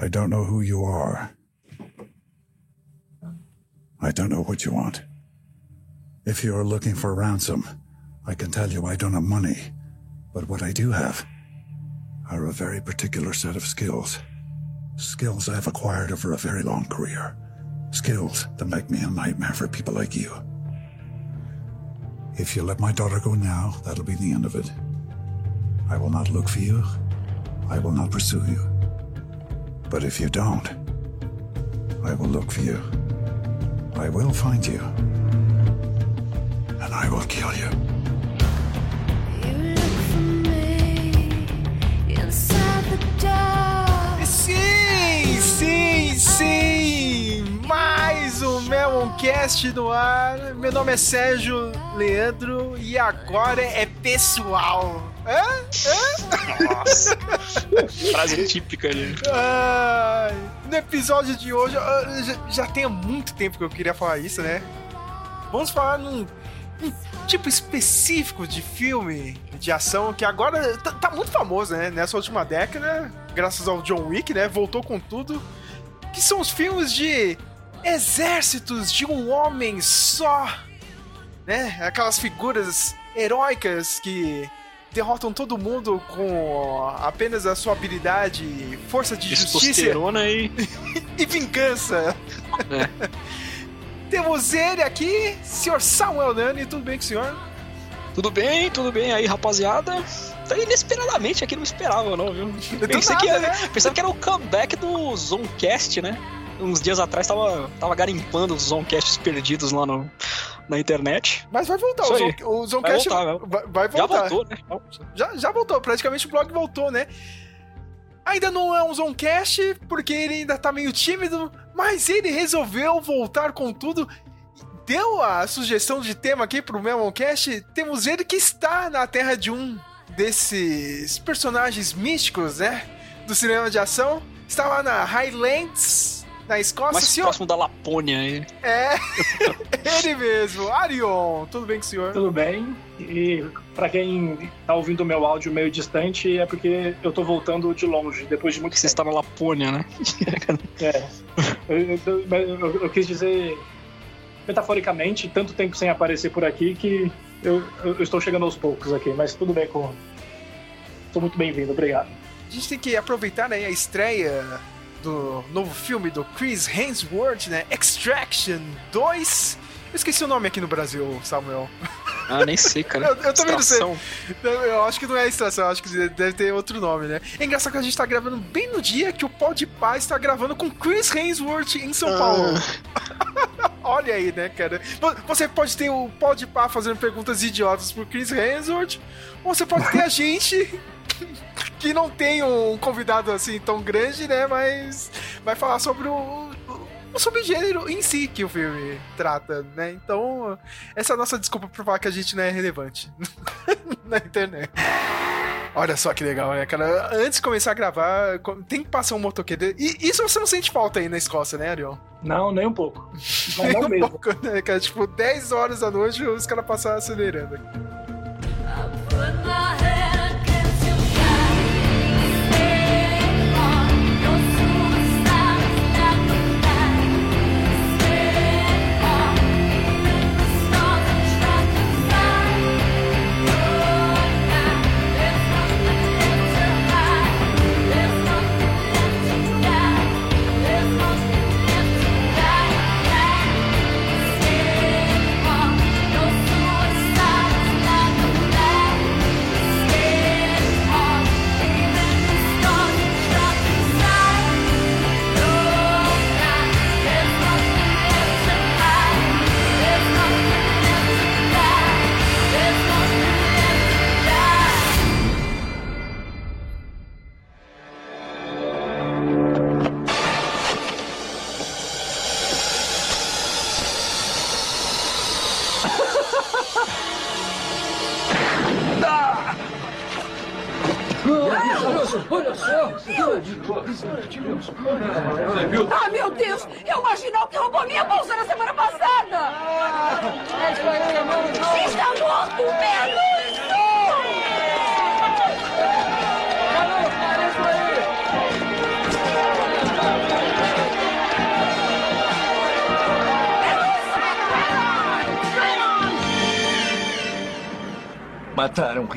I don't know who you are. I don't know what you want. If you are looking for ransom, I can tell you I don't have money. But what I do have are a very particular set of skills. Skills I've acquired over a very long career. Skills that make me a nightmare for people like you. If you let my daughter go now, that'll be the end of it. I will not look for you. I will not pursue you. But if you don't, I will look for you. I will find you. And I will kill you. You look for me inside the dark. Sim, sim, sim! Mais um Meloncast no ar. Meu nome é Sérgio Leandro e agora é pessoal. Hã? Hã? Nossa. Frase típica ali. Ai, no episódio de hoje, já, já tem muito tempo que eu queria falar isso, né? Vamos falar num, num tipo específico de filme de ação que agora tá, tá muito famoso, né? Nessa última década, graças ao John Wick, né? Voltou com tudo. Que são os filmes de exércitos de um homem só, né? Aquelas figuras heróicas que derrotam todo mundo com apenas a sua habilidade, força de justiça e. e vingança. É. Temos ele aqui, senhor Samuel Nani, tudo bem com o senhor? Tudo bem, tudo bem aí, rapaziada? Tá Inesperadamente aqui não esperava, não, viu? Pensei nada, que, né? pensava que era o comeback do Zonecast, né? Uns dias atrás tava, tava garimpando os Zonecasts perdidos lá no, na internet. Mas vai voltar, Isso o. Zon, o Zoncast Vai voltar, vai, vai Já voltar. voltou, né? Já, já voltou, praticamente o blog voltou, né? Ainda não é um Zoncast, porque ele ainda tá meio tímido, mas ele resolveu voltar com tudo. Deu a sugestão de tema aqui pro Meloncast. Temos ele que está na terra de um desses personagens místicos, né? Do cinema de ação. Está lá na Highlands, na Escócia. Mais Senhor- próximo da Lapônia aí. É, ele mesmo. Arion, tudo bem com o senhor? Tudo bem. E pra quem tá ouvindo o meu áudio meio distante, é porque eu tô voltando de longe, depois de muito Que você tempo. está na Lapônia, né? É. Eu, eu- eu- eu quis dizer, metaforicamente, tanto tempo sem aparecer por aqui que eu, eu- eu estou chegando aos poucos aqui, mas tudo bem com. Estou muito bem-vindo, obrigado. A gente tem que aproveitar né, a estreia do novo filme do Chris Hemsworth, né? Extraction 2. Eu esqueci o nome aqui no Brasil, Samuel. Ah, nem sei, cara. Eu- eu também não sei. Eu acho que não é extração, eu acho que deve ter outro nome, né? É engraçado que a gente tá gravando bem no dia que o Podpah está gravando com Chris Hemsworth em São Paulo. Olha aí, né, cara? Você pode ter o Podpah fazendo perguntas idiotas pro Chris Hemsworth, ou você pode ter a gente que não tem um convidado assim tão grande, né, mas vai falar sobre o, o, o subgênero em si que o filme trata, né? Então, essa é a nossa desculpa pra falar que a gente não é relevante na internet. Olha só que legal, né, cara? Antes de começar a gravar, tem que passar um motoqueiro. E isso você não sente falta aí na Escócia, né, Ariel? Não, nem um pouco. Mas Nem não um mesmo. pouco, né, cara? Tipo, 10 horas da noite os caras passaram acelerando. Put my head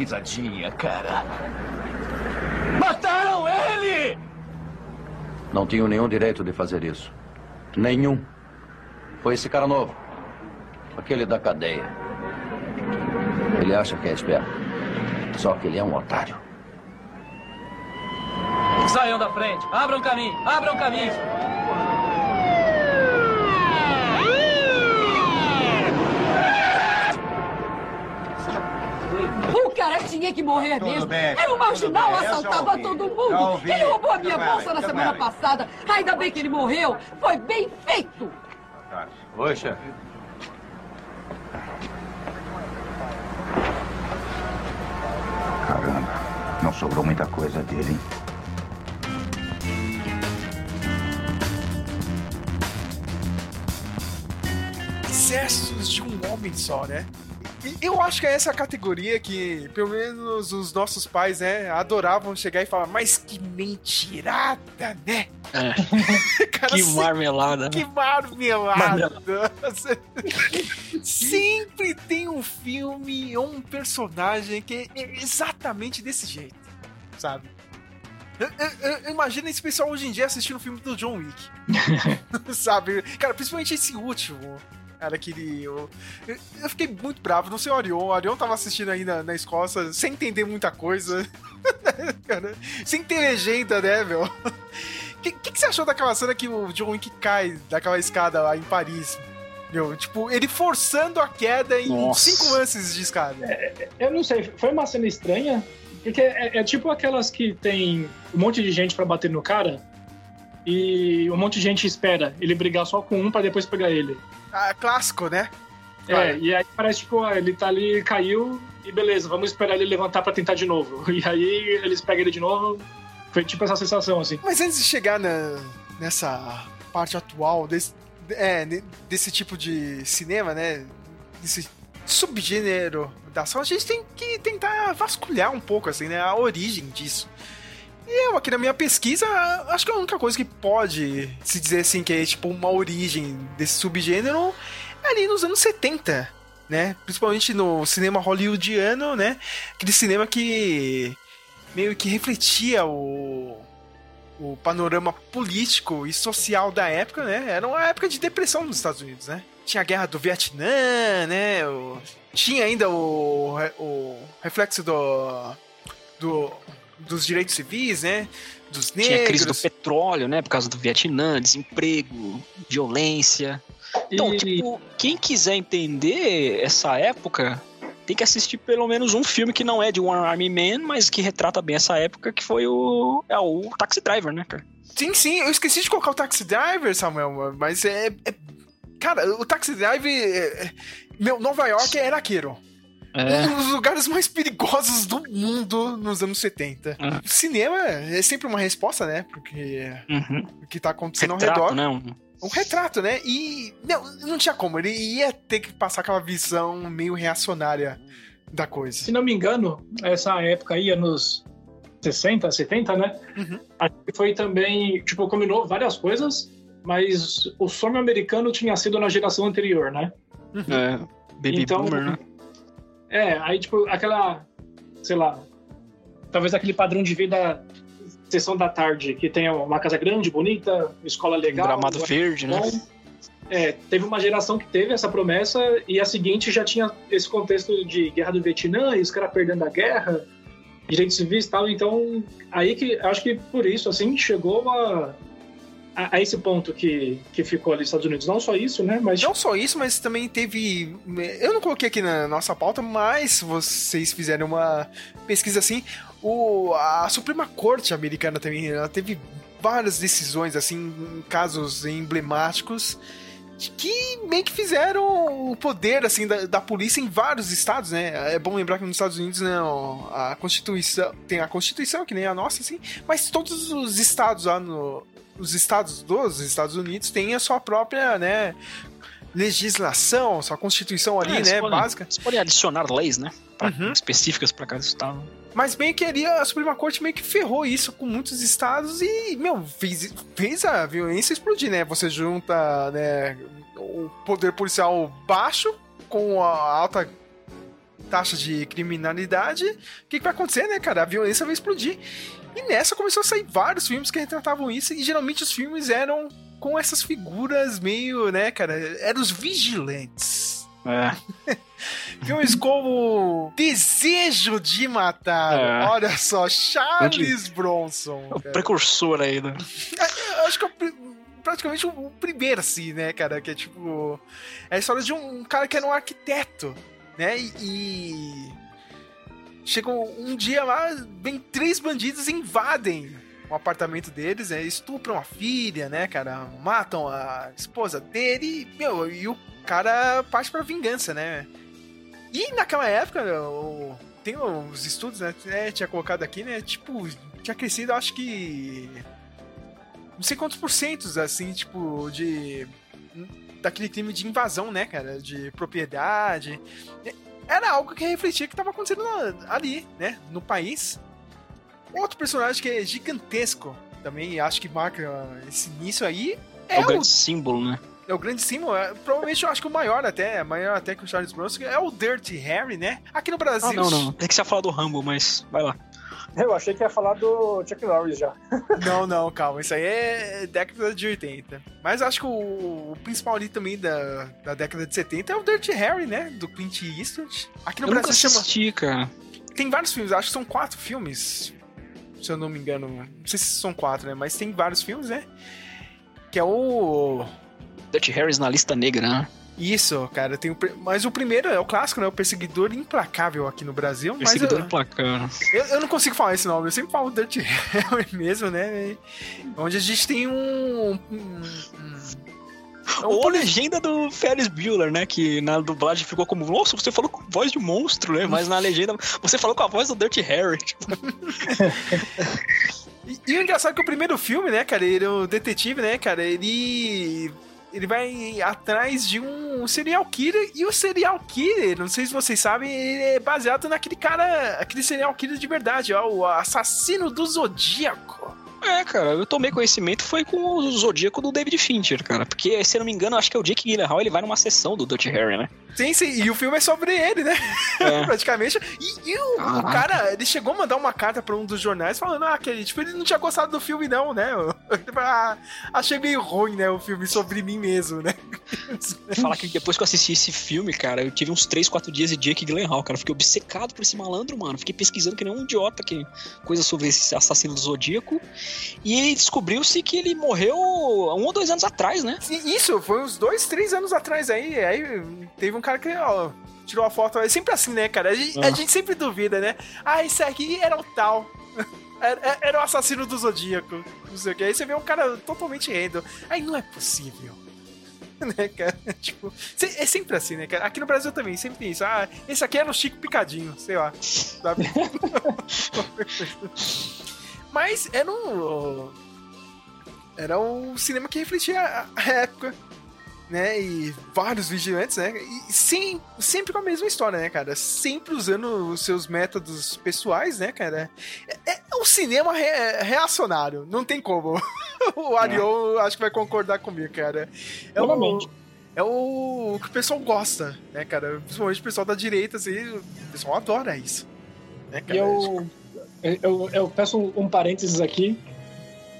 risadinha, cara. Mataram ele! Não tinham nenhum direito de fazer isso. Nenhum. Foi esse cara novo. Aquele da cadeia. Ele acha que é esperto. Só que ele é um otário. Saiam da frente. Abram caminho. Abram caminho. O cara tinha que morrer mesmo. Era um marginal, assaltava todo mundo. Ele roubou a minha bolsa na semana passada. Ainda bem que ele morreu. Foi bem feito. Oi, chefe. Caramba, não sobrou muita coisa dele, hein? excessos de um homem só, né? Eu acho que é essa categoria que, pelo menos, os nossos pais, né, adoravam chegar e falar, mas que mentirada, né? É. Cara, Que se- marmelada. Que marmelada! Sempre tem um filme ou um personagem que é exatamente desse jeito, sabe? Imagino esse pessoal hoje em dia assistindo o filme do John Wick. sabe? Cara, principalmente esse último. Cara, aquele. Eu, eu- eu fiquei muito bravo. Não sei o Orion. O Orion tava assistindo aí na, na Escócia sem entender muita coisa. Cara, sem ter legenda, né, meu? O que, que, que você achou daquela cena que o John Wick cai daquela escada lá em Paris? Meu, tipo, ele forçando a queda em Nossa. cinco lances de escada. Eu não sei, foi uma cena estranha, porque é, é tipo aquelas que tem um monte de gente pra bater no cara e um monte de gente espera ele brigar só com um pra depois pegar ele. Ah, clássico, né? É, e aí parece tipo, ele tá ali, caiu e beleza, vamos esperar ele levantar pra tentar de novo. E aí eles pegam ele de novo. Foi tipo essa sensação assim. Mas antes de chegar na, nessa parte atual desse, é, desse tipo de cinema, né? Desse subgênero da ação, a gente tem que tentar vasculhar um pouco, assim, né? A origem disso. E eu, aqui na minha pesquisa, acho que a única coisa que pode se dizer assim que é tipo uma origem desse subgênero é ali nos anos 70, né? Principalmente no cinema hollywoodiano, né? Aquele cinema que meio que refletia o, o panorama político e social da época, né? Era uma época de depressão nos Estados Unidos, né? Tinha a guerra do Vietnã, né? O- tinha ainda o, o reflexo do, do- dos direitos civis, né? Dos negros. Tinha crise do petróleo, né? Por causa do Vietnã, desemprego, violência. Então, E- tipo, quem quiser entender essa época, tem que assistir pelo menos um filme que não é de One Army Man, mas que retrata bem essa época, que foi o. É o Taxi Driver, né, cara? Sim, sim, eu esqueci de colocar o Taxi Driver, Samuel, mas é. é- cara, o Taxi Driver. é- é- meu, Nova York é Araqueiro. É. Um dos lugares mais perigosos do mundo nos anos 70. É. O cinema é sempre uma resposta, né? Porque Uhum. o que tá acontecendo ao Retrato, redor. né? Um- Um retrato, né? E não, não tinha como. Ele ia ter que passar aquela visão meio reacionária da coisa. Se não me engano, essa época aí, anos 60, 70, né? Uhum. Acho que Foi também, tipo, combinou várias coisas, mas o sonho americano tinha sido na geração anterior, né? É, Baby Então, Boomer, né? É, aí, tipo, aquela, sei lá, talvez aquele padrão de vida sessão da tarde, que tem uma casa grande, bonita, escola legal. Gramado verde, né? bom. É, teve uma geração que teve essa promessa e a seguinte já tinha esse contexto de guerra do Vietnã e os caras perdendo a guerra, direitos civis e tal. Então, aí que acho que por isso, assim, chegou a, a, a esse ponto que, que ficou ali nos Estados Unidos. Não só isso, né? Mas Não só isso, mas também teve. Eu não coloquei aqui na nossa pauta, mas vocês fizerem uma pesquisa assim, o, a Suprema Corte americana também ela teve várias decisões, assim, casos emblemáticos que meio que fizeram o poder assim da, da polícia em vários estados, né? É bom lembrar que nos Estados Unidos não, a Constituição tem a Constituição que nem a nossa, assim, mas todos os estados lá no os estados dos Estados Unidos têm a sua própria, né, legislação, sua constituição ali, É, né, podem- básica. Eles podem adicionar leis, né? Pra- Uhum. Específicas pra cada estado. Mas meio que ali a Suprema Corte meio que ferrou isso com muitos estados e, meu, fez, fez a violência explodir, né? Você junta, né, o poder policial baixo com a alta taxa de criminalidade, o que, que vai acontecer, né, cara? A violência vai explodir. E nessa começou a sair vários filmes que retratavam isso, e geralmente os filmes eram com essas figuras meio, né, cara? Eram os vigilantes. É. Filmes como Desejo de Matar. É. Olha só, Charles Bronson. O cara. precursor aí, né? Eu acho que é o praticamente o o primeiro, assim, né, cara? Que é tipo. É a história de um cara que era um arquiteto, né? E. Chegou um dia lá, vem três bandidos invadem o apartamento deles, né? Estupram a filha, né, cara? Matam a esposa dele e, meu, e o cara parte pra vingança, né? E naquela época, o- tem os estudos, né? tinha colocado aqui, né? Tipo, tinha crescido, acho que. Não sei quantos porcentos, assim, tipo, de. Daquele crime de invasão, né, cara? De propriedade. Era algo que refletia que tava acontecendo ali, né? No país. Outro personagem que é gigantesco também, acho que marca esse início aí. É, É, o o, grande símbolo, né? é o grande símbolo, é, provavelmente eu acho que o maior até, maior até que o Charles Bronson, é o Dirty Harry, né? Aqui no Brasil. Ah, não, não. Tem que ia falar do Rambo, mas vai lá. Eu achei que ia falar do Chuck Norris já. Não, não, calma. Isso aí é década de 80. Mas acho que o, o principal ali também da, da década de 70 é o Dirty Harry, né? Do Clint Eastwood. Aqui no Eu nunca Brasil chama. assisti, cara. Tem vários filmes, acho que são quatro filmes. Se eu não me engano. Não sei se são quatro, né? Mas tem vários filmes, né? Que é o. Dirty Harris na lista negra, né? Isso, cara. Tem o... Mas o primeiro é o clássico, né? O Perseguidor Implacável aqui no Brasil. Perseguidor eu, implacável. eu, eu não consigo falar esse nome. Eu sempre falo Dirty Harry mesmo, né? Onde a gente tem um. um- um- é um Ou a legenda do Ferris Bueller, né? Que na dublagem ficou como, nossa, você falou com voz de monstro, né? Mas na legenda você falou com a voz do Dirty Harry. Tipo, E, e o engraçado é que o primeiro filme, né, cara, ele é o detetive, né, cara, ele. Ele vai atrás de um serial killer e o serial killer, não sei se vocês sabem, ele é baseado naquele cara, aquele serial killer de verdade, ó, o assassino do Zodíaco. É, cara, eu tomei conhecimento foi com o Zodíaco do David Fincher, cara. Porque, se eu não me engano, acho que é o Jake Gyllenhaal, ele vai numa sessão do Dirty Harry, né? Sim, sim, e o filme é sobre ele, né? É. Praticamente. E, e o, o cara, ele chegou a mandar uma carta pra um dos jornais falando, ah, que ele, tipo, ele não tinha gostado do filme, não, né? Ah, achei meio ruim, né, o filme sobre mim mesmo, né? Falar que depois que eu assisti esse filme, cara, eu tive uns 3, 4 dias de Jake Gyllenhaal, cara. Fiquei obcecado por esse malandro, mano. Fiquei pesquisando que nem um idiota, que coisa sobre esse assassino do Zodíaco. E descobriu-se que ele morreu um ou dois anos atrás, né? Isso, foi uns dois, três anos atrás aí. Aí teve um cara que, ó, tirou a foto. É sempre assim, né, cara? A gente, a Ah. gente sempre duvida, né? Ah, esse aqui era o tal. Era, era o assassino do Zodíaco. Não sei o que. Aí você vê um cara totalmente rendo. Aí não é possível. Né, cara? Tipo, é sempre assim, né, cara? Aqui no Brasil também, sempre tem isso. Ah, esse aqui era o Chico Picadinho, sei lá. Sabe? Mas era um. Era um cinema que refletia a- a época, né? E vários vigilantes, né? E sem, sempre com a mesma história, né, cara? Sempre usando os seus métodos pessoais, né, cara? É, é um cinema re- reacionário, não tem como. o Ariel acho que vai concordar comigo, cara. É o, é o que o pessoal gosta, né, cara? Principalmente o pessoal da direita, assim, o pessoal adora isso. Né, E cara? eu, eu, eu peço um parênteses aqui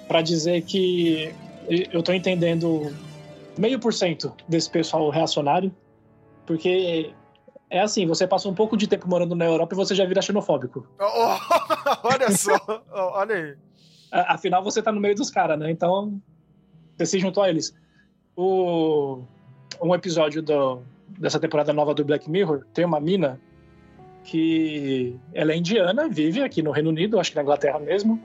para dizer que eu tô entendendo meio por cento desse pessoal reacionário, porque é assim, você passa um pouco de tempo morando na Europa e você já vira xenofóbico. Oh, olha só, oh, olha aí. Afinal, você tá no meio dos caras, né? Então, você se juntou a eles. O, um episódio do, dessa temporada nova do Black Mirror tem uma mina que ela é indiana, vive aqui no Reino Unido, acho que na Inglaterra mesmo.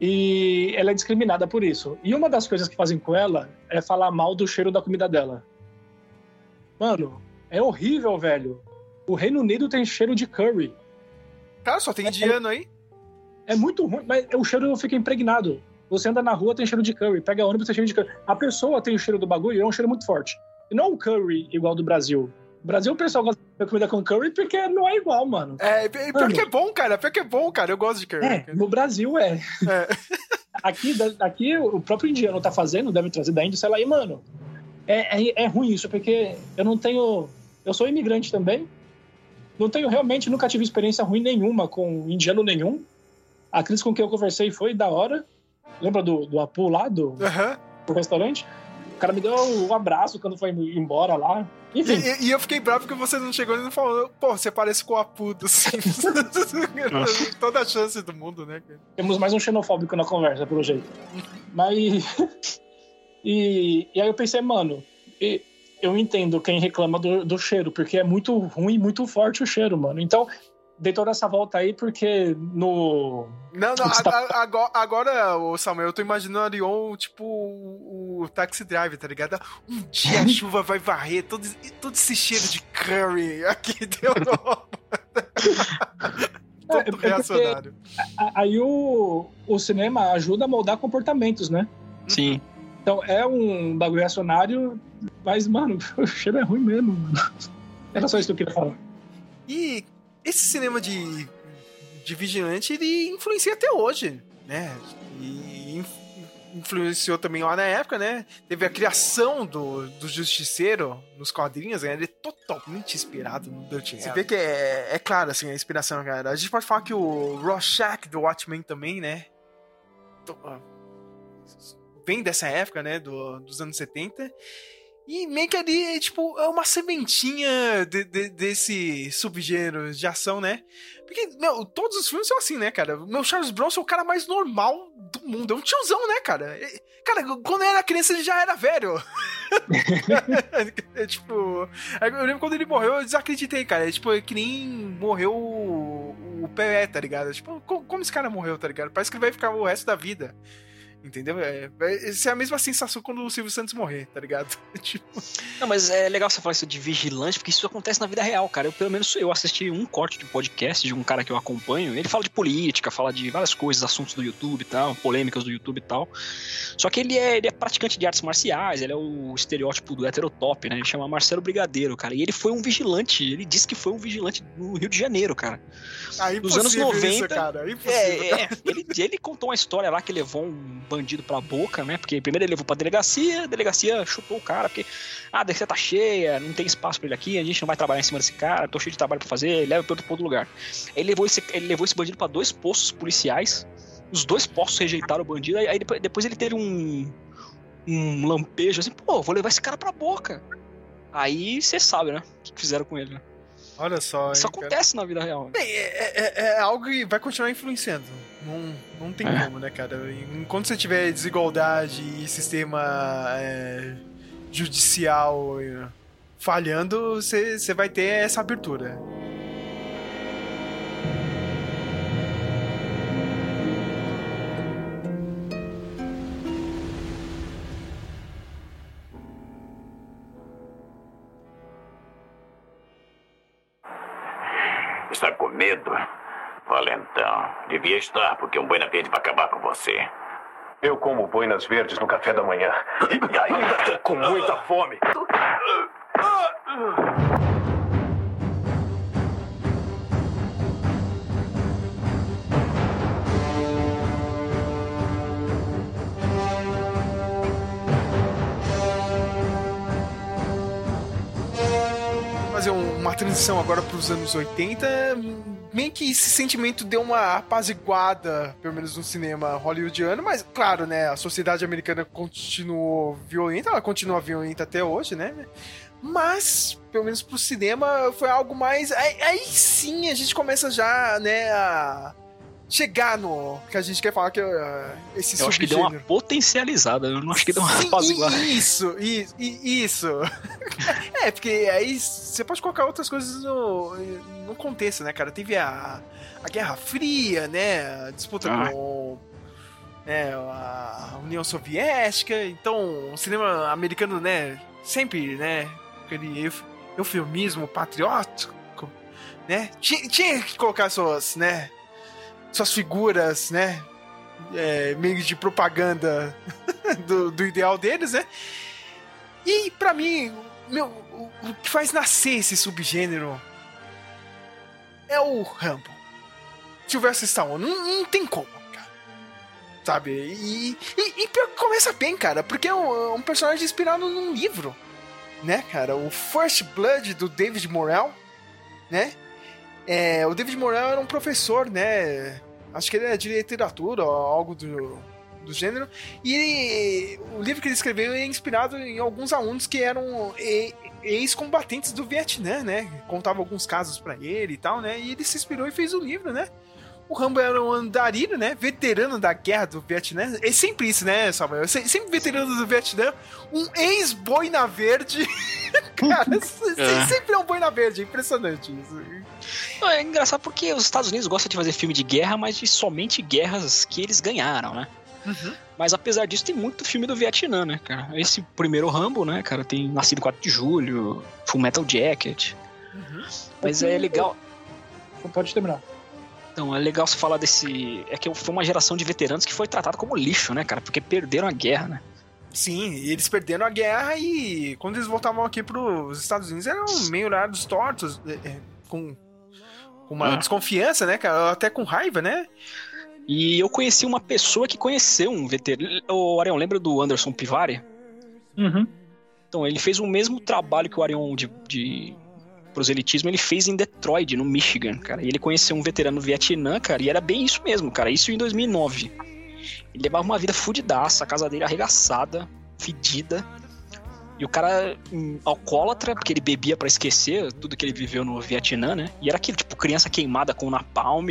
E ela é discriminada por isso. E uma das coisas que fazem com ela é falar mal do cheiro da comida dela. Mano, é horrível, velho. O Reino Unido tem cheiro de curry. Cara, só tem indiano aí. É muito ruim, mas o cheiro fica impregnado. Você anda na rua, tem cheiro de curry. Pega ônibus, tem cheiro de curry. A pessoa tem o cheiro do bagulho e é um cheiro muito forte. E não um curry igual do Brasil. No Brasil o pessoal gosta de comida com curry porque não é igual, mano. É, pior Mano. que é bom, cara. Pior que é bom, cara. Eu gosto de curry. É, no Brasil é. É. Aqui, aqui o próprio indiano tá fazendo, deve trazer da Índia, sei lá, e mano, é, é, é ruim isso, porque eu não tenho. Eu sou imigrante também, não tenho realmente, nunca tive experiência ruim nenhuma com indiano nenhum. A atriz com quem eu conversei foi da hora. Lembra do, do Apu lá, do, Aham. do restaurante? O cara me deu um abraço quando foi embora lá. E, Enfim, e- e eu fiquei bravo porque você não chegou e não falou, pô, você parece com o Apu do Simpsons. Toda a chance do mundo, né? temos mais um xenofóbico na conversa, pelo jeito. Mas. e, e aí eu pensei, mano, e- eu entendo quem reclama do, do cheiro, porque é muito ruim, muito forte o cheiro, mano. Então, dei toda essa volta aí porque no. Não, não, tá- a- a- agora, agora, ô Samuel, eu tô imaginando o Arion, tipo, o, o Taxi Driver, tá ligado? Um dia a chuva vai varrer todo, todo esse cheiro de curry aqui deu É, é Todo porque- reacionário. Aí o, o cinema ajuda a moldar comportamentos, né? Sim. Então é um bagulho reacionário, mas, mano, o cheiro é ruim mesmo, mano. Era só isso que eu queria falar. E esse cinema de, de vigilante, ele influencia até hoje, né? E inf- influenciou também lá na época, né? Teve a criação do, do Justiceiro nos quadrinhos, né? Ele é totalmente inspirado no Dutch Você vê que é, é claro, assim, a inspiração, cara. A gente pode falar que o Rorschach do Watchmen também, né? Vem dessa época, né? Do, dos anos 70. E meio que ali, tipo, é uma sementinha de- de- desse subgênero de ação, né? Porque, meu, todos os filmes são assim, né, cara? Meu Charles Bronson é o cara mais normal do mundo. É um tiozão, né, cara? É- Cara, quando eu era criança ele já era velho. é, tipo, eu lembro quando ele morreu, eu desacreditei, cara. É, tipo, é que nem morreu o, o Pelé, tá ligado? Tipo, co- como esse cara morreu, tá ligado? Parece que ele vai ficar o resto da vida. Entendeu? É, é, essa é a mesma sensação quando o Silvio Santos morrer, tá ligado? tipo, Não, mas é legal você falar isso de vigilante, porque isso acontece na vida real, cara. Eu, pelo menos, eu assisti um corte de podcast de um cara que eu acompanho. Ele fala de política, fala de várias coisas, assuntos do YouTube e tal, polêmicas do YouTube e tal. Só que ele é, ele é praticante de artes marciais, ele é o estereótipo do heterotop, né? Ele chama Marcelo Brigadeiro, cara. E ele foi um vigilante, ele disse que foi um vigilante no Rio de Janeiro, cara. ah, Nos anos impossível 90. isso, cara. Impossível. É, é, ele, ele contou uma história lá que levou um bandido pra boca, né? Porque primeiro ele levou pra delegacia, a delegacia chutou o cara, porque ah, a delegacia tá cheia, não tem espaço pra ele aqui, a gente não vai trabalhar em cima desse cara, tô cheio de trabalho pra fazer, leva pra outro outro lugar. Ele levou esse, ele levou esse bandido pra dois postos policiais, os dois postos rejeitaram o bandido, aí, aí depois, depois ele teve um, um lampejo assim, pô, vou levar esse cara pra boca. Aí você sabe, né? O que fizeram com ele, né? Olha só, Isso hein, cara. acontece na vida real. Bem, é, é- é algo que vai continuar influenciando. Não, não tem É. como, né, cara? Enquanto você tiver desigualdade e sistema é, judicial é, falhando, você você vai ter essa abertura. Devia estar, porque um boina verde vai acabar com você. Eu como boinas verdes no café da manhã. E ainda com muita fome. transição agora para os anos 80. Meio que esse sentimento deu uma apaziguada, pelo menos no cinema hollywoodiano, mas claro, né? A sociedade americana continuou violenta, ela continua violenta até hoje, né? Mas, pelo menos pro cinema, foi algo mais. Aí, aí sim a gente começa já, né, a chegar no que a gente quer falar que é esse Eu acho que deu uma potencializada, eu não acho que deu uma apaziguada. Isso, isso, isso. é, porque aí você pode colocar outras coisas no, no contexto, né, cara? Teve a, a Guerra Fria, né? A disputa Ah. com né, a União Soviética. Então, o cinema americano, né? Sempre, né? Aquele euf- eufemismo patriótico, né? Tinha, tinha que colocar suas, né? Suas figuras, né? é, meio de propaganda do, do ideal deles, né? E pra mim, meu, o, que faz nascer esse subgênero é o Rambo. Sylvester Stallone. Não, não tem como. Sabe? E, e, e começa bem, cara, porque é um, é um personagem inspirado num livro, né, cara? O First Blood do David Morrell, né? É, o David Morrell era um professor, né? Acho que ele é de literatura ou algo do, do gênero. E ele- o livro que ele escreveu é inspirado em alguns alunos que eram ex-combatentes do Vietnã, né? Contava alguns casos pra ele e tal, né? E ele se inspirou e fez o livro, né? O Rambo era um andarilho, né? Veterano da guerra do Vietnã. É sempre isso, né, Samuel? Se- Sempre veterano do Vietnã. Um ex-boina verde. Cara, É. sempre é um boina verde. É impressionante isso. Não, é engraçado porque os Estados Unidos gostam de fazer filme de guerra, mas de somente guerras que eles ganharam, né? Mas apesar disso, tem muito filme do Vietnã, né, cara? Esse primeiro Rambo, né, cara, tem Nascido 4 de Julho, Full Metal Jacket. Mas é legal. Pode terminar. Então, é legal você falar desse. É que foi uma geração de veteranos que foi tratada como lixo, né, cara? Porque perderam a guerra, né? Sim, e eles perderam a guerra e quando eles voltavam aqui pros Estados Unidos eram meio olhados tortos, é, é, com, com uma Ah. desconfiança, né, cara? Até com raiva, né? E eu conheci uma pessoa que conheceu um veterano. O Arion, lembra do Anderson Pivari? Uhum. Então, ele fez o mesmo trabalho que o Arion de, de proselitismo, ele fez em Detroit, no Michigan, cara. E ele conheceu um veterano do Vietnã, cara, e era bem isso mesmo, cara. Isso em 2009. Ele levava uma vida fudidaça, a casa dele arregaçada, fedida. E o cara hum, alcoólatra, porque ele bebia pra esquecer tudo que ele viveu no Vietnã, né? E era aquilo, tipo, criança queimada com napalm,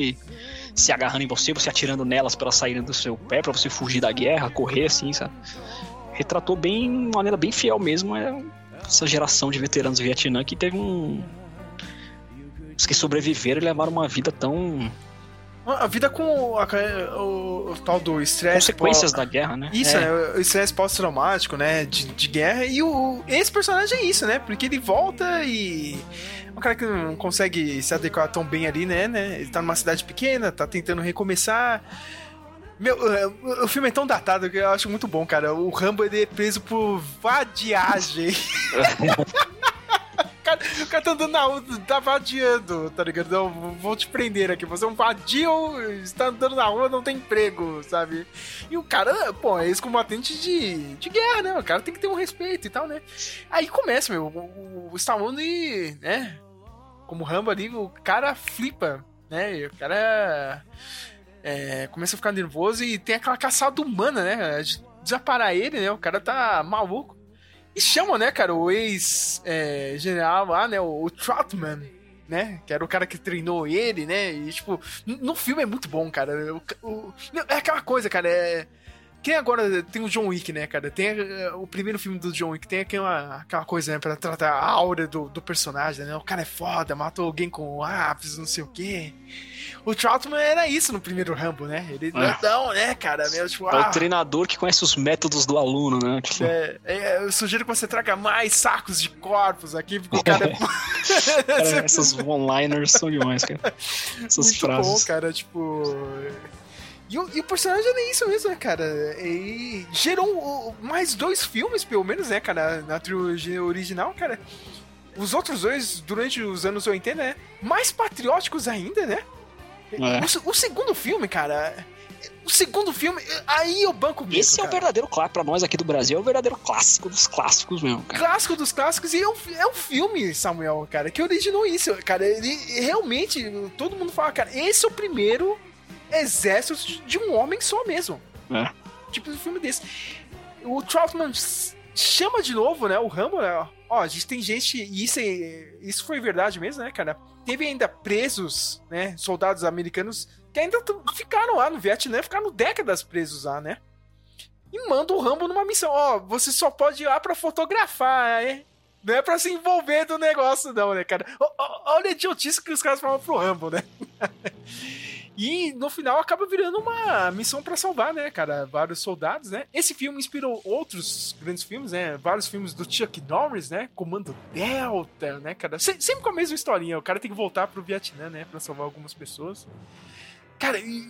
se agarrando em você, você atirando nelas elas saírem do seu pé, pra você fugir da guerra, correr assim, sabe? Retratou bem, de maneira bem fiel mesmo, é essa geração de veteranos do Vietnã que teve um. Os que sobreviveram e levaram uma vida tão. A vida com o, a- o- o tal do estresse. Consequências pós- da guerra, né? Isso, É. né? O estresse pós-traumático, né? De, de guerra. E o, esse personagem é isso, né? Porque ele volta e. Um cara que não consegue se adequar tão bem ali, né? né? Ele tá numa cidade pequena, tá tentando recomeçar. Meu, é, o filme é tão datado que eu acho muito bom, cara. O Rambo ele é preso por vadiagem. O cara, o cara tá andando na rua, tá vadiando, tá ligado? Não, vou te prender aqui. Você é um vadio, está andando na rua, não tem emprego, sabe? E o cara, pô, é ex-combatente de, de guerra, né? O cara tem que ter um respeito e tal, né? Aí começa, meu, o, o Stallone, né? Como Rambo ali, o cara flipa, né? O cara é, começa a ficar nervoso e tem aquela caçada humana, né? De desaparar ele, né? O cara tá maluco. E chamam, né, cara, o ex-general lá, né? O, o Troutman, né? Que era o cara que treinou ele, né? E, tipo, no filme é muito bom, cara. O, o- é aquela coisa, cara, é. Quem agora tem o John Wick, né, cara? Tem eh, o primeiro filme do John Wick, tem aquela, aquela coisa, né, pra tratar a aura do, do personagem, né? O cara é foda, matou alguém com lápis, não sei o quê. O Troutman era isso no primeiro Rambo, né? Ele É. não, né, cara? Meu, tipo, É ah, o treinador que conhece os métodos do aluno, né? Tipo, é, é, eu sugiro que você traga mais sacos de corpos aqui, porque o cara é. cara, essas one-liners são demais, cara. Essas muito frases. bom, cara, tipo. E o, e o personagem é isso mesmo, né, cara? E gerou mais dois filmes, pelo menos, né, cara, na trilogia original, cara. Os outros dois, durante os anos 80, né? Mais patrióticos ainda, né? É. O, o segundo filme, cara. O segundo filme, aí eu banco mesmo. Esse é o verdadeiro clássico, pra nós aqui do Brasil, é o verdadeiro clássico dos clássicos mesmo, cara. clássico dos clássicos e é um, é um filme, Samuel, cara, que originou isso, cara. Ele realmente, todo mundo fala, cara, esse é o primeiro exército de um homem só mesmo. É. Tipo um filme desse. O Troutman chama de novo, né, o Rambo, né? Ó, a gente tem gente, e isso, é- isso foi verdade mesmo, né, cara? Teve ainda presos, né, soldados americanos que ainda ficaram lá no Vietnã, ficaram décadas presos lá, né? e manda o Rambo numa missão. Ó, você só pode ir lá pra fotografar, hein? Não é pra se envolver do negócio, não, né, cara? Olha a idiotice que os caras falam pro Rambo, né? E no final acaba virando uma missão pra salvar, né, cara? Vários soldados, né? Esse filme inspirou outros grandes filmes, né? Vários filmes do Chuck Norris, né? Comando Delta, né, cara? Se- sempre com a mesma historinha. O cara tem que voltar pro Vietnã, né? Pra salvar algumas pessoas. Cara, e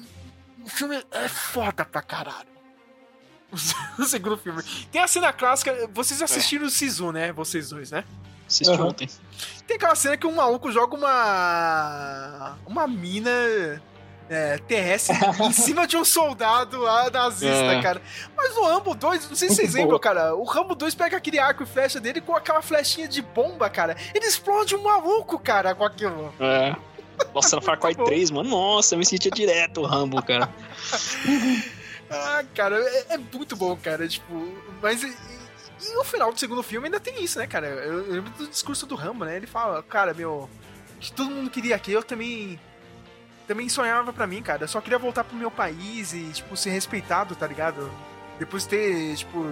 o filme é foda pra caralho. O segundo filme. Tem a cena clássica. Vocês assistiram o Sisu, né? Vocês dois, né? Assisti Uhum. ontem. Tem aquela cena que um maluco joga uma. Uma mina. É, terrestre em cima de um soldado lá nazista, É. cara. Mas no Rambo 2, não sei se vocês Muito lembram, boa. cara. O Rambo 2 pega aquele arco e flecha dele com aquela flechinha de bomba, cara. Ele explode um maluco, cara, com aquilo. É. Nossa, no Far Cry 3, mano, nossa, eu me sentia direto o Rambo, cara. Ah, cara, é, é muito bom, cara. Tipo, mas. E, e no final do segundo filme ainda tem isso, né, cara? Eu, eu lembro do discurso do Rambo, né? Ele fala, cara, meu. Que todo mundo queria aqui, eu também. Também sonhava pra mim, cara. Eu só queria voltar pro meu país e, tipo, ser respeitado, tá ligado? Depois de ter, tipo,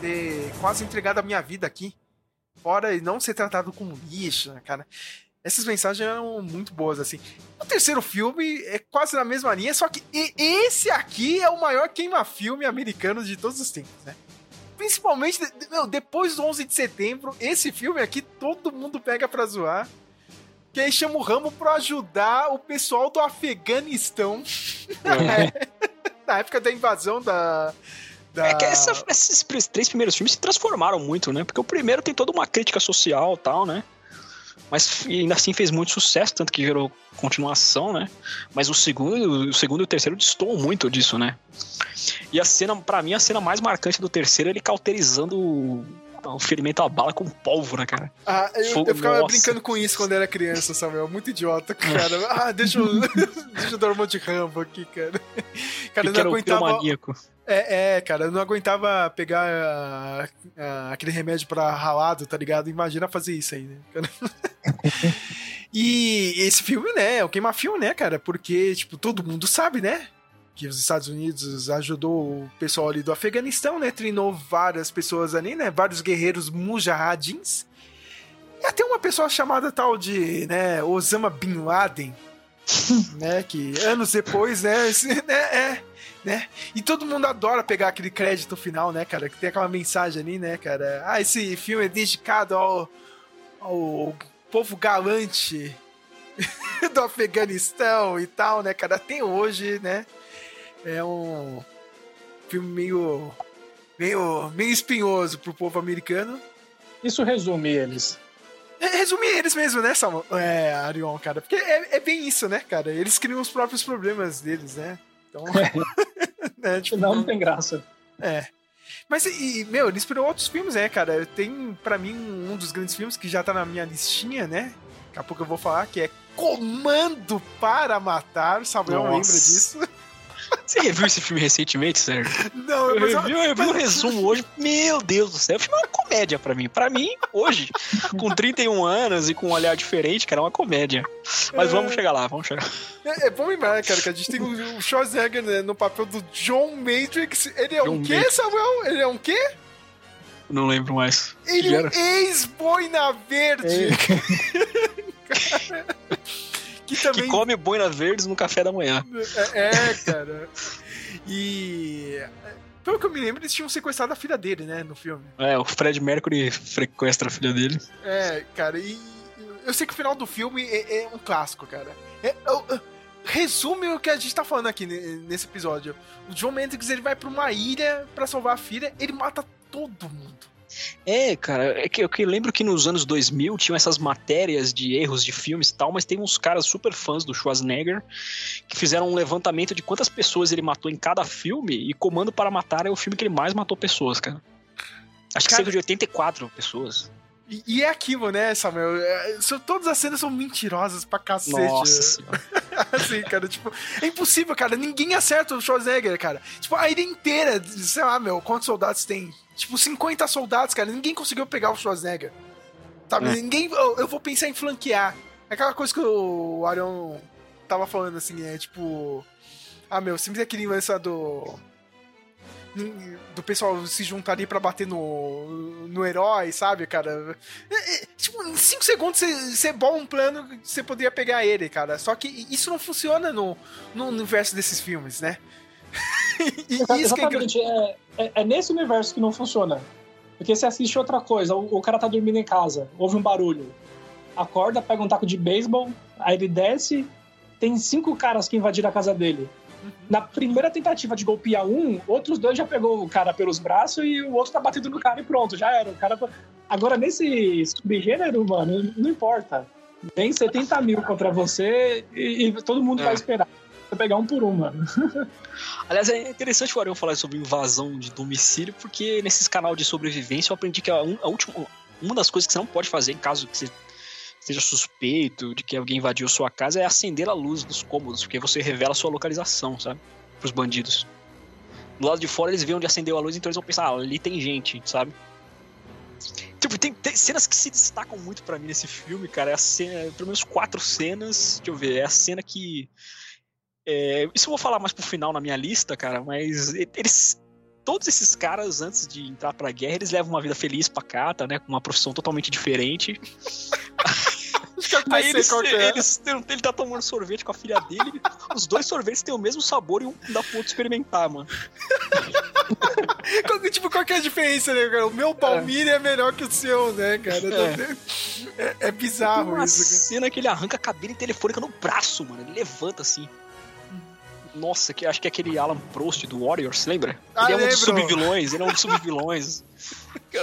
ter quase entregado a minha vida aqui. Fora e não ser tratado como lixo, né, cara? Essas mensagens eram muito boas, assim. O terceiro filme é quase na mesma linha, só que esse aqui é o maior queima-filme americano de todos os tempos, né? Principalmente, meu, depois do 11 de setembro, esse filme aqui todo mundo pega pra zoar. Que aí chama o Rambo pra ajudar o pessoal do Afeganistão. Na época da invasão da... da... É que essa- esses três primeiros filmes se transformaram muito, né? Porque o primeiro tem toda uma crítica social e tal, né? Mas ainda assim fez muito sucesso, tanto que gerou continuação, né? Mas o segundo, o segundo e o terceiro destoam muito disso, né? E a cena, pra mim, a cena mais marcante do terceiro é ele cauterizando o, o ferimento à bala com pólvora, cara. Ah, eu, Fogo- eu ficava nossa. brincando com isso quando era criança, Samuel. Muito idiota, cara. Ah, deixa eu, deixa eu dar uma de rambo aqui, cara. Cara, eu não aguentava. piromaníaco. É, é, cara, eu não aguentava pegar ah, ah, aquele remédio pra ralado, tá ligado? Imagina fazer isso aí, né? e esse filme, né, é o queima-filme, né, cara? Porque, tipo, todo mundo sabe, né? Que os Estados Unidos ajudou o pessoal ali do Afeganistão, né? Treinou várias pessoas ali, né? Vários guerreiros mujahidins. E até uma pessoa chamada tal de, né, Osama Bin Laden, né? Que anos depois, né? esse- né é, né? E todo mundo adora pegar aquele crédito final, né, cara? Que tem aquela mensagem ali, né, cara? Ah, esse filme é dedicado ao, ao povo galante do Afeganistão e tal, né, cara? Até hoje, né? É um filme meio. meio, meio espinhoso pro povo americano. Isso resume eles. É, Resumir eles mesmo, né, Salmo? É, Arion, cara. Porque é, é bem isso, né, cara? Eles criam os próprios problemas deles, né? Então. né, tipo, Não, não tem graça. É. Mas, e, meu, ele inspirou outros filmes, né, cara? Tem, pra mim, um dos grandes filmes que já tá na minha listinha, né? Daqui a pouco eu vou falar, que é Comando para Matar. Samuel Nossa. lembra disso? Você reviu esse filme recentemente, Sérgio? Não, Eu mas revi, eu revi o resumo hoje. Meu Deus do céu, o filme é uma comédia pra mim. Pra mim, hoje, com 31 anos e com um olhar diferente, cara, é uma comédia. Mas vamos chegar lá, vamos chegar. É, é bom lembrar, cara, que a gente tem o, o Schwarzenegger né, no papel do John Matrix. Ele é um John quê, Matrix. Samuel? Ele é um quê? Não lembro mais. Ele é um ex-boina verde. Cara, que também Que come boina verdes no café da manhã. É, é, cara. E. Pelo que eu me lembro, eles tinham sequestrado a filha dele, né, no filme. É, o Fred Mercury sequestra a filha dele. É, cara, e. Eu sei que o final do filme é, é um clássico, cara. É, eu- resume o que a gente tá falando aqui ne- nesse episódio. O John Matrix ele vai pra uma ilha pra salvar a filha, ele mata todo mundo. É, cara, é que eu que lembro que nos anos 2000 tinham essas matérias de erros de filmes e tal, mas tem uns caras super fãs do Schwarzenegger que fizeram um levantamento de quantas pessoas ele matou em cada filme e Comando para Matar é o filme que ele mais matou pessoas, cara. Acho que Cara- cerca de 84 pessoas. E, e é aquilo, né, Samuel? É, são- todas as cenas são mentirosas pra cacete. Nossa senhora. assim, cara, tipo, é impossível, cara. Ninguém acerta o Schwarzenegger, cara. Tipo, a ilha inteira, sei lá, meu, quantos soldados tem? Tipo, 50 soldados, cara. Ninguém conseguiu pegar o Schwarzenegger. Sabe? É. Ninguém. Eu, eu vou pensar em flanquear. É aquela coisa que o Arion tava falando, assim, é tipo. Ah, meu, sempre aquele lance do. Do pessoal se juntar ali pra bater no, no herói, sabe, cara? É, é, tipo, em 5 segundos você, bola um plano você poderia pegar ele, cara. Só que isso não funciona no, no universo desses filmes, né? e é. Exatamente, é, é, é nesse universo que não funciona. Porque você assiste outra coisa, o, o cara tá dormindo em casa, ouve um barulho, acorda, pega um taco de beisebol, aí ele desce, tem cinco caras que invadiram a casa dele. Na primeira tentativa de golpear um, outros dois já pegou o cara pelos braços e o outro tá batendo no cara e pronto, já era. O cara... Agora, nesse subgênero, mano, não importa. Tem 70 mil contra você e, e todo mundo É. vai esperar. Você pegar um por um, mano. Aliás, é interessante o Ariel falar sobre invasão de domicílio, porque nesses canal de sobrevivência eu aprendi que a, a última, uma das coisas que você não pode fazer em caso que você seja suspeito de que alguém invadiu sua casa é acender a luz dos cômodos, porque você revela sua localização, sabe? Pros bandidos. Do lado de fora eles veem onde acendeu a luz, então eles vão pensar, ah, ali tem gente, sabe? Tipo, tem, tem cenas que se destacam muito pra mim nesse filme, cara. É a cena, pelo menos quatro cenas. Deixa eu ver, é a cena que. É, isso eu vou falar mais pro final na minha lista, cara, mas eles. Todos esses caras, antes de entrar pra guerra, eles levam uma vida feliz, pacata, né? Com uma profissão totalmente diferente. Aí eles, é. eles- ele tá tomando sorvete com a filha dele. os dois sorvetes têm o mesmo sabor e um dá pro outro experimentar, mano. Tipo, qual que é a diferença, né, cara? O meu palmilha é, melhor que o seu, né, cara? É, é bizarro uma isso. cena que ele arranca a cabine telefônica no braço, mano. Ele levanta assim. Nossa, que acho que é aquele Alan Prost do Warriors, lembra? Ah, ele é um dos lembro. subvilões, ele é um dos subvilões.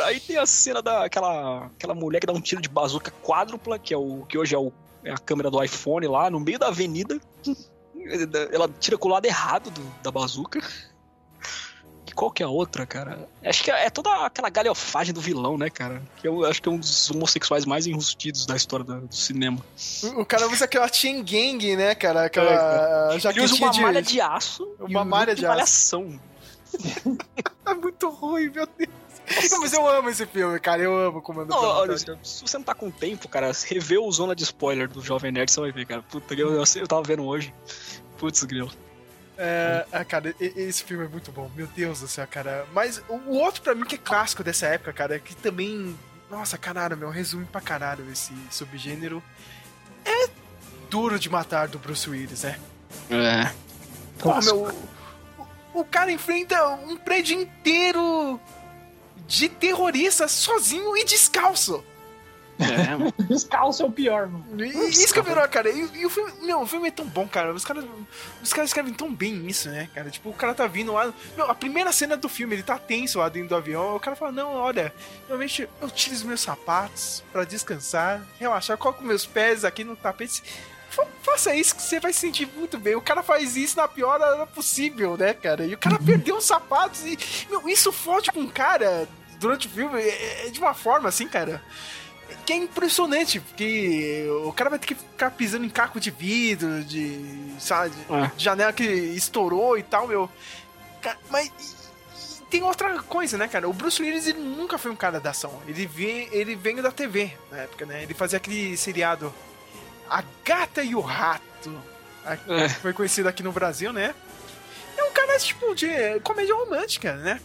Aí tem a cena daquela aquela mulher que dá um tiro de bazuca quádrupla, que é o que hoje é, o- é a câmera do iPhone lá, no meio da avenida. Ela tira com o lado errado do- da bazuca. Qual que é a outra, cara? Acho que é toda aquela galhofagem do vilão, né, cara? Que eu acho que é um dos homossexuais mais enrustidos da história da- do cinema. O o cara usa aquela chain gang, né, cara? É, Aquela cara. Ele usa uma malha de aço Uma um malha de aço. malhação. É muito ruim, meu Deus. Não, mas eu amo esse filme, cara. Eu amo Comando Não, olha, se você não tá com tempo, cara, revê o Zona de Spoiler do Jovem Nerd, você vai ver, cara. Puta, eu, eu, eu tava vendo hoje. Putz, grilo. É, ah, cara, esse filme é muito bom. Meu Deus do céu, cara. Mas o outro pra mim que é clássico dessa época, cara, que também. Nossa, caralho, meu, resume pra caralho esse subgênero. É Duro de Matar do Bruce Willis, né? É. Pô, meu. O, o cara enfrenta um prédio inteiro de terroristas sozinho e descalço. É, mano. Descalço é o pior, mano. E- Isso que é melhor, cara. E, e o filme, meu, o filme é tão bom, cara. Os caras, os caras escrevem tão bem isso, né, cara? Tipo, o cara tá vindo lá. Meu, a primeira cena do filme, ele tá tenso lá dentro do avião. O cara fala: Não, olha, realmente eu tiro os meus sapatos pra descansar, relaxar, coloco meus pés aqui no tapete. Fa- Faça isso que você vai se sentir muito bem. O cara faz isso na pior hora possível, né, cara? E o cara perdeu os sapatos e. Meu, isso fode com o cara durante o filme é- é de uma forma assim, cara que é impressionante, porque o cara vai ter que ficar pisando em caco de vidro, de, sabe, de É. janela que estourou e tal, meu. Mas e- e tem outra coisa, né, cara? O Bruce Willis ele nunca foi um cara da ação. Ele vem, ele veio da TV na época, né? Ele fazia aquele seriado A Gata e o Rato, É. foi conhecido aqui no Brasil, né? É um cara tipo de comédia romântica, né?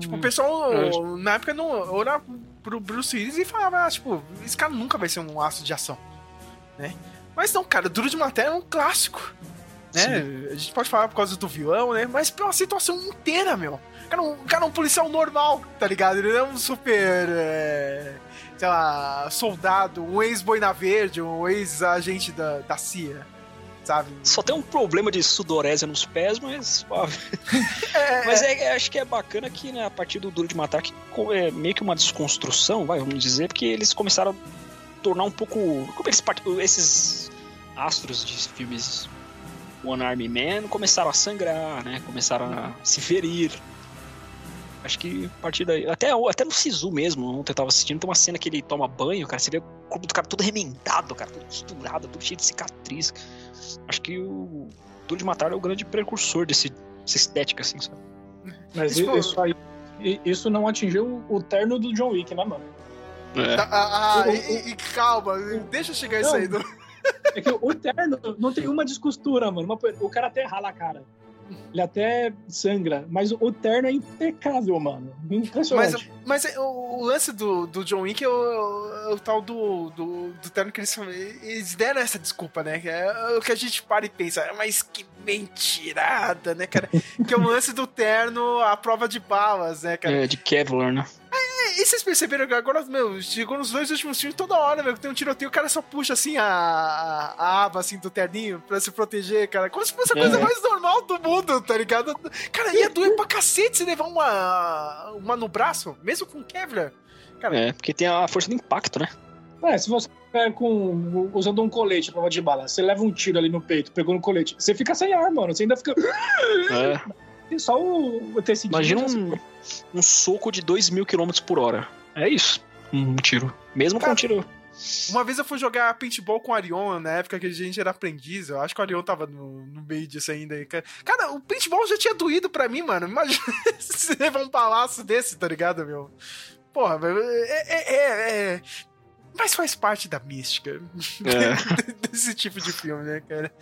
Tipo, o pessoal É. na época não pro Bruce Willis e falava, ah, tipo, esse cara nunca vai ser um aço de ação, né? Mas não, cara, Duro de Matéria é um clássico, né? A gente pode falar por causa do vilão, né? Mas pela situação inteira, meu. O cara, é um- cara é um policial normal, tá ligado? Ele não é um super, é, sei lá, soldado, um ex-boina verde, um ex-agente da, da CIA, sabe? Só tem um problema de sudorésia nos pés, mas. suave. É, Mas é, é- acho que é bacana que, né, a partir do Duro de Matar, que é meio que uma desconstrução, vai, vamos dizer, porque eles começaram a tornar um pouco. Como eles part- esses astros de filmes One Army Man começaram a sangrar, né? Começaram a se ferir. Acho que a partir daí. Até, até no Sisu mesmo, ontem eu tava assistindo, tem uma cena que ele toma banho, cara. Você vê o corpo do cara todo remendado, cara, todo costurado, todo cheio de cicatriz. Acho que o Duro de Matar é o grande precursor desse, dessa estética, assim, sabe? Mas Isso- isso aí. Isso não atingiu o terno do John Wick, né, mano? Ah, ah, ah, e, e- e calma, deixa eu chegar isso aí. Do... É que o terno não tem uma descostura, mano. O cara até rala a cara. Ele até sangra. Mas o terno é impecável, mano. Mas, Impressionante. mas é, o, lance do, do John Wick é o, é o tal do, do, do terno que eles. Eles deram essa desculpa, né? Que É o que a gente para e pensa, mas que mentirada, né, cara? que é o lance do terno à prova de balas, né, cara? É, de Kevlar, né? E, e vocês perceberam que agora, meu, chegou nos dois últimos filmes, toda hora, meu, que tem um tiroteio, o cara só puxa assim a, a, a aba assim do terninho pra se proteger, cara. Como se fosse a coisa É. mais normal do mundo, tá ligado? Cara, ia doer pra cacete se levar uma, uma no braço, mesmo com Kevlar. Cara, É, porque tem a força do impacto, né? É, se você é com, usando um colete à prova de bala, você leva um tiro ali no peito, pegou no colete, você fica sem ar, mano. Você ainda fica. É. Tem só o, o tecidinho. Imagina um, um soco de 2 mil quilômetros por hora. É isso. Um tiro. Mesmo com Cara, um tiro. Uma vez eu fui jogar paintball com o Arion, na época que a gente era aprendiz. Eu acho que o Arion tava no, no meio disso ainda. aí, Cara, o paintball já tinha doído pra mim, mano. Imagina se levar um palácio desse, tá ligado, meu? Porra, é, é, é- é- Mas faz parte da mística desse tipo de filme, né, cara?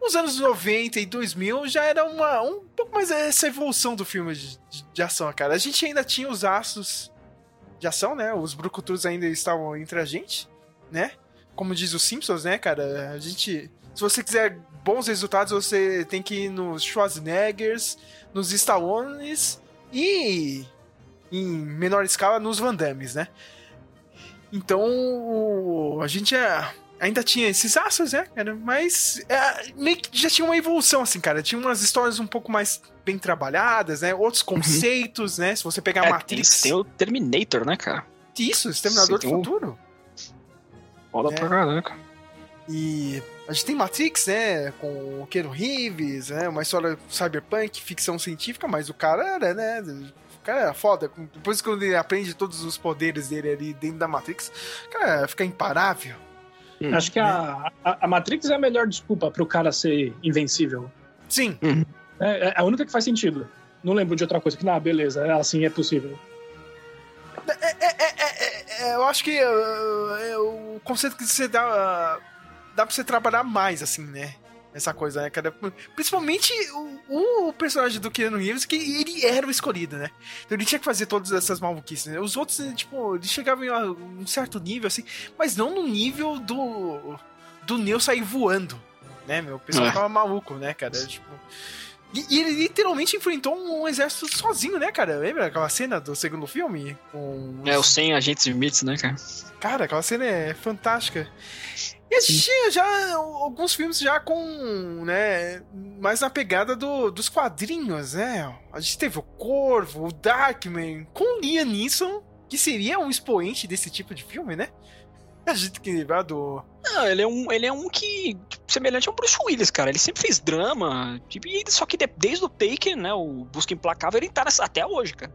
Os anos 90 e 2000 já era uma, um pouco mais essa evolução do filme de, de- de ação, cara. A gente ainda tinha os aços de ação, né? Os brucutus ainda estavam entre a gente, né? Como diz os Simpsons, né, cara? A gente. Se você quiser bons resultados, você tem que ir nos Schwarzeneggers, nos Stallones e. Em menor escala, nos Van Dammes, né? Então, o- a gente é- ainda tinha esses aços, né, cara? Mas é, meio que já tinha uma evolução, assim, cara. Tinha umas histórias um pouco mais bem trabalhadas, né? Outros conceitos, né? Se você pegar É, Matrix. tem, tem o Terminator, né, cara? Isso, Exterminador do um- Futuro. Foda É. pra caraca. E a gente tem Matrix, né? Com o Keanu Reeves, né? Uma história cyberpunk, ficção científica, mas o cara era, né? Cara era foda. Depois quando ele aprende todos os poderes dele ali dentro da Matrix, cara fica imparável. Acho que a, a, a Matrix é a melhor desculpa pro cara ser invencível. Sim. É, é a única que faz sentdo. Não lembro de outra coisa que, não, beleza, é assim é possível. É, eu acho que uh, é o conceito que você dá. dá pra você trabalhar mais, assim, né? Essa coisa, né, cara? Principalmente o, o personagem do Keanu Reeves, que ele era o escolhido, né? Então ele tinha que fazer todas essas maluquices, né? Os outros, tipo, eles chegavam em um certo nível, assim, mas não no nível do. do Neo sair voando, né, meu? O pessoal É. ficava maluco, né, cara? Tipo. E, e ele literalmente enfrentou um exército sozinho, né, cara? Lembra aquela cena do segundo filme? Com É, os 100 agentes limites, né, cara? Cara, aquela cena é fantástica. E a gente tinha já alguns filmes já com, né, mais na pegada do, dos quadrinhos, né? A gente teve o Corvo, o Darkman, com Liam Neeson, que seria um expoente desse tipo de filme, né? A gente que lembrar do... Não, ele é um, ele é um que, tipo, semelhante ao Bruce Willis, cara. Ele sempre fez drama, tipo, só que de- desde o Taken, né, o Busca Implacável, ele tá nessa, até hoje, cara.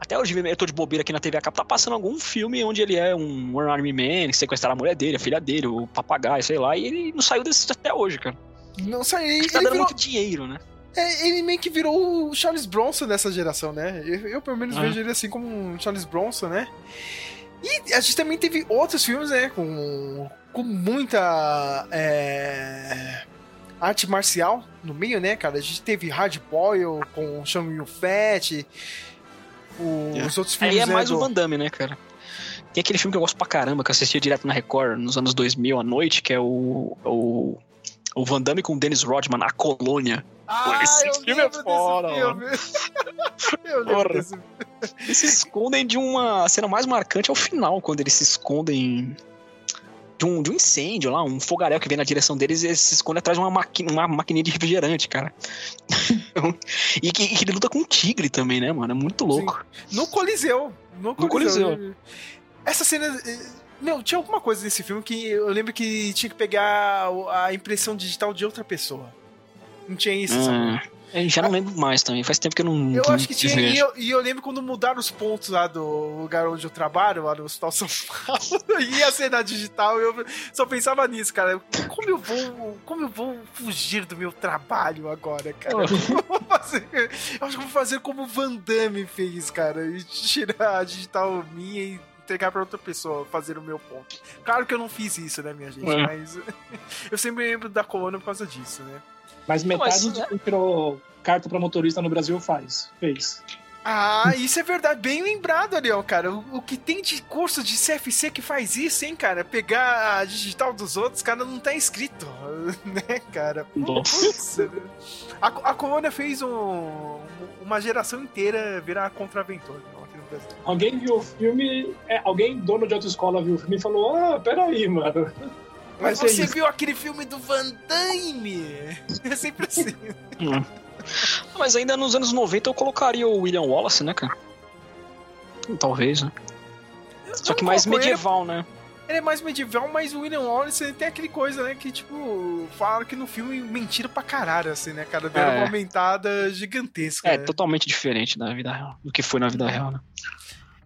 Até hoje, eu tô de bobeira aqui na TV a cabo, tá passando algum filme onde ele é um One Army Man, que sequestraram a mulher dele, a filha dele, o papagaio, sei lá, e ele não saiu desse até hoje, cara. Não sei, ele, Tá ele dando virou, muito dinheiro, né? é, ele meio que virou o Charles Bronson dessa geração, né? Eu, eu, pelo menos Ah. vejo ele assim como um Charles Bronson, né? E a gente também teve outros filmes, né? Com, com muita é, arte marcial no meio, né, cara? A gente teve Hard Boil com Shang Yu Fat, o- os outros filmes, Aí é né, mais do- o Van Damme, né, cara? Tem aquele filme que eu gosto pra caramba, que eu assistia direto na Record nos anos 2000 à noite, que é o. o o Van Damme com o Dennis Rodman, A Colônia. Ah, esse eu filme é foda, filme. eu lembro Porra. desse Eles se escondem de uma. A cena mais marcante é o final, quando eles se escondem de um, de um incêndio lá, um fogaréu que vem na direção deles e eles se escondem atrás de uma, maqui, uma maquininha de refrigerante, cara. e, que, e que ele luta com um tigre também, né, mano? É muito louco. No Coliseu. No Coliseu. Coliseu. Essa cena. eh, Meu, tinha alguma coisa nesse filme que eu lembro que tinha que pegar a impressão digital de outra pessoa. Não tinha isso, sabe? Ah, eu já não lembro mais também. Faz tempo que eu não. Eu acho que tinha. E eu, e eu lembro quando mudaram os pontos lá do lugar onde eu trabalho, lá no Hospital São Paulo, e a cena digital, eu só pensava nisso, cara. Como eu vou. Como eu vou fugir do meu trabalho agora, cara? Eu vou fazer? Eu acho que eu vou fazer como o Van Damme fez, cara. E tirar a digital minha e entregar pra outra pessoa fazer o meu ponto. Claro que eu não fiz isso, né, minha gente? É. Mas eu sempre lembro da coluna por causa disso, né? Mas metade Mas, de né? quem tirou carta pra motorista no Brasil faz. Fez. Ah, isso é verdade. Bem lembrado, Leão, cara. O, o que tem de curso de CFC que faz isso, hein, cara? Pegar a digital dos outros, cara, não tá escrito, né, cara? Putz, a, a Colônia fez um- uma geração inteira virar contraventor aqui no Brasil. Alguém viu o filme. é, alguém, dono de autoescola, viu o filme e falou: Ah, peraí, mano. Mas você isso. viu aquele filme do Van Damme? É sempre assim. Hum. Mas ainda nos anos 90 eu colocaria o William Wallace, né, cara? Talvez, né? Só que mais coloco ele- medieval, né? Ele é mais medieval, mas o William Wallace ele tem aquele coisa, né? Que, tipo, falaram que no filme mentira pra caralho, assim, né, cara? Deram É. uma aumentada gigantesca. É, né? totalmente diferente da vida real, do que foi na vida real, né?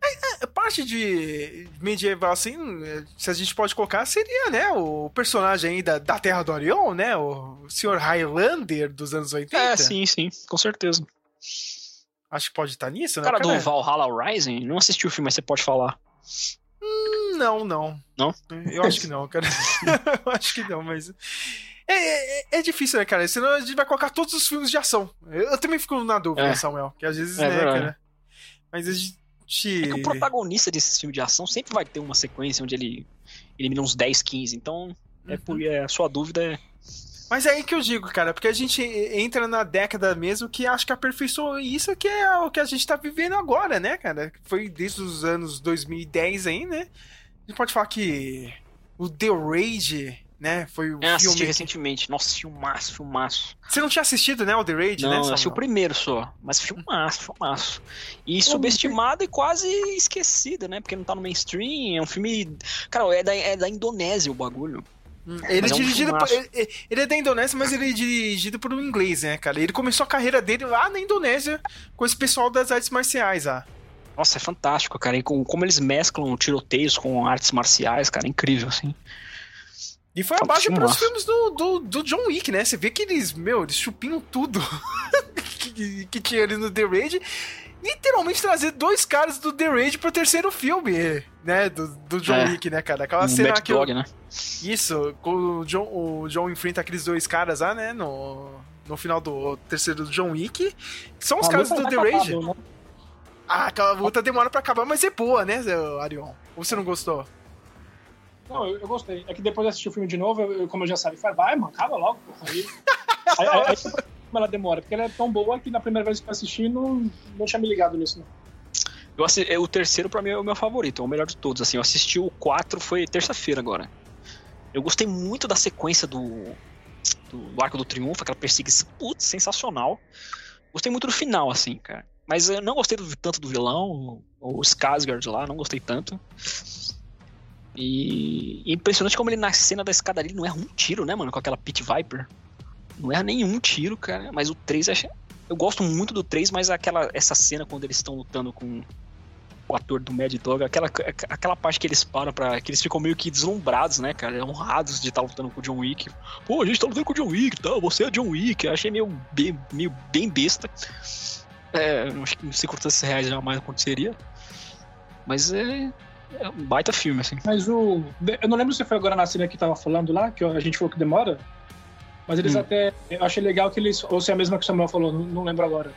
É, para parte de medieval, assim, se a gente pode colocar, seria, né, o personagem aí da, da Terra do Orion, né, o Sr. Highlander dos anos 80. É, sim, sim, com certeza. Acho que pode estar nisso, O né, cara do Valhalla Rising, não assistiu o filme, mas você pode falar. Hum, Não, não. Não? Eu acho que não, cara. eu acho que não, mas. É, é, é difícil, né, cara? Senão a gente vai colocar todos os filmes de ação. Eu, eu também fico na dúvida, É. Samuel. Que às vezes, É né, verdade. cara. Mas a gente. É que o protagonista desses filmes de ação sempre vai ter uma sequência onde ele elimina uns 10, 15. Então, é por, é, a sua dúvida é. Mas é aí que eu digo, cara, porque a gente entra na década mesmo que acho que aperfeiçoou isso que é o que a gente tá vivendo agora, né, cara? Foi desde os anos 2010 aí, né? A gente pode falar que o The Raid, né, foi o Eu assisti filme... recentemente. Nossa, filmaço, filmaço. Você não tinha assistido, né, o The Raid, Não, né, eu assisti o primeiro só. Mas filmaço, filmaço. E subestimado e quase esquecido, né? Porque não tá no mainstream. É um filme. Cara, é da, é da Indonésia o bagulho. Ele é é um dirigido por, ele, ele é da Indonésia, mas ele é dirigido por um inglês, né, cara? Ele começou a carreira dele lá na Indonésia com esse pessoal das artes marciais, ah. Nossa, é fantástico, cara. E com, como eles mesclam tiroteios com artes marciais, cara, é incrível, assim. E foi a Tá base pros filmaço. filmes do, do, do John Wick, né? Você vê que eles, meu, eles chupinham tudo que, que tinha ali no The Raid. Literalmente trazer dois caras do The Raid pro terceiro filme, né? Do, do John É. Wick, né, cara? Aquela Um cena que. Dog, né? Isso, com o John, o John enfrenta aqueles dois caras lá, né? No, no final do terceiro do John Wick. Que são os A caras luta do vai The Raid. né? Ah, aquela luta demora pra acabar, mas é boa, né, Arion? Ou você não gostou? Não, eu, eu gostei. É que depois de assistir o filme de novo, eu, eu- como eu já sabia, falei, vai, mano, acaba logo, porra. Aí, aí, aí, aí como ela demora, porque ela é tão boa que na primeira vez que eu assisti, não, não tinha me ligado nisso, não. Eu assi- é, o terceiro, pra mim, é o meu favorito, é o melhor de todos. Assim, eu assisti o 4, foi terça-feira agora. Eu gostei muito da sequência do, do, do Arco do Triunfo, aquela perseguição, putz, sensacional. Gostei muito do final, assim, cara. Mas eu não gostei do- tanto do vilão, o, o Skarsgård lá, não gostei tanto. E, impressionante como ele na cena da escadaria ele não erra um tiro, né, mano, com aquela Pit Viper. Não erra nenhum tiro, cara. Mas o 3 é eu gosto muito do 3, mas aquela essa cena quando eles estão lutando com o ator do Mad Dog, aquela, aquela parte que eles param para que eles ficam meio que deslumbrados, né, cara, honrados de estar lutando com o John Wick. Pô, a gente tá lutando com o John Wick, tá? Você é John Wick. Eu achei meio bem, meio bem besta. É, acho que sem circunstâncias reais jamais aconteceria. Mas é, é um baita filme, assim. Mas o. Eu não lembro se foi agora na cena que tava falando lá, que a gente falou que demora. Mas eles Hum. até. Eu achei legal que eles. Ou se é a mesma que o Samuel falou, não, não lembro agora.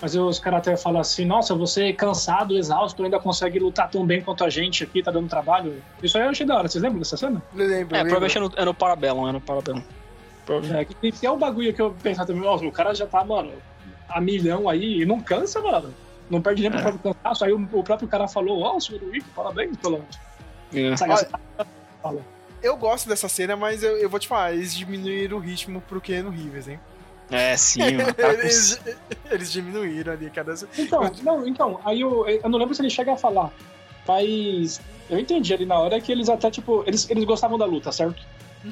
Mas os caras até falam assim: nossa, você é cansado, exausto, ainda consegue lutar tão bem quanto a gente aqui, tá dando trabalho. Isso aí eu achei da hora. Vocês lembram dessa cena? Lembro, É, provavelmente é no, é no Parabellum, é no Parabellum. É, que, que é um bagulho que eu pensava também, ó, o cara já tá, mano, a milhão aí e não cansa, mano. Não perde nem pro É. próprio cansaço. Aí o, o próprio cara falou, ó, senhor Wick, parabéns pelo. É. sagacidade." Fala. Eu gosto dessa cena, mas eu, eu vou te falar, eles diminuíram o ritmo pro Keanu Reeves, hein? É, sim, mano. com- eles, eles diminuíram ali cada. Então, não, então, aí eu, eu não lembro se ele chega a falar, mas eu entendi ali na hora que eles até, tipo, eles, eles gostavam da luta, certo?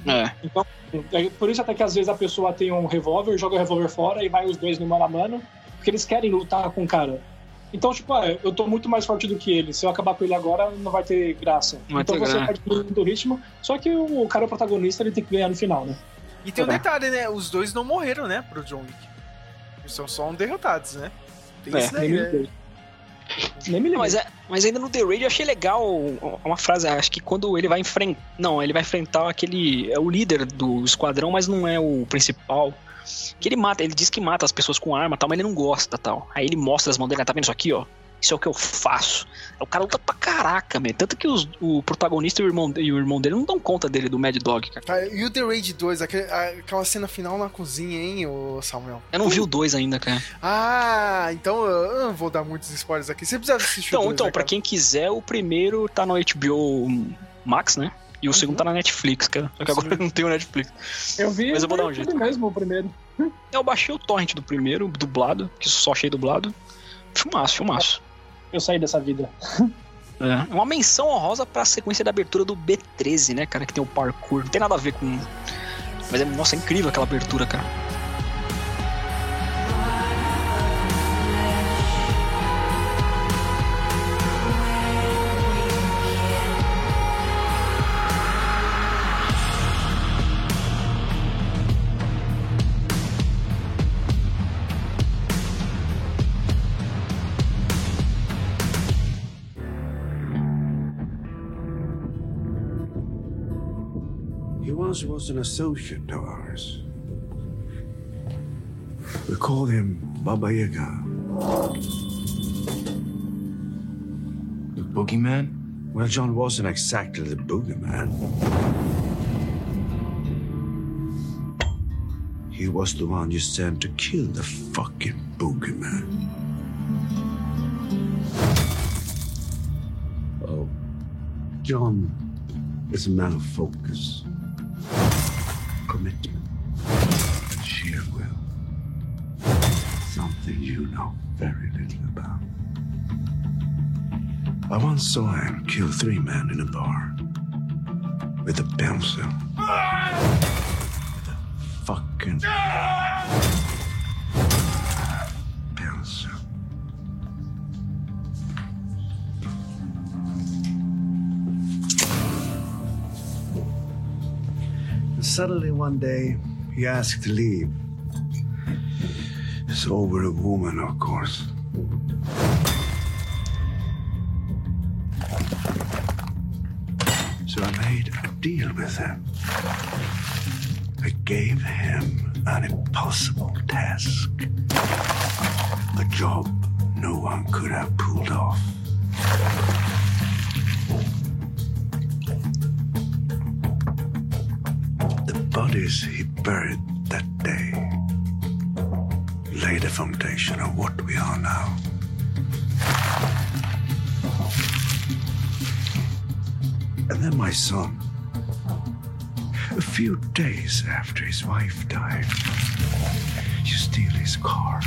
É. Então, é por isso até que às vezes a pessoa tem um revólver, joga o revólver fora e vai os dois no mano a mano, porque eles querem lutar com o cara. Então, tipo, ah, eu tô muito mais forte do que ele. Se eu acabar com ele agora, não vai ter graça. Vai então ter você graça. vai diminuindo o ritmo. Só que o cara, o protagonista, ele tem que ganhar no final, né? E tem um É. detalhe, né? Os dois não morreram, né, pro John Wick. Eles são só um derrotados, né? Tem É, isso daí, né? liguei. nem me liguei. Mas, é, mas ainda no The Raid eu achei legal uma frase, acho que quando ele vai enfrentar. Não, ele vai enfrentar aquele. É o líder do esquadrão, mas não é o principal. Que ele mata, ele diz que mata as pessoas com arma tal, mas ele não gosta tal. Aí ele mostra as mãos dele, tá vendo isso aqui, ó? Isso é o que eu faço. O cara luta pra caraca, meu. Tanto que os- o protagonista e o, irmão, e o irmão dele não dão conta dele do Mad Dog, cara. Tá, e o The Raid 2, aquele- a- aquela cena final na cozinha, hein, ô Samuel? Eu não vi o dois ainda, cara. Ah, então eu não vou dar muitos spoilers aqui. Você precisa assistir o Então, dois, então né, pra quem quiser, o primeiro tá no HBO Max, né? E o segundo tá na Netflix, cara. Só que agora não tem o Netflix. Eu vi Mas eu vou dar um jeito. Mesmo o primeiro. Eu baixei o torrent do primeiro, dublado, que só achei dublado. Filmaço, filmaço. Eu saí dessa vida. É. Uma menção honrosa pra sequência da abertura do B13, né, cara? Que tem o parkour. Não tem nada a ver com. Mas é, nossa, é incrível aquela abertura, cara. He was an associate of ours. We called him Baba Yaga. The boogeyman? Well, John wasn't exactly the boogeyman. He was the one you sent to kill the fucking boogeyman. Oh, John is a man of focus, commitment, sheer will. Something you know very little about. I once saw him kill three men in a bar with a pencil. With a fucking suddenly one day he asked to leave. It's over a woman, of course. So I made a deal with him. I gave him an impossible task. A job no one could have pulled off. Bodies he buried that day laid the foundation of what we are now. And then my son, a few days after his wife died, you steal his car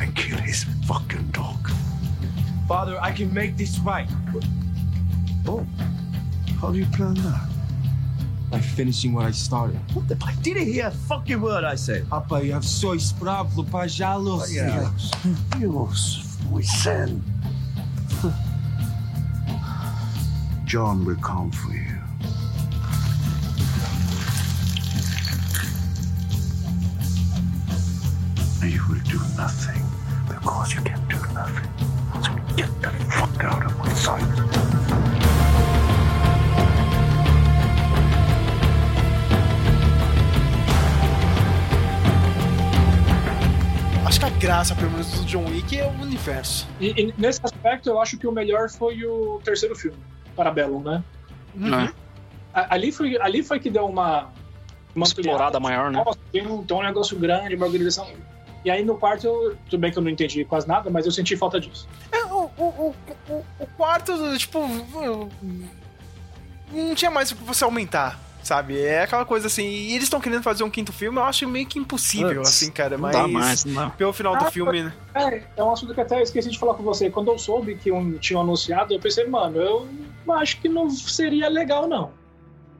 and kill his fucking dog. Father, I can make this right. Oh, how do you plan that? by finishing what I started. What the? I didn't hear a fucking word I said. Apa, eu sou escravo para los cielos. Dios, we sin. John will come for you. You will do nothing because you can do nothing. So get the fuck out of my sight. Acho que a graça, pelo menos, do John Wick é o universo. E, e nesse aspecto, eu acho que o melhor foi o terceiro filme, Parabellum, né? Uhum. A- Ali foi, ali foi que deu uma. Uma Explorada maior, né? Nossa, tem um, tem um negócio grande, uma organização. E aí no quarto, eu, tudo bem que eu não entendi quase nada, mas eu senti falta disso. É, o, o, o, o quarto, tipo. Não tinha mais o que você aumentar, sabe? É aquela coisa assim. E eles estão querendo fazer um quinto filme, eu acho meio que impossível, Putz, assim, cara. não Mas. dá mais, não. Pelo final do Ah, filme, né? É, é um assunto que até esqueci de falar com você. Quando eu soube que um, tinham anunciado, eu pensei, mano, eu acho que não seria legal, não.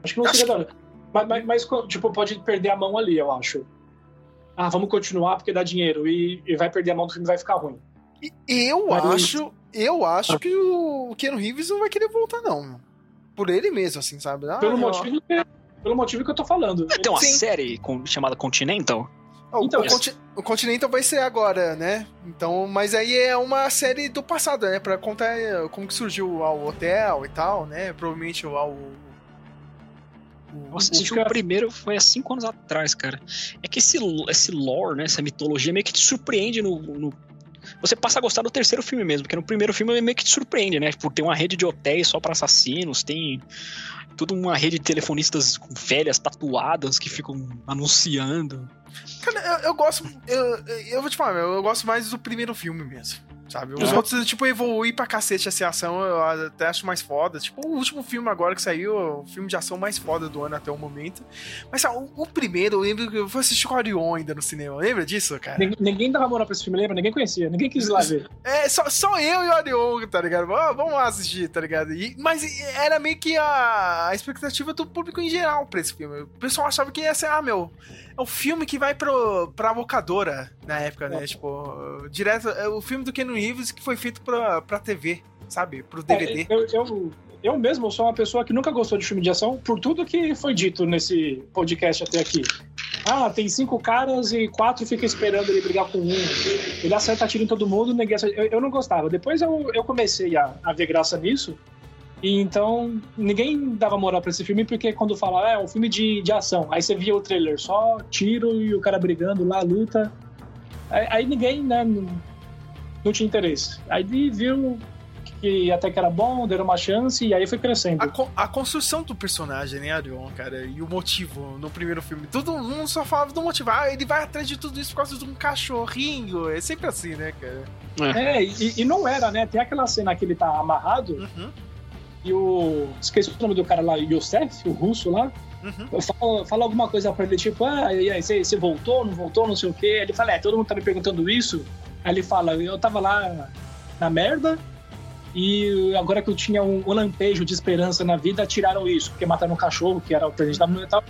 Acho que não seria legal. Mas, mas, mas, tipo, pode perder a mão ali, eu acho. Ah, vamos continuar porque dá dinheiro. E, e vai perder a mão do filme vai ficar ruim. Eu Mas- acho. Eu acho que o Keanu Reeves não vai querer voltar, não. Por ele mesmo, assim, sabe? Ah, Pelo, motivo que, pelo motivo que eu tô falando. Tem uma Sim. série com- chamada Continental? Ah, o, Então, o, Conti- o Continental vai ser agora, né? Então, mas aí é uma série do passado, né? Pra contar eh, como que surgiu o hotel e tal, né? Provavelmente o. o Eu assisti o primeiro foi há cinco anos atrás, cara. É que esse, esse lore, né, essa mitologia meio que te surpreende no, no- Você passa a gostar do terceiro filme mesmo, porque no primeiro filme meio que te surpreende, né? Por ter uma rede de hotéis só pra assassinos, tem toda uma rede de telefonistas com velhas tatuadas que ficam anunciando. Cara, eu, eu gosto. Eu, eu vou te falar, eu gosto mais do primeiro filme mesmo. Sabe? Os É. outros, tipo, evoluem pra cacete essa ação, eu até acho mais foda. Tipo, o último filme agora que saiu, o filme de ação mais foda do ano até o momento. Mas sabe, o, o primeiro, eu lembro que eu fui assistir com o Orion ainda no cinema. Lembra disso, cara? Ninguém, ninguém dava moral pra esse filme, lembra? Ninguém conhecia, ninguém quis ir lá ver. É, só, só eu e o Orion, tá ligado? Ah, vamos lá assistir, tá ligado? E- mas era meio que a, a expectativa do público em geral pra esse filme. O pessoal achava que ia ser, ah, meu, é o filme que vai pro, pra locadora na época, né? Tipo, direto. É o filme do Ken Reeves que foi feito pra, pra TV, sabe? Pro DVD. É, eu, eu, eu mesmo sou uma pessoa que nunca gostou de filme de ação por tudo que foi dito nesse podcast até aqui. Ah, tem cinco caras e quatro fica esperando ele brigar com um. Ele acerta tiro em todo mundo, ninguém acerta. Eu, eu não gostava. Depois eu, eu comecei a, a ver graça nisso. E então, ninguém dava moral pra esse filme, porque quando fala, "Ah, é um filme de, de ação, aí você via o trailer, só tiro e o cara brigando lá, luta. Aí, aí ninguém, né, não, não tinha interesse. Aí viu que até que era bom, deram uma chance, e aí foi crescendo. A, con- a construção do personagem, né, Arion, cara, e o motivo no primeiro filme. Todo mundo só falava do motivo. Ah, ele vai atrás de tudo isso por causa de um cachorrinho. É sempre assim, né, cara? É, e, e não era, né? Tem aquela cena que ele tá amarrado Uhum. E o. Esqueci o nome do cara lá, Yosef, o russo lá. Uhum. Fala, fala alguma coisa pra ele, tipo, ah, e aí, você, você voltou, não voltou, não sei o quê. Ele fala, é, todo mundo tá me perguntando isso. Aí ele fala, eu tava lá na merda e agora que eu tinha um, um lampejo de esperança na vida, tiraram isso, porque mataram um cachorro, que era o presidente da e tal.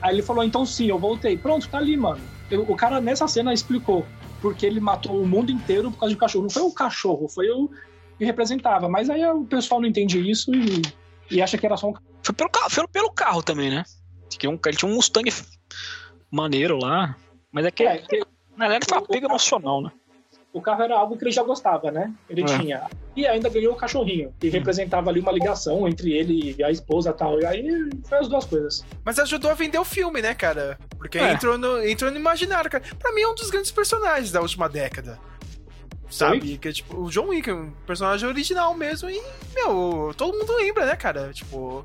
Aí ele falou, então sim, eu voltei. Pronto, tá ali, mano. Eu- o cara nessa cena explicou porque ele matou o mundo inteiro por causa de cachorro. Não foi o cachorro, foi o que representava. Mas aí o pessoal não entende isso e, e acha que era só um Foi pelo carro, foi pelo carro também, né? Tinha um, ele tinha um Mustang maneiro lá. Mas é que. É, que- na verdade foi uma pega emocional, né? o carro era algo que ele já gostava, né? Ele É. tinha. E ainda ganhou o cachorrinho, que representava ali uma ligação entre ele e a esposa e tal. E aí foi as duas coisas. Mas ajudou a vender o filme, né, cara? Porque É. entrou, no, entrou no imaginário, cara. Pra mim é um dos grandes personagens da última década. Sabe? Que é tipo, o John Wick, um personagem original mesmo, e, meu, todo mundo lembra, né, cara? Tipo,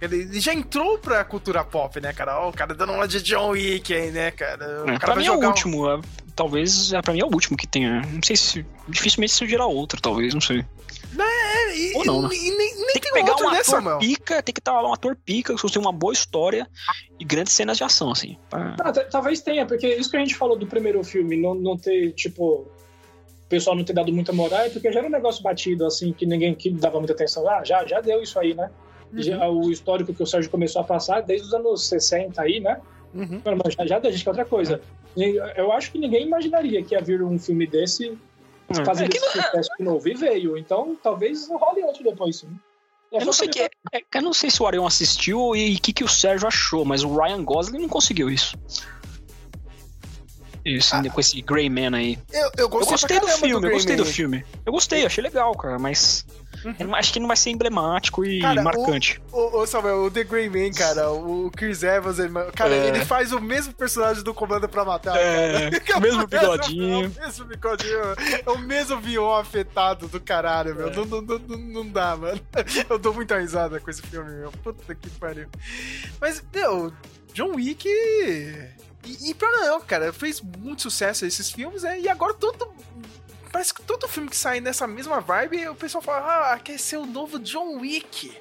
ele, ele já entrou pra cultura pop, né, cara? Ó, o cara dando uma de John Wick aí, né, cara? O É, cara pra mim é o jogar um- último. é, talvez, é, pra mim é o último que tenha. Não sei se. Dificilmente surgirá outro, talvez, não sei. É, e, Ou não, né? e nem, nem Tem que tem pegar outro, um né, ator pica, tem que estar um ator pica, que tem uma boa história e grandes cenas de ação, assim. pra- Ah, talvez tenha, porque isso que a gente falou do primeiro filme, não, não ter, tipo. O pessoal não ter dado muita moral, é porque já era um negócio batido, assim, que ninguém que dava muita atenção. Ah, já, já deu isso aí, né? Já, o histórico que o Sérgio começou a passar desde os anos 60 aí, né? Uhum. Mas já, já deu, gente, que é outra coisa. Eu acho que ninguém imaginaria que ia vir um filme desse É. fazendo É que esse sucesso de novo. E veio. Então, talvez role outro depois, sim. Eu não sei que, é- eu não sei se o Arion assistiu e o que, que o Sérgio achou, mas o Ryan Gosling não conseguiu isso. Isso, ainda com esse Grey Man aí. Eu, eu gostei, eu gostei do filme, eu Grey gostei Man. do filme. Eu gostei, achei legal, cara, mas. eu não- acho que não vai ser emblemático e Cara, marcante. O, o Samuel, o The Grey Man, cara, o Chris Evans, ele, cara, É. ele faz o mesmo personagem do Comando pra Matar. É, o mesmo É bigodinho. o mesmo bigodinho. É o mesmo viol afetado do caralho, meu. Não, não, não, não- não dá, mano. Eu dou muita risada com esse filme, meu. Puta que pariu. Mas, meu, John Wick. E, e não, cara, fez muito sucesso esses filmes, né? E agora todo. Parece que todo filme que sai nessa mesma vibe, o pessoal fala, ah, quer ser o novo John Wick.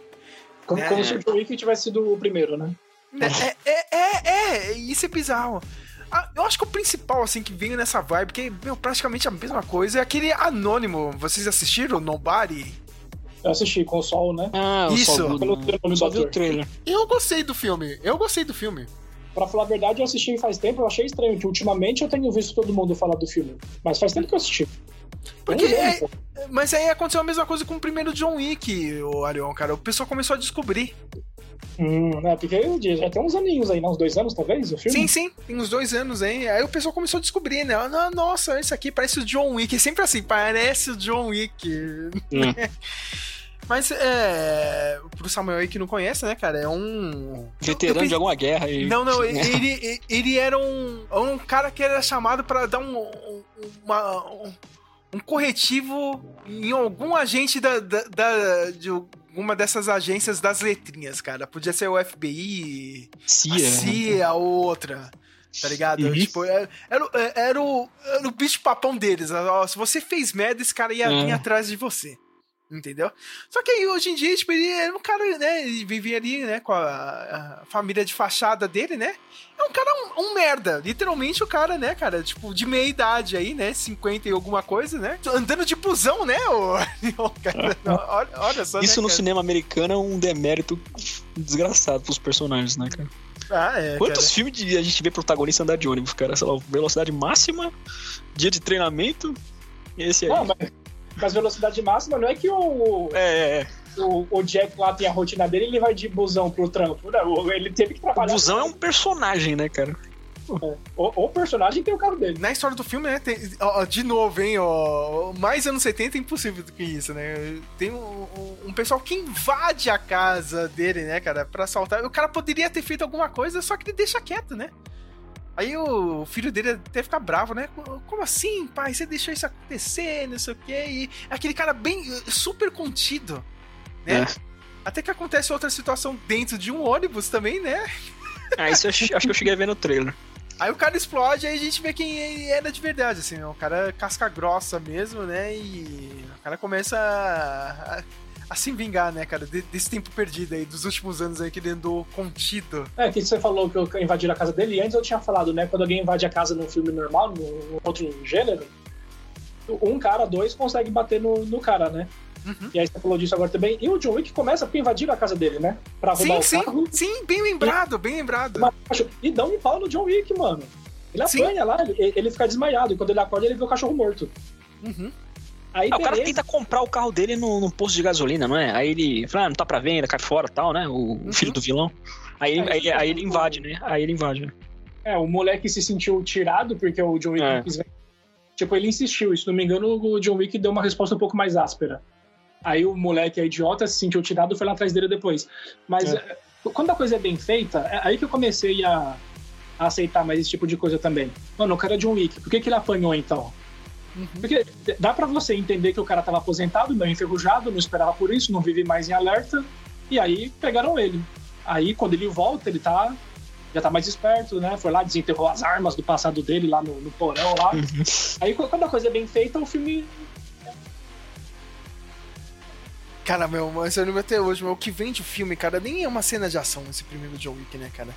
Como, É. como se o John Wick tivesse sido o primeiro, né? É, é, é, é, isso é bizarro. Ah, eu acho que o principal, assim, que veio nessa vibe, que é meu, praticamente a mesma coisa, é aquele anônimo. Vocês assistiram? Nobody? Eu assisti com o Sol, né? Ah, eu Isso. vi- Pelo nome do o ator. trailer. Eu gostei do filme. Eu gostei do filme. Pra falar a verdade, eu assisti faz tempo, eu achei estranho, que ultimamente eu tenho visto todo mundo falar do filme. Mas faz tempo que eu assisti. Porque é-. Mas aí aconteceu a mesma coisa com o primeiro John Wick, o Arion, cara. O pessoal começou a descobrir. Hum, é, porque eu disse, já tem uns aninhos aí, né? Uns dois anos, talvez, o filme? Sim, sim, tem uns dois anos aí. Aí o pessoal começou a descobrir, né? Nossa, esse aqui parece o John Wick. É sempre assim, parece o John Wick. Mas é. Pro Samuel aí que não conhece, né, cara? É um. Veterano de alguma guerra aí. Não, não, ele, ele era um, um cara que era chamado pra dar um, um- uma- um, um corretivo em algum agente da, da, da- de alguma dessas agências das letrinhas, cara. Podia ser o FBI, CIA. a CIA, a outra. Tá ligado? Uhum. Tipo, era, era, o- era, o, era o bicho papão deles. Ó, Se você fez merda, esse cara ia É. vir atrás de você. Entendeu? Só que aí, hoje em dia, tipo, ele era um cara, né? Ele vivia ali, né, com a, a família de fachada dele, né? É um cara, um, um merda. Literalmente o cara, né, cara? Tipo, de meia idade aí, né? 50 e alguma coisa, né? Andando de busão, né? O, o cara, olha, olha só. Isso né, no cara? cinema americano é um demérito desgraçado pros personagens, né, cara? Ah, é. Quantos cara. filmes de, a gente vê protagonista andar de ônibus, cara? Sei lá, velocidade máxima, dia de treinamento, e esse aí. Não, mas, mas velocidade máxima não é que o, É, é, o, o Jack lá tem a rotina dele ele vai de busão pro trampo. Não, ele teve que O trabalhar. busão é um personagem, né, cara? O, o personagem tem o carro dele. Na história do filme, né? tem- ó, de novo, hein? Ó, mais anos 70 é impossível do que isso, né? Tem um, um- um pessoal que invade a casa dele, né, cara, pra assaltar. O cara poderia ter feito alguma coisa, só que ele deixa quieto, né? Aí o filho dele até fica bravo, né? Como assim, pai? Você deixou isso acontecer, não sei o quê. E aquele cara bem eh, super contido, né? É. Até que acontece outra situação dentro de um ônibus também, né? Ah, isso eu ach- acho que eu cheguei a ver no trailer. Aí o cara explode, aí a gente vê quem ele era de verdade, assim, né? O cara casca grossa mesmo, né? E o cara começa a, a- a se vingar, né, cara, de- desse tempo perdido aí, dos últimos anos aí que ele andou contido. É, que você falou que eu invadi a casa dele, e antes eu tinha falado, né? Quando alguém invade a casa num filme normal, num outro gênero, um cara, dois, consegue bater no, no cara, né? Uhum. E aí você falou disso agora também. E o John Wick começa porque invadiram a casa dele, né? Pra roubar Sim, o sim, carro. sim, bem lembrado, bem lembrado. E dá um pau no John Wick, mano. Ele Sim. apanha lá, ele, ele fica desmaiado. E quando ele acorda, ele vê o cachorro morto. Uhum. Aí, Ah, o cara tenta comprar o carro dele no, no posto de gasolina, não é? Aí ele fala, ah, não tá pra venda, cai fora e tal, né? O, o filho do vilão. Aí, aí, aí é ele invade, né? Aí ele invade. É, o moleque se sentiu tirado porque o John Wick É. não quis ver. Tipo, ele insistiu. E, se não me engano, o John Wick deu uma resposta um pouco mais áspera. Aí o moleque é idiota, se sentiu tirado e foi lá atrás dele depois. Mas É. é, quando a coisa é bem feita, é aí que eu comecei a, a aceitar mais esse tipo de coisa também. Mano, o cara é John Wick. Por que, que ele apanhou então? Porque dá pra você entender que o cara tava aposentado, meio enferrujado, não esperava por isso, não vive mais em alerta. E aí pegaram ele. Aí quando ele volta, ele tá. Já tá mais esperto, né? Foi lá, desenterrou as armas do passado dele lá no, no porão lá. Aí quando a coisa é bem feita, o filme. Cara, meu, mas eu lembro até hoje, meu, o que vende o filme, cara, nem é uma cena de ação esse primeiro John Wick, né, cara?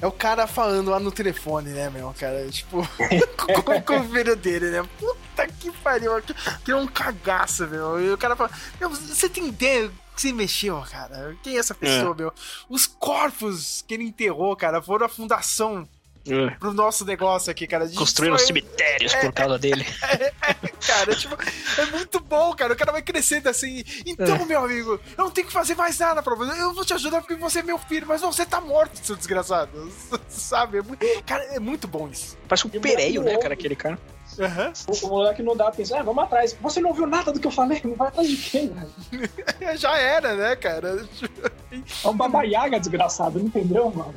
É o cara falando lá no telefone, né, meu, cara? Tipo, com, o filho dele, né? Puta que pariu, que, que é um cagaço, meu. E o cara fala, meu, você tem ideia que você mexeu, cara? Quem é essa pessoa, É. meu? Os corpos que ele enterrou, cara, foram a fundação É. pro nosso negócio aqui, cara. Construíram foi- cemitérios É, por causa dele. cara, tipo, é muito bom, cara. O cara vai crescendo assim. Então, É. meu amigo, eu não tenho que fazer mais nada pra você. Eu vou te ajudar porque você é meu filho, mas não, você tá morto, seu desgraçado. Sabe? É muito- cara, é muito bom isso. Parece um pereio, né, cara, aquele cara. Aham. O, o moleque não dá atenção. Ah, vamos atrás. Você não ouviu nada do que eu falei? Não vai atrás de quem? Já era, né, cara? É um babaiaga desgraçado, não entendeu, mano?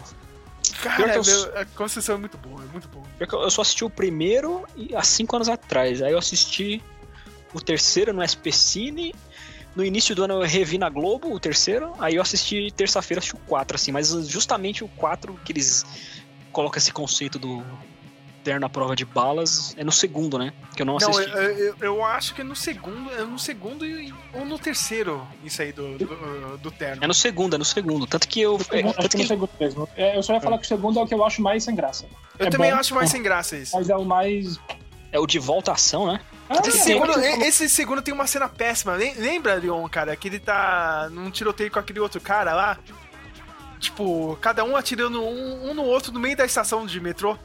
Cara, eu meu, a construção é muito boa, é muito boa. Eu só assisti o primeiro e há cinco anos atrás. Aí eu assisti o terceiro no SP Cine. No início do ano eu revi na Globo o terceiro. Aí eu assisti terça-feira, assisti o 4, assim. Mas justamente o 4 que eles colocam esse conceito do terno à prova de balas é no segundo, né? Que eu não Não, assisti. eu, eu, eu acho que é no segundo, é no segundo e, ou no terceiro, isso aí do, do, do terno. É no segundo, é no segundo. Tanto que eu. é, Acho tanto que no que segundo mesmo. É, eu só ia falar que o segundo é o que eu acho mais sem graça. Eu É também bom, acho mais sem graça isso. Mas é o mais. é o de volta à ação, né? Ah, Esse é, segundo, é, esse segundo tem uma cena péssima. Lem- Lembra, Leon, cara, que ele tá num tiroteio com aquele outro cara lá? Tipo, cada um atirando um, um no outro no meio da estação de metrô.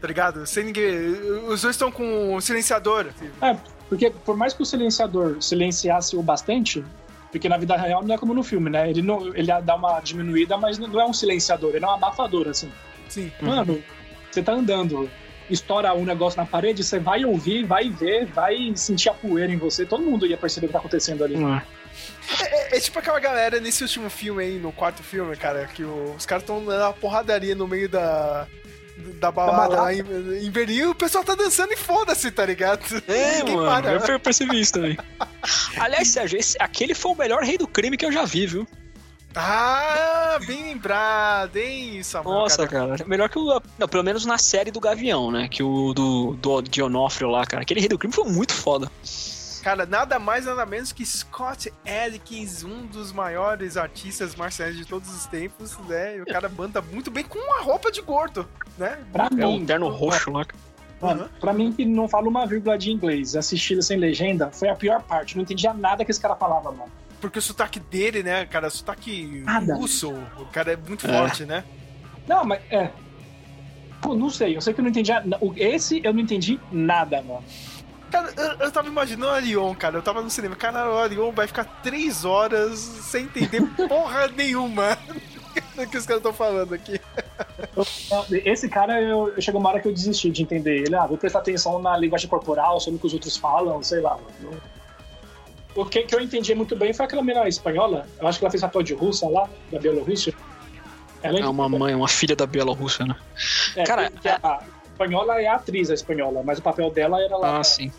Tá ligado? Sem ninguém. Os dois estão com um silenciador. É, porque por mais que o silenciador silenciasse o bastante, porque na vida real não é como no filme, né? Ele, não, ele dá uma diminuída, mas não é um silenciador, ele é um abafador, assim. Sim. Mano, você tá andando, estoura um negócio na parede, você vai ouvir, vai ver, vai sentir a poeira em você, todo mundo ia perceber o que tá acontecendo ali. É, é- é tipo aquela galera nesse último filme aí, no quarto filme, cara, que o- os caras estão na porradaria no meio da. Da balada lá em, em Berlim, o pessoal tá dançando e foda-se, tá ligado? É, Ninguém mano. para. Eu per- percebi isso também. Aliás, Sérgio, esse- aquele foi o melhor rei do crime que eu já vi, viu? Ah, bem lembrado, hein, Samuel? Nossa, cara. Melhor que o. Não, pelo menos na série do Gavião, né? Que o do, do de Onofrio lá, cara. Aquele rei do crime foi muito foda. Cara, nada mais, nada menos que Scott Adkins, um dos maiores artistas marciais de todos os tempos, né? E o cara banda muito bem com uma roupa de gordo, né? Pra É mim, o terno roxo lá. cara. mano, pra mim que não fala uma vírgula de inglês, assistida sem legenda, foi a pior parte. Não entendia nada que esse cara falava, mano. Porque o sotaque dele, né, cara, o sotaque Nada. russo, o cara é muito É. forte, né? Não, mas é. Pô, não sei, eu sei que eu não entendi. Esse eu não entendi nada, mano. Cara, eu, eu tava imaginando o Arion, cara, eu tava no cinema, cara, o Arion vai ficar três horas sem entender porra nenhuma do que os caras estão falando aqui. Esse cara, eu, eu chegou uma hora que eu desisti de entender ele. Ah, vou prestar atenção na linguagem corporal, sobre o que os outros falam, sei lá. O que, que eu entendi muito bem foi aquela menina espanhola. Eu acho que ela fez papel de russa lá, da Bielorrússia. Ela É uma mãe, uma filha da Bielorrússia, né? É, Cara, porque a espanhola é a atriz, a espanhola, mas o papel dela era lá. Ah, sim.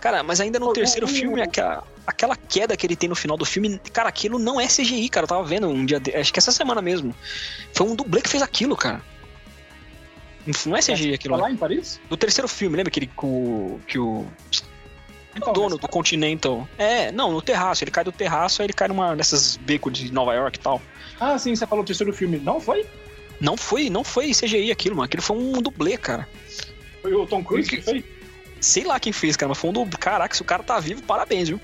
Cara, mas ainda no terceiro filme, aquela, aquela queda que ele tem no final do filme, cara, aquilo não é CGI, cara. Eu tava vendo um dia. de- Acho que essa semana mesmo. Foi um dublê que fez aquilo, cara. Não é CGI aquilo. Lá né? em Paris? Do terceiro filme, lembra que, ele, que o. Que o o dono do Continental. É, não, no terraço. Ele cai do terraço, aí ele cai numa dessas becos de Nova York e tal. Ah, sim, você falou o terceiro filme. Não foi? Não foi, não foi CGI aquilo, mano. Aquilo foi um dublê, cara. Foi o Tom Cruise que fez? Sei lá quem fez, cara, mas foi um dublê. Caraca, se o cara tá vivo, parabéns, viu?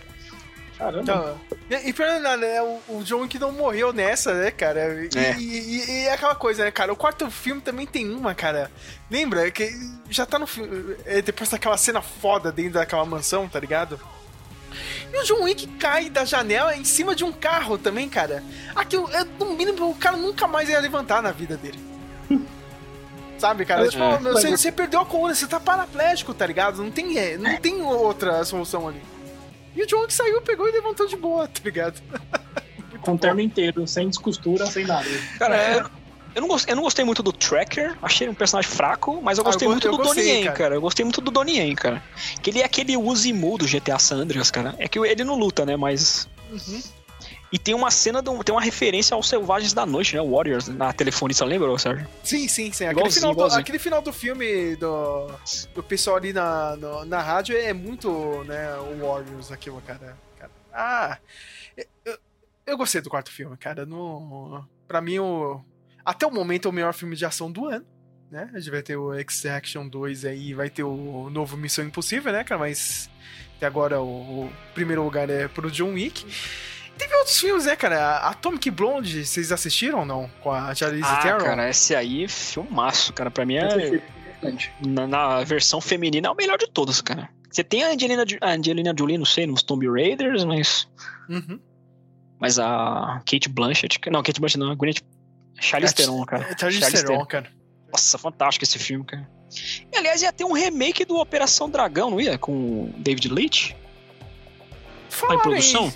Caramba. Então, e, e não, né, o, o John Wick não morreu nessa, né, cara? E É. e, e- e é aquela coisa, né, cara? O quarto filme também tem uma, cara. Lembra? Que já tá no filme. é, Depois daquela cena foda dentro daquela mansão, tá ligado? E o John Wick cai da janela em cima de um carro também, cara. Aquilo, é, no mínimo, o cara nunca mais ia levantar na vida dele. Sabe, cara? É. Tipo, É. meu, você, você perdeu a coluna, você tá paraplégico, tá ligado? Não tem, é, não tem outra solução ali. E o John Wick saiu, pegou e levantou de boa, tá ligado? Com o terno inteiro, sem descostura, sem nada. Cara, É. eu, não gostei, eu não gostei muito do Tracker, achei ele um personagem fraco, mas eu Ah, eu gostei muito eu do gostei, Donnie Yen, cara. cara. Eu gostei muito do Donnie Yen, cara. Que ele é aquele Uzimu do GTA San Andreas, cara. É que ele não luta, né, mas... Uhum. E tem uma cena, do, tem uma referência aos Selvagens da Noite, né, Warriors, na telefonista, lembra, Sérgio? Sim, sim, sim. Aquele Igualzinho, final, do, igualzinho. aquele final do filme do, do pessoal ali na, no- na rádio é muito, né, o Warriors, aquilo, cara. cara. Ah, eu, eu gostei do quarto filme, cara. No, pra mim, o, até o momento, é o melhor filme de ação do ano. Né? A gente vai ter o X-Action 2 aí, vai ter o novo Missão Impossível, né, cara? Mas até agora o, o primeiro lugar é pro John Wick. Teve outros filmes, né, cara? Atomic Blonde, vocês assistiram ou não? Com a Charlize Ah, Theron? cara, esse aí é filmaço, cara. Pra mim é... Na, na versão feminina é o melhor de todos, cara. Você tem a Angelina, a Angelina Jolie, não sei, nos Tomb Raiders, mas... Uhum. Mas a Kate Blanchett... Não, Kate Blanchett não, a Gwyneth... Charlize É, Theron, cara. É Charlize Theron, cara. Nossa, fantástico esse filme, cara. E, aliás, ia ter um remake do Operação Dragão, não ia? Com David Leitch? Tá em Falaram produção? aí.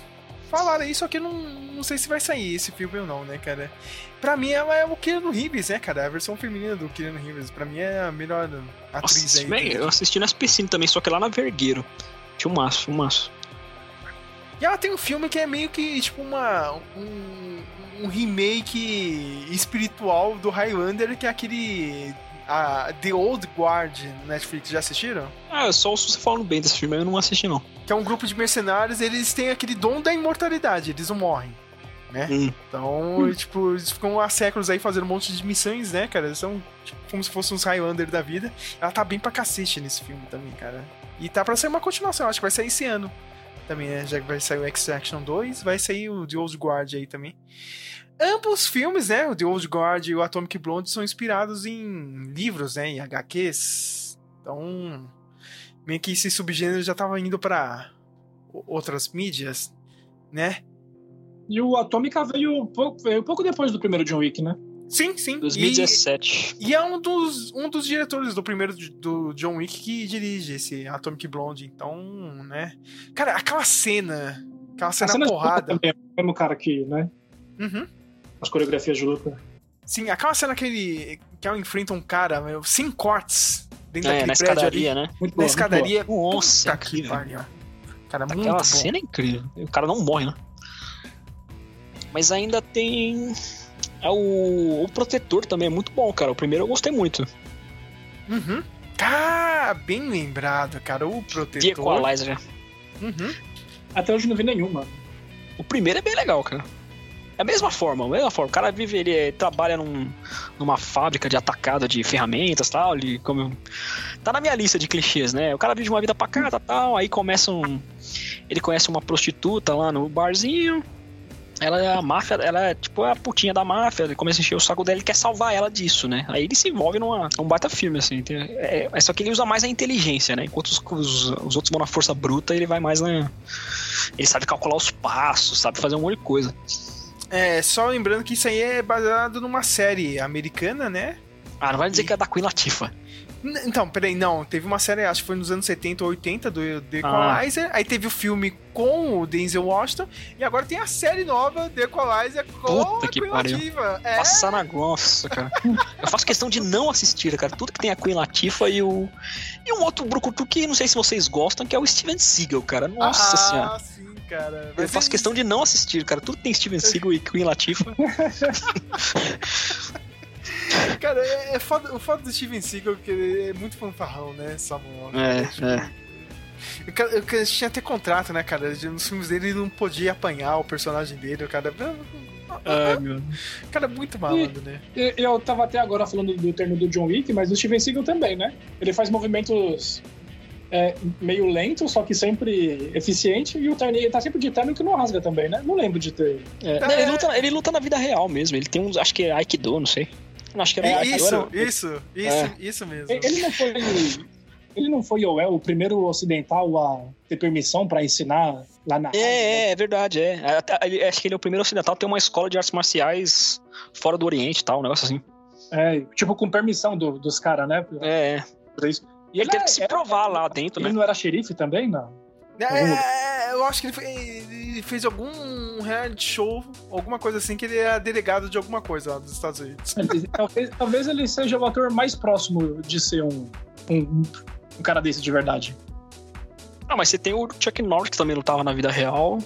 Falaram aí, só que não, não sei se vai sair esse filme ou não, né, cara? Pra mim, ela é o Keanu Reeves, né, cara? A versão feminina do Keanu Reeves. Pra mim é a melhor atriz Nossa, aí. eu assisti no SPCine também, só que lá na Vergueiro. Filmaço, filmaço. E ela tem um filme que é meio que, tipo, uma... Um, um remake espiritual do Highlander, que é aquele... A The Old Guard no Netflix. Já assistiram? Ah, eu só ouço você falando bem desse filme, eu não assisti não. Que é um grupo de mercenários, eles têm aquele dom da imortalidade, eles não morrem. Né? Hum. Então, tipo, eles ficam há séculos aí fazendo um monte de missões, né, cara? Eles são tipo, como se fossem uns Highlander da vida. Ela tá bem pra cacete nesse filme também, cara. E tá pra sair uma continuação, acho que vai sair esse ano. Também, né? Já que vai sair o X-Action 2, vai sair o The Old Guard aí também. Ambos filmes, né, o The Old Guard e o Atomic Blonde, são inspirados em livros, né, em HQs. Então, meio que esse subgênero já tava indo pra o- outras mídias, né? E o Atômica veio pouco, veio pouco depois do primeiro John Wick, né? Sim, sim. 2017. E, e é um dos, um dos diretores do primeiro do John Wick que dirige esse Atomic Blonde. Então, né? Cara, aquela cena. Aquela cena, cena luta porrada. também é o mesmo cara que, né? Uhum. As coreografias de luta. Sim, aquela cena que ele. que ela enfrenta um cara, meu, sem cortes dentro É, daquele na prédio escadaria, ali. né? Muito Na boa, escadaria. Nossa, Puta que pariu. Cara, muito Aquela bom. cena é incrível. O cara não morre, né? Mas ainda tem. É o, o Protetor também é muito bom, cara. O primeiro eu gostei muito. Uhum. Ah, bem lembrado, cara. O The protetor. Equalizer. Uhum. Até hoje não vi nenhuma. O primeiro é bem legal, cara. É a mesma forma, a mesma forma. O cara vive, ele eh, trabalha num, numa fábrica de atacado de ferramentas e tal. Ele como. Tá na minha lista de clichês, né? O cara vive uma vida pacata e tal. Aí começa um. Ele conhece uma prostituta lá no barzinho. Ela é a máfia, ela é tipo a putinha da máfia, ele começa a encher o saco dela e quer salvar ela disso, né? Aí ele se envolve numa, num baita filme, assim. É, é só que ele usa mais a inteligência, né? Enquanto os, os, os outros vão na força bruta, ele vai mais na. Ele sabe calcular os passos, sabe fazer um monte de coisa. É, só lembrando que isso aí é baseado numa série americana, né? Ah, não vai dizer que é da Queen Latifah. N- Então, peraí, não. Teve uma série, acho que foi nos anos 70 ou 80 do The Equalizer. Aí teve o filme com o Denzel Washington. E agora tem a série nova, The Equalizer, com Puta a que Queen pariu. Latifah. É, Passar na nossa, cara. Eu faço questão de não assistir, cara. Tudo que tem a Queen Latifah e o. E um outro brucutu que não sei se vocês gostam, que é o Steven Seagal, cara. Nossa ah, senhora. sim, cara. Eu faço questão de não assistir, cara. Tudo que tem Steven Seagal e Queen Latifah. Cara, é, é foda, o foda do Steven Seagal que ele é muito fanfarrão, né, Samuel? É, Tipo, é. O cara tinha até contrato, né, cara? Nos filmes dele ele não podia apanhar o personagem dele, o cara. Ai, meu. O cara é muito malandro, né? E- Eu tava até agora falando do termo do John Wick, mas o Steven Seagal também, né? Ele faz movimentos é, meio lentos, só que sempre eficiente, e o terno, ele tá sempre de terno que não rasga também, né? Não lembro de ter. É, não, ele, luta, ele luta na vida real mesmo. Ele tem uns. Acho que é Aikido, não sei. Acho que era Aikido. Isso, era- isso, isso, É. isso mesmo. Ele não foi. Ele não foi, é, o primeiro ocidental a ter permissão pra ensinar lá na. É, é, é verdade, é. Até- ele- Acho que ele é o primeiro ocidental a ter uma escola de artes marciais fora do Oriente e tal, um negócio assim. É, tipo, com permissão do- dos caras, né? É, é. Por isso. E ele teve que se provar lá dentro, Ele né? não era xerife também, não? É, eu acho que ele, fe- ele fez algum reality show, alguma coisa assim, que ele era delegado de alguma coisa lá dos Estados Unidos. talvez, talvez ele seja o ator mais próximo de ser um, um, um cara desse de verdade. Ah, mas você tem o Chuck Norris, que também lutava na vida real.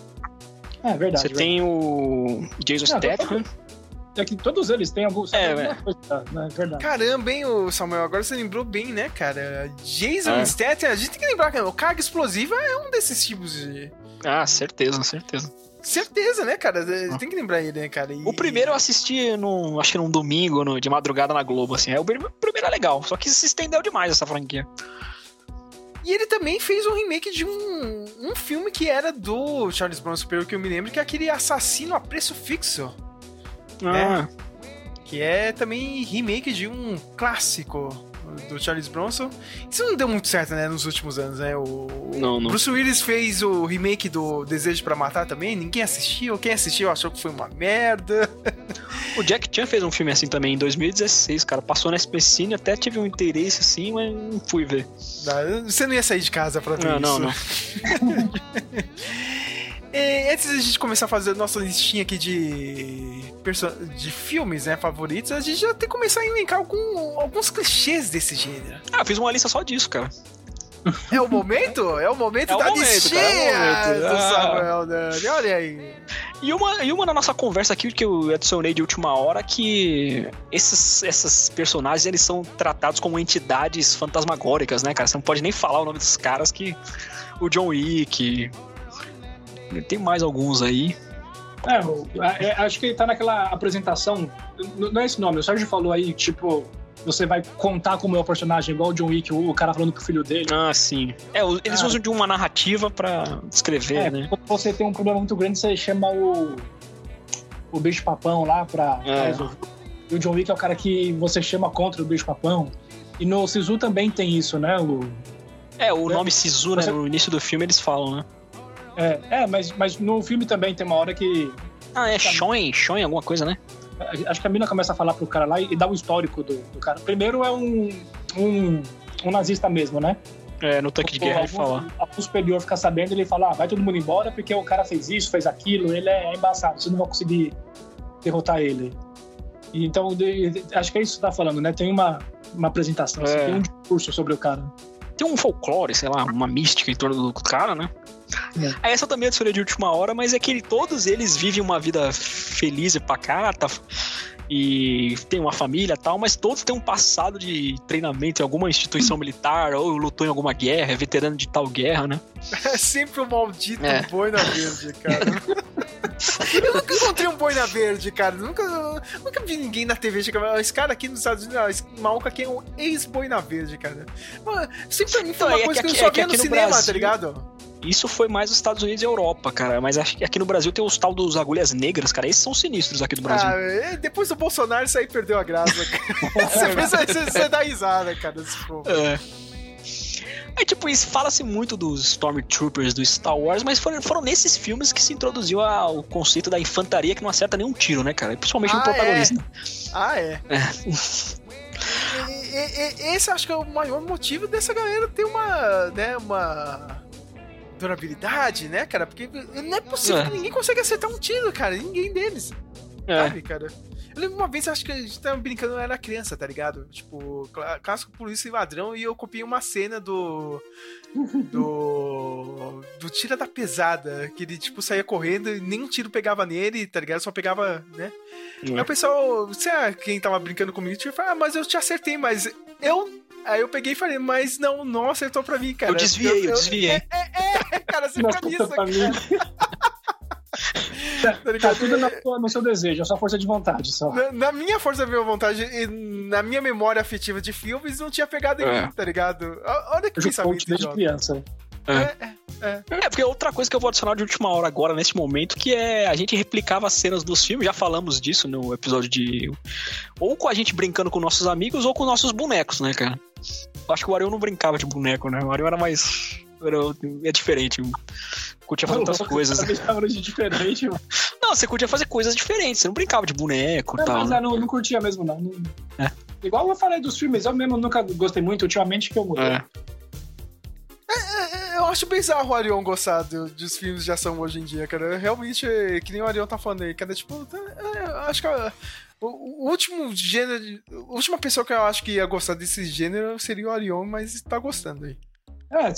É verdade. Você tem o Jason Não, Statham. É que todos eles têm algum. É, é. coisa, né? É verdade. Caramba, hein, ô Samuel, agora você lembrou bem, né, cara? Jason É. Statham, a gente tem que lembrar que o carga explosiva é um desses tipos de... Ah, certeza, certeza. Certeza, né, cara? Tem que lembrar ele, né, cara? E- O primeiro eu assisti, no, acho que num domingo, no- de madrugada na Globo, assim. É, o primeiro, o primeiro é legal, só que se estendeu demais essa franquia. E ele também fez um remake de um, um filme que era do Charles Bronson, pelo que eu me lembro, que é aquele Assassino a Preço Fixo. Ah, Que é também remake de um clássico do Charles Bronson. Isso não deu muito certo, né, nos últimos anos, né? O Não, não. Bruce Willis fez o remake do Desejo pra Matar também, ninguém assistiu. Quem assistiu achou que foi uma merda. O Jack Chan fez um filme assim também em 2016, cara. Passou na SP Cine, até tive um interesse assim, mas não fui ver. Não, Você não ia sair de casa pra ver Não, isso. não, não. É, antes da gente começar a fazer a nossa listinha aqui de, de filmes né, favoritos, a gente já tem que começar a elencar algum- alguns clichês desse gênero. Ah, eu fiz uma lista só disso, cara. É o momento? É o momento É da momento, listinha cara, é o momento. do Ah. Samuel Nani. Olha aí. E uma, e uma na nossa conversa aqui que eu adicionei de última hora que esses, esses personagens eles são tratados como entidades fantasmagóricas, né, cara? Você não pode nem falar o nome dos caras que o John Wick. Tem mais alguns aí. É, a- é, acho que ele tá naquela apresentação. Não é esse nome, o Sérgio falou aí, tipo, você vai contar como é o personagem, igual o John Wick, o, o cara falando pro filho dele. Ah, sim. É, eles Ah. usam de uma narrativa pra descrever, É, né? quando você tem um problema muito grande, você chama o. o bicho-papão lá pra, pra É. resolver. E o John Wick é o cara que você chama contra o bicho-papão. E no Sisu também tem isso, né? O, É, o nome Sisu, né? Você- No início do filme eles falam, né? É, é mas, mas no filme também tem uma hora que. Ah, é Shoin, Shoin, alguma coisa, né? Acho que a mina começa a falar pro cara lá e, dá o histórico do, do cara. Primeiro é um, um, um nazista mesmo, né? É, no tanque de guerra ele fala. algum superior fica sabendo ele fala: ah, vai todo mundo embora porque o cara fez isso, fez aquilo, ele é, embaçado, você não vai conseguir derrotar ele. E então, de- de- acho que é isso que você tá falando, né? Tem uma, uma apresentação, assim, É. tem um discurso sobre o cara. Tem um folclore, sei lá, uma mística em torno do cara, né? É. Essa também é história de última hora, mas é que ele- todos eles vivem uma vida feliz e pacata e tem uma família e tal, mas todos têm um passado de treinamento em alguma instituição militar ou lutou em alguma guerra, é veterano de tal guerra, né? É sempre o maldito É. boina verde, cara. Eu nunca encontrei um boina verde, cara. Nunca, nunca vi ninguém na TV chegar. Esse cara aqui nos Estados Unidos, esse maluco aqui é um ex-boina verde, cara. Mano, sempre pra mim foi Então, uma é coisa que que, eu só é que via no no cinema, Brasil- tá ligado? Isso foi mais os Estados Unidos e Europa, cara, mas acho que aqui no Brasil tem os tal dos agulhas negras, cara, esses são sinistros aqui do Brasil. Ah, é, depois do Bolsonaro, isso aí perdeu a graça, cara. você, pensa- você, você dá risada, cara. desse povo. É. É tipo, isso fala-se muito dos Stormtroopers do Star Wars, mas foram, foram nesses filmes que se introduziu a- o conceito da infantaria que não acerta nenhum tiro, né, cara? Principalmente no Ah, protagonista. Ah, é. É. E- e- e- esse acho que é o maior motivo dessa galera ter uma, né, uma durabilidade, né, cara? Porque não é possível É. que ninguém consegue acertar um tiro, cara. Ninguém deles. É. Sabe, cara? Eu lembro uma vez, acho que a gente tava brincando, eu era criança, tá ligado? Tipo, clá- clássico polícia e ladrão, e eu copiei uma cena do. Do. Do Tira da Pesada, que ele, tipo, saía correndo e nem um tiro pegava nele, tá ligado? Só pegava, né? Aí o pessoal, sei lá, quem tava brincando comigo, tipo, ah, mas eu te acertei, mas eu. Aí eu peguei e falei, mas não, não acertou pra mim, cara. Eu desviei, eu desviei. É, é, é, cara, você fica nisso, cara. Tá tudo na sua- no seu desejo, é só força de vontade só. Na, na minha força de vontade e na minha memória afetiva de filmes, não tinha pegado em É. mim, tá ligado? Olha que Eu jogo pensamento coach desde idiota. criança. É, porque outra coisa que eu vou adicionar de última hora agora, nesse momento, que é a gente replicava as cenas dos filmes, já falamos disso no episódio de. Ou com a gente brincando com nossos amigos, ou com nossos bonecos, né, cara? Eu acho que o Ariel não brincava de boneco, né? O Ariel era mais. Era, é diferente. Curtia fazer outras coisas. Cada de diferente. Não, você curtia fazer coisas diferentes, você não brincava de boneco e Não, tal. mas né? não, não curtia mesmo, não. Não- É. Igual eu falei dos filmes, eu mesmo nunca gostei muito, ultimamente que eu mudei. É. É, Eu acho bizarro o Arion gostar do- dos filmes de ação hoje em dia, cara. Realmente, é, que nem o Arion tá falando aí, cara. Tipo, é, eu acho que a- o, o último gênero. A última pessoa que eu acho que ia gostar desse gênero seria o Arion, mas tá gostando aí. É,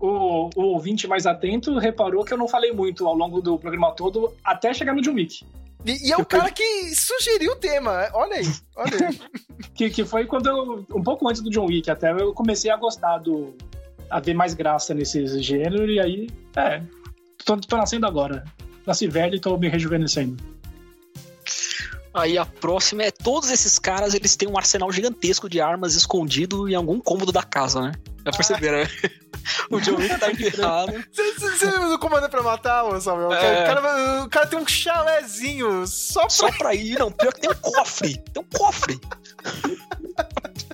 o, o ouvinte mais atento reparou que eu não falei muito ao longo do programa todo, até chegar no John Wick. E, e é o cara que sugeriu o tema, olha aí, olha aí. Que, que foi quando eu, um pouco antes do John Wick até, eu comecei a gostar do. a ver mais graça nesse gênero, e aí, é. Tô, tô nascendo agora. Nasci velho e tô me rejuvenescendo. Aí a próxima é todos esses caras, eles têm um arsenal gigantesco de armas escondido em algum cômodo da casa, né? Já perceberam, né? O John Wick tá enterrado. Você lembra do Comando pra Matar, Samuel? É. O, cara, o cara tem um chalézinho só pra... Só pra ir, não. Pior que tem um cofre. Tem um cofre.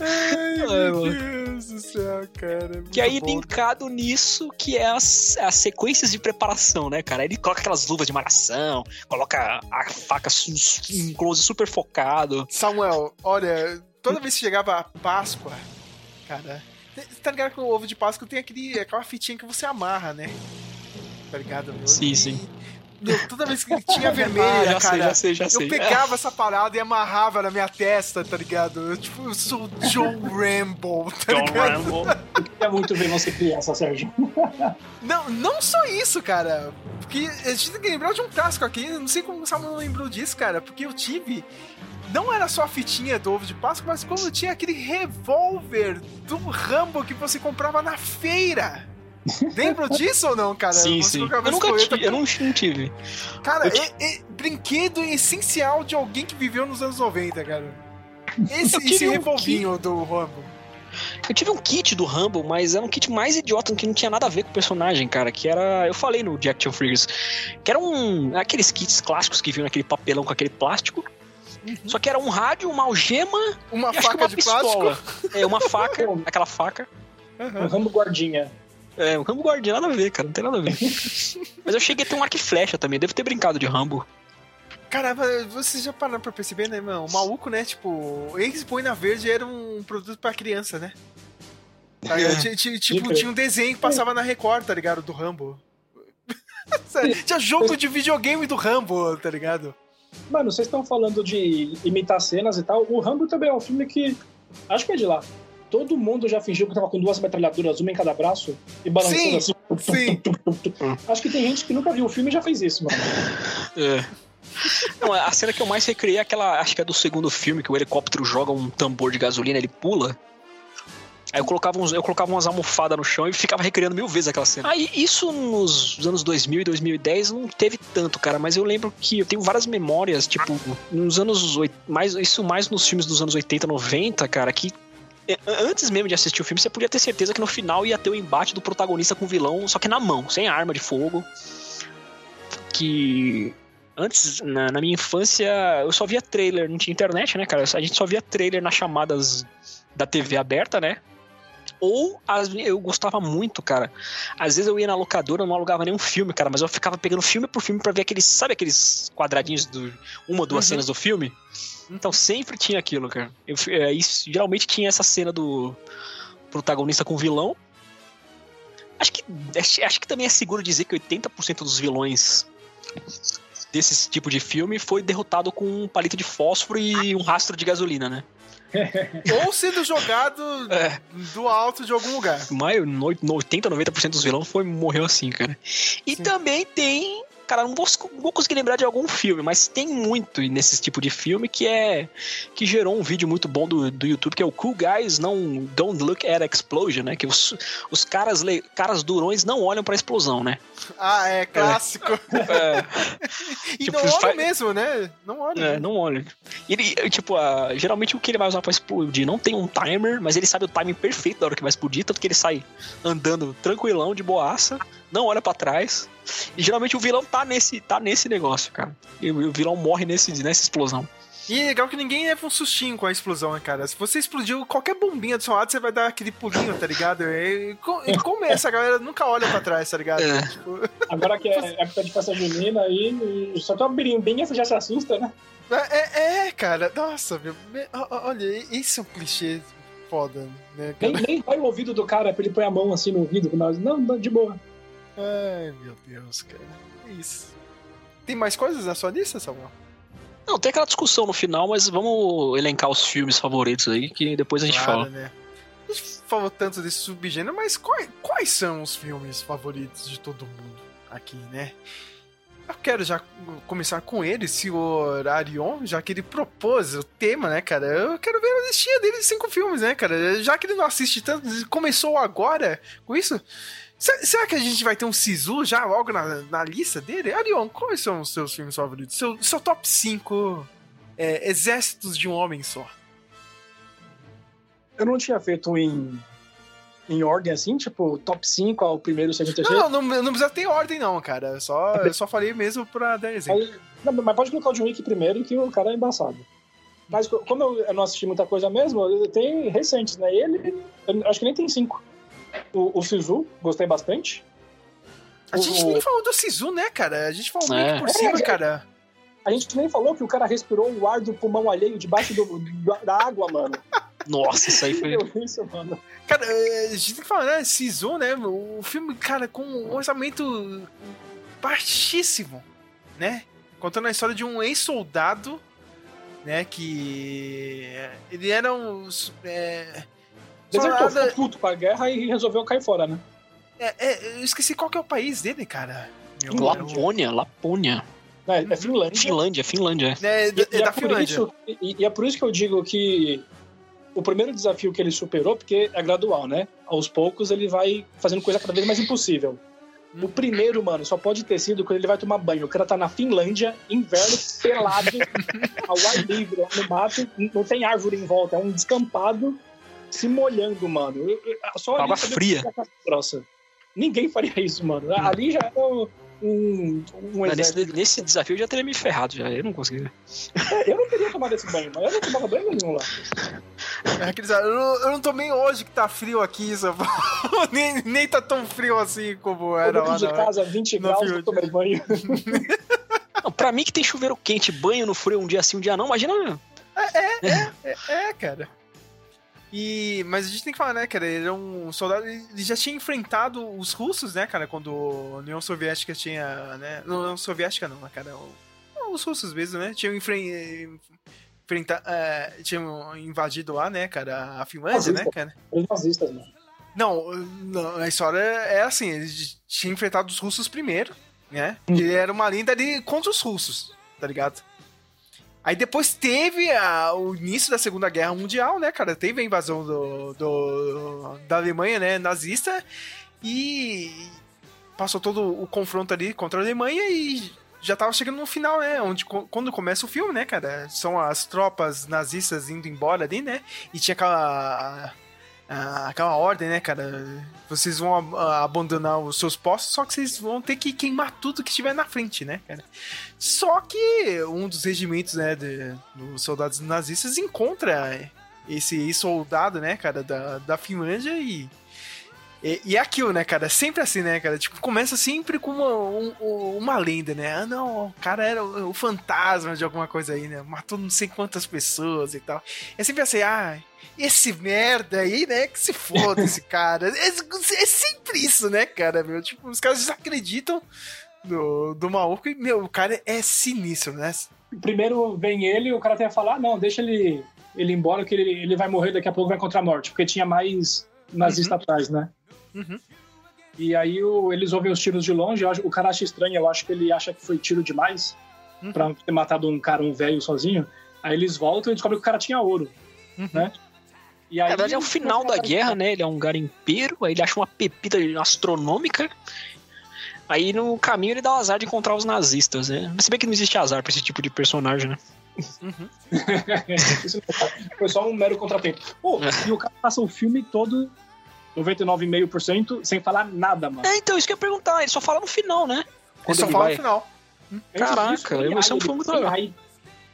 Ai, É, meu. Deus do céu, cara. muito Que aí bom. linkado nisso, que é as, as sequências de preparação, né, cara? Ele coloca aquelas luvas de malhação, coloca a faca em close super focado. Samuel, olha, toda vez que chegava a Páscoa, cara, tá ligado que o ovo de Páscoa tem aquele, aquela fitinha que você amarra, né? Tá ligado? meu? Sim, E- sim. Meu, toda vez que tinha vermelha, Ah, já sei, cara, já sei, já sei. eu pegava essa parada e amarrava na minha testa, tá ligado? Eu, tipo, eu sou o John Rambo, tá John ligado? Rambo. Eu queria muito ver você criança, Sérgio. Não, não só isso, cara. Porque a gente tem que lembrar de um clássico aqui. Não sei como o Samuel não lembrou disso, cara. Porque eu tive. Não era só a fitinha do ovo de Páscoa, mas como tinha aquele revólver do Rambo que você comprava na feira. Lembram disso ou não, cara? sim, Você sim. Eu nunca tive, eu não, tive. Cara, eu é, é brinquedo essencial de alguém que viveu nos anos 90, cara. Esse, Eu tive esse um revolvinho do Rambo. Eu tive um kit do Rambo, mas era um kit mais idiota, que não tinha nada a ver com o personagem, cara. Que era. Eu falei no Jack Figures. Que era um. Aqueles kits clássicos que vinham naquele papelão com aquele plástico. Só que era um rádio, uma algema. Uma e faca uma de pistola. plástico. É, uma faca, aquela faca. Um Rambo guardinha. É, um Rambo guardião, nada a ver, cara, não tem nada a ver. Mas eu cheguei a ter um arco e flecha também, devo ter brincado de Rambo. Caramba, vocês já pararam pra perceber, né, irmão? O maluco, né? Tipo, ex-boina verde era um produto pra criança, né? Tá ti- Tipo, tinha um desenho que passava na Record, tá ligado? Do Rambo. Sério, tinha jogo de videogame do Rambo, tá ligado? Mano, vocês estão falando de imitar cenas e tal. O Rambo também é um filme que. Acho que é de lá. Todo mundo já fingiu que tava com duas metralhadoras, uma em cada braço, e balançando Sim, assim. sim. Acho que tem gente que nunca viu o filme e já fez isso, mano. É. Não, a cena que eu mais recriei é aquela, acho que é do segundo filme, que o helicóptero joga um tambor de gasolina, ele pula. Aí eu colocava, uns, eu colocava umas almofadas no chão e ficava recriando mil vezes aquela cena. Aí isso nos anos 2000 e 2010 não teve tanto, cara, mas eu lembro que eu tenho várias memórias, tipo, nos anos. oit- Mais, isso mais nos filmes dos anos 80, 90, cara, que. É, Antes mesmo de assistir o filme, você podia ter certeza que no final ia ter o embate do protagonista com o vilão, só que na mão, sem arma de fogo. Que Antes, na, na minha infância, eu só via trailer, não tinha internet, né, cara? A gente só via trailer nas chamadas da TV aberta, né? Ou vezes eu gostava muito, cara. Às vezes eu ia na locadora, eu não alugava nenhum filme, cara, mas eu ficava pegando filme por filme pra ver aqueles, sabe aqueles quadradinhos do uma ou duas Uhum. cenas do filme? Então sempre tinha aquilo, cara. Eu, é, isso, geralmente tinha essa cena do protagonista com o vilão. Acho que acho, acho que também é seguro dizer que 80% dos vilões desse tipo de filme foi derrotado com um palito de fósforo e um rastro de gasolina, né? Ou sendo jogado É. do alto de algum lugar. Mas no- no 80, 90% dos vilões foi, morreu assim, cara. E também tem. Cara, não vou, não vou conseguir lembrar de algum filme, mas tem muito nesse tipo de filme que é. que gerou um vídeo muito bom do, do YouTube, que é o Cool Guys Não Don't Look at Explosion, né? Que os, os caras, caras durões não olham pra explosão, né? Ah, é clássico. É. E Tipo, não olha faz- mesmo, né? Não olha. É, não olha. E Ele, tipo, a- geralmente o que ele vai usar pra explodir não tem um timer, mas ele sabe o timing perfeito da hora que vai explodir, tanto que ele sai andando tranquilão, de boaça, não olha pra trás. E geralmente o vilão tá nesse, tá nesse negócio, cara. E o o vilão morre nesse, nessa explosão. E é legal que ninguém leva um sustinho com a explosão, né, cara? Se você explodiu qualquer bombinha do seu lado, você vai dar aquele pulinho, tá ligado? E, e começa, a galera nunca olha pra trás, tá ligado? É. Tipo, Agora que é época de festa junina aí, só tem uma birimbinha, você já se assusta, né? é, é, é, cara, nossa, meu, olha, esse é um clichê foda, né, Nem, cara? nem vai o ouvido do cara pra ele põe a mão assim no ouvido. Não, não, de boa. Ai, meu Deus, cara. É isso. Tem mais coisas na sua lista, Samuel? Não, tem aquela discussão no final, mas vamos elencar os filmes favoritos aí, que depois a gente Claro, fala. né? A gente falou tanto desse subgênero, mas quais, quais são os filmes favoritos de todo mundo aqui, né? Eu quero já começar com ele, senhor Arion, já que ele propôs o tema, né, cara? Eu quero ver a listinha dele de cinco filmes, né, cara? Já que ele não assiste tanto, começou agora com isso. Se- Será que a gente vai ter um Sisu já logo na, na lista dele? Arion, quais são os seus filmes favoritos? Seu, seu top 5 exércitos de um homem só. Eu não tinha feito em, em ordem assim, tipo, top 5 ao primeiro, segundo, terceiro. Não, não, não precisa ter ordem, não, cara. Eu só, eu só falei mesmo pra dar exemplo. Aí- não, mas pode colocar o John Wick primeiro, que o cara é embaçado. Mas co- como eu, não assisti muita coisa mesmo, tem recentes, né? Ele, eu acho que nem tem cinco. O, o Sisu, gostei bastante. A gente O- nem falou do Sisu, né, cara? A gente falou meio É. que por cima, É, cara. A gente nem falou que o cara respirou o ar do pulmão alheio debaixo do, da, água, mano. Nossa, isso aí foi. Viu isso, mano? Cara, eh, a gente tem que falar, né? Sisu, né? O filme, cara, com um orçamento baixíssimo, né? Contando a história de um ex-soldado, né? Que. Ele era um. É, Desertou, ficou puto com a guerra e resolveu cair fora, né? é, é, eu esqueci qual que é o país dele, cara. Meu, Lapônia, Lapônia. É, é Finlândia. Finlândia, Finlândia. É, é, E, da é por Finlândia. isso, e, e é por isso que eu digo que o primeiro desafio que ele superou, porque é gradual, né? Aos poucos ele vai fazendo coisa cada vez mais impossível. O primeiro, mano, só pode ter sido quando ele vai tomar banho. O cara tá na Finlândia, inverno, pelado, ao ar livre, no mato, não tem árvore em volta, é um descampado se molhando, mano. Eu- eu- Só sabia fria. grossa. Ninguém faria isso, mano. Ali já é um, um, um nesse, nesse desafio eu já teria me ferrado, já. Eu não consegui. É, Eu não queria tomar esse banho, mas eu não tomava banho nenhum lá. É aqueles, eu, não, eu não tomei hoje que tá frio aqui em São Paulo. nem, nem tá tão frio assim como era Eu lá de na- casa, 20 na graus, eu tomei banho. Não, pra mim que tem chuveiro quente, banho no frio um dia sim, um dia não, imagina. É, é, cara. E, mas a gente tem que falar, né, cara? Ele é um soldado. Ele já tinha enfrentado os russos, né, cara? Quando a União Soviética tinha. Né, não, União Soviética não, né, cara? O- Os russos mesmo, né? Tinham enfren- enfrenta, é, tinham invadido lá, né, cara? A Finlândia, né, Nazista. cara? Os nazistas, mano. Não, não, a história é assim, eles tinham enfrentado os russos primeiro, né? Que era uma linda ali contra os russos, tá ligado? Aí depois teve a- o início da Segunda Guerra Mundial, né, cara? Teve a invasão do, do- da Alemanha, né, nazista, e passou todo o confronto ali contra a Alemanha e já tava chegando no final, né? Onde, quando começa o filme, né, cara? São as tropas nazistas indo embora ali, né? E tinha aquela ah, aquela ordem, né, cara? Vocês vão ah, abandonar os seus postos, só que vocês vão ter que queimar tudo que estiver na frente, né, cara? Só que um dos regimentos, né, de- dos soldados nazistas encontra esse soldado, né, cara, da, da Finlândia e, e. E é aquilo, né, cara? Sempre assim, né, cara? Tipo, começa sempre com uma, um- uma lenda, né? Ah, não, o cara era o, o fantasma de alguma coisa aí, né? Matou não sei quantas pessoas e tal. É sempre assim, ah, esse merda aí, né? Que se foda esse cara. É, é sempre isso, né, cara, meu? Tipo, os caras desacreditam do, do maluco e, meu, o cara é sinistro, né? Primeiro vem ele e o cara tem que falar, "Ah, não, deixa ele, ele embora que ele, ele vai morrer, daqui a pouco vai encontrar a morte. Porque tinha mais nazista atrás, né? Uhum. E aí o- eles ouvem os tiros de longe, acho- o cara acha estranho, eu acho que ele acha que foi tiro demais Uhum. pra ter matado um cara, um velho sozinho. Aí eles voltam e descobrem que o cara tinha ouro, né? E Na aí, verdade, é o final da guerra, né? Ele é um garimpeiro, aí ele acha uma pepita astronômica. Aí no caminho ele dá o azar de encontrar os nazistas, né? Se bem que não existe azar pra esse tipo de personagem, né? Isso não- foi só um mero contratempo. Pô, É. e o cara passa o filme todo 99,5% sem falar nada, mano. É, então, isso que eu ia perguntar. Ele só fala no final, né? Ele só ele fala vai- no final. Caraca, nem esse é um ai, filme muito nem legal. ai,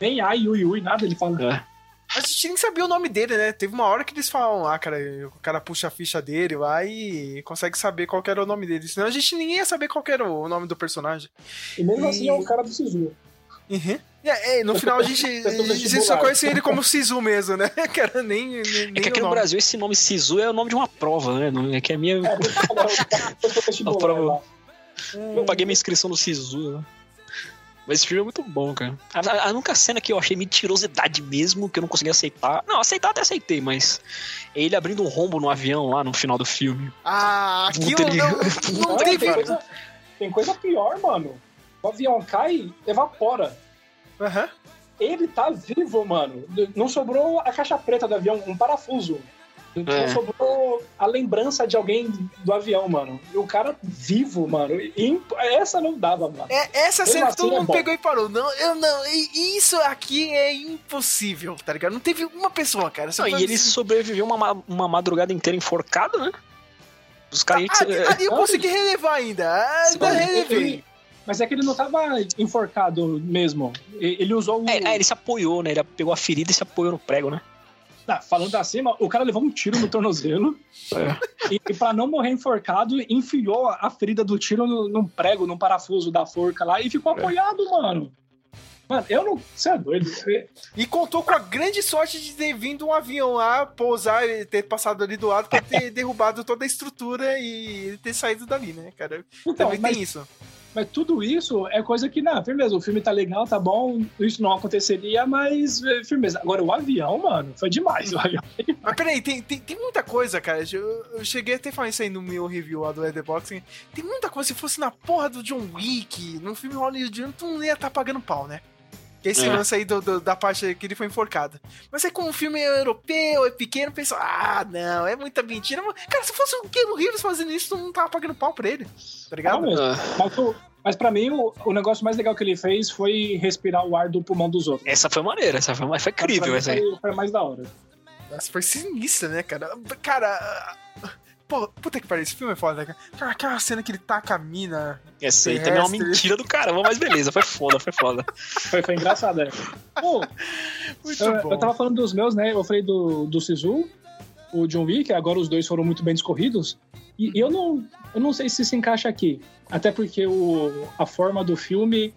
Nem ai, ui, ui, nada ele fala. É. A gente nem sabia o nome dele, né? Teve uma hora que eles falam lá, cara, o cara puxa a ficha dele lá e consegue saber qual que era o nome dele. Senão a gente nem ia saber qual que era o nome do personagem. E mesmo E- assim é o cara do Sisu. Uhum. É, é, no final a gente, a gente só conhecia ele como Sisu mesmo, né? Cara, nem, nem, nem É que aqui no. Brasil esse nome Sisu é o nome de uma prova, né? É que a minha. vestibular A prova-. Eu paguei minha inscrição no Sisu, né? Mas esse filme é muito bom, cara. A, a- a única cena que eu achei mentirosidade mesmo, que eu não consegui aceitar. Não, aceitar até aceitei, mas. É ele abrindo um rombo no avião lá no final do filme. Ah, aquilo Puta, ele- não, não Não, teve. tem, coisa, tem coisa pior, mano. O avião cai, evapora. Aham. Ele tá vivo, mano. Não sobrou a caixa preta do avião, um parafuso. Não É. sobrou a lembrança de alguém do avião, mano. E o cara vivo, mano. E essa não dava, mano. É, essa cena que assim, todo é mundo bom. pegou e parou. Não, eu não. e- Isso aqui é impossível, tá ligado? Não teve uma pessoa, cara. Só Não, e ele assim. sobreviveu uma, ma- uma madrugada inteira enforcado, né? Os caras. Ali, ali eu consegui relevar ainda. Ainda Ele- relevei. Mas é que ele não tava enforcado mesmo. Ele usou o. É, é, ele se apoiou, né? Ele pegou a ferida e se apoiou no prego, né? Tá, falando acima, o cara levou um tiro no tornozelo. E, e pra não morrer enforcado, enfiou a ferida do tiro no- num prego, num parafuso da forca lá e ficou apoiado, mano. Mano, eu não. Você é doido. E contou com a grande sorte de ter vindo um avião lá, pousar e ter passado ali do lado pra ter derrubado toda a estrutura e ter saído dali, né, cara? Então, Também mas- tem isso. Mas tudo isso é coisa que, não, firmeza, o filme tá legal, tá bom, isso não aconteceria, mas é, firmeza. Agora, o avião, mano, foi demais. O avião. Mas peraí, tem, tem, tem muita coisa, cara. Eu, eu cheguei até a falar isso aí no meu review lá do Letterboxd. Tem muita coisa. Se fosse na porra do John Wick, no filme hollywoodiano, tu não ia estar pagando pau, né? Que esse É. lance aí do, do- da parte que ele foi enforcado. Mas é como um filme europeu, é pequeno, pensa, ah, não, é muita mentira. Mas, Cara, se fosse o Keanu Reeves fazendo isso, tu não tava pagando pau pra ele. Tá ligado? Não mesmo. Mas, o- mas pra mim, o, o negócio mais legal que ele fez foi respirar o ar do pulmão dos outros. Essa foi maneira, essa foi, foi incrível essa aí. Foi, foi mais da hora. Nossa, foi sinistra, né, cara? Cara. Pô, puta que pariu, esse filme é foda, né, cara? Cara, aquela cena que ele taca a mina. Essa aí também é uma mentira do caramba, mas beleza, foi foda, foi foda. Foi, foi engraçado, é. Pô, Muito eu, bom. eu tava falando dos meus, né? Eu falei do, do Sisu, o John Wick, agora os dois foram muito bem discorridos. E, e eu, não, eu não sei se se encaixa aqui. Até porque o, a forma do filme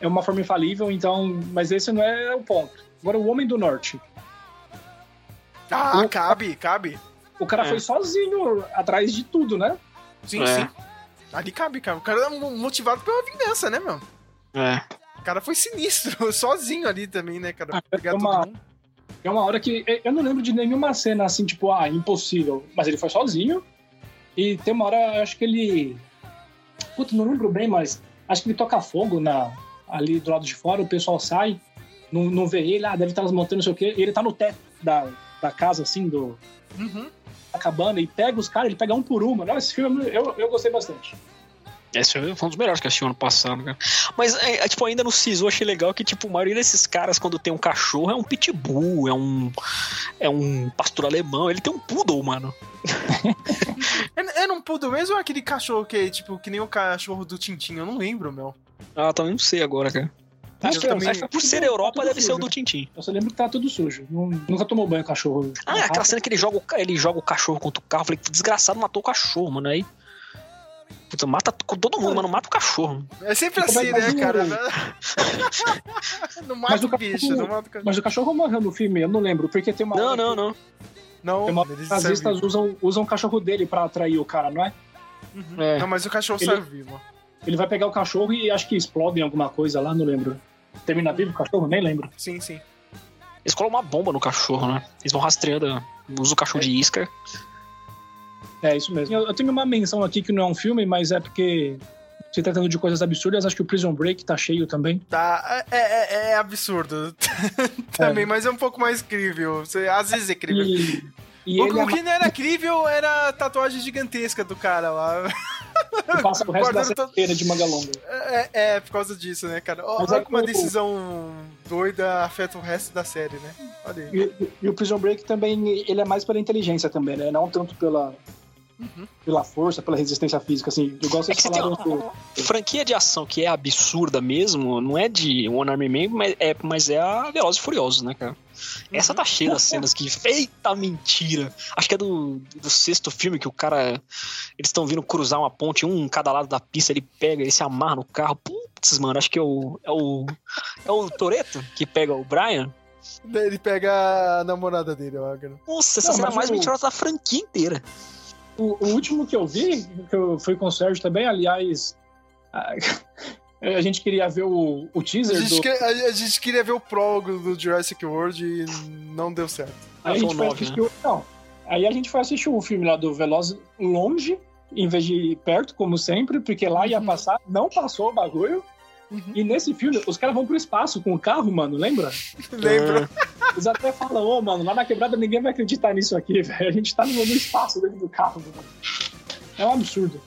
é uma forma infalível, então. Mas esse não é o ponto. Agora, o Homem do Norte. Ah, O- cabe, cabe. O cara É. foi sozinho atrás de tudo, né? Sim, É. sim. Ali cabe, cara. O cara é mo- motivado pela vingança, né, meu? É. O cara foi sinistro, sozinho ali também, né, cara? Ah, Pegar é uma- todo mundo. É uma hora que. Eu não lembro de nenhuma cena assim, tipo, ah, impossível. Mas ele foi sozinho. E tem uma hora, eu acho que ele. Puta, não lembro bem, mas acho que ele toca fogo na, ali do lado de fora, o pessoal sai, não, não vê ele, ah, deve estar nas montanhas, não sei o quê. E ele tá no teto da, da casa, assim, do. Uhum. Da cabana, e pega os caras, ele pega um por uma. Não, esse filme eu, eu gostei bastante. Esse foi um dos melhores que eu assisti ano passado, cara. Mas, é, é, tipo, ainda no Sisu eu achei legal que, tipo, a maioria desses caras, quando tem um cachorro, é um pitbull, é um. É um pastor alemão, ele tem um poodle, mano. É, é num poodle mesmo ou é aquele cachorro que é tipo, que nem o cachorro do Tintin? Eu não lembro, meu. Ah, também não sei agora, cara. Acho que sei, também, eu sei que por ser tá Europa, tudo deve ser o sujo. do Tintim. Eu só lembro que tá tudo sujo. Nunca tomou banho cachorro. Ah, é aquela cena que ele joga, o, ele joga o cachorro contra o carro. Eu falei, que desgraçado matou o cachorro, mano. Aí. Puta, mata com todo mundo, mas não mata o cachorro. É sempre é assim, que né, o- cara? não Mas mata o o bicho, cachorro- não mata o cachorro. Mas o cachorro morreu no filme, eu não lembro, porque tem uma. Não, não, que- não. Não, uma que as nazistas usam, usam o cachorro dele pra atrair o cara, não é? É. Não, mas o cachorro Ele- vivo. Ele vai pegar o cachorro e acho que explodem alguma coisa lá, não lembro. Termina vivo o cachorro? Nem lembro. Sim, sim. Eles colocam uma bomba no cachorro, né? Eles vão rastreando, usam o cachorro de isca. É isso mesmo. Eu, eu tenho uma menção aqui que não é um filme, mas é porque se tratando de coisas absurdas, acho que o Prison Break tá cheio também. Tá, é, é, é absurdo. Também, mas é um pouco mais crível. Você- Às vezes é crível. E, e o, o é que não era crível era a tatuagem gigantesca do cara lá. passa o resto da Guardando série to- inteira de manga longa. É, é, por causa disso, né, cara? Olha é como uma decisão doida afeta o resto da série, né? Olha aí. E, e o Prison Break também, ele é mais pela inteligência também, né? Não tanto pela, pela força, pela resistência física, assim. Igual vocês É você tem falaram uma- do- Franquia de ação que é absurda mesmo, não é de One Army Man, mas é, mas é a Velozes e Furiosos, né, cara? Essa tá cheia das cenas que. Eita mentira! Acho que é do, do sexto filme que o cara. Eles estão vindo cruzar uma ponte, um em cada lado da pista, ele pega, ele se amarra no carro. Putz, mano, acho que é o. É o. É o Toreto que pega o Brian. Ele pega a namorada dele, ó. Nossa, essa Não, cena é mais o- mentirosa da franquia inteira. O, o último que eu vi, que eu fui com o Sérgio também, aliás, a, a gente queria ver o, o A teaser gente, do. que- a- a gente queria ver o prólogo do Jurassic World e não deu certo. Aí a gente foi assistir o. Não. Aí a gente foi assistir o filme lá do Veloz longe, em vez de ir perto, como sempre, porque lá ia passar, não passou o bagulho. E nesse filme, os caras vão pro espaço com o carro, mano, lembra? Lembra? Eles até falam, ô, mano, lá na quebrada ninguém vai acreditar nisso aqui, velho. A gente tá no, espaço dentro do carro, mano. É um absurdo.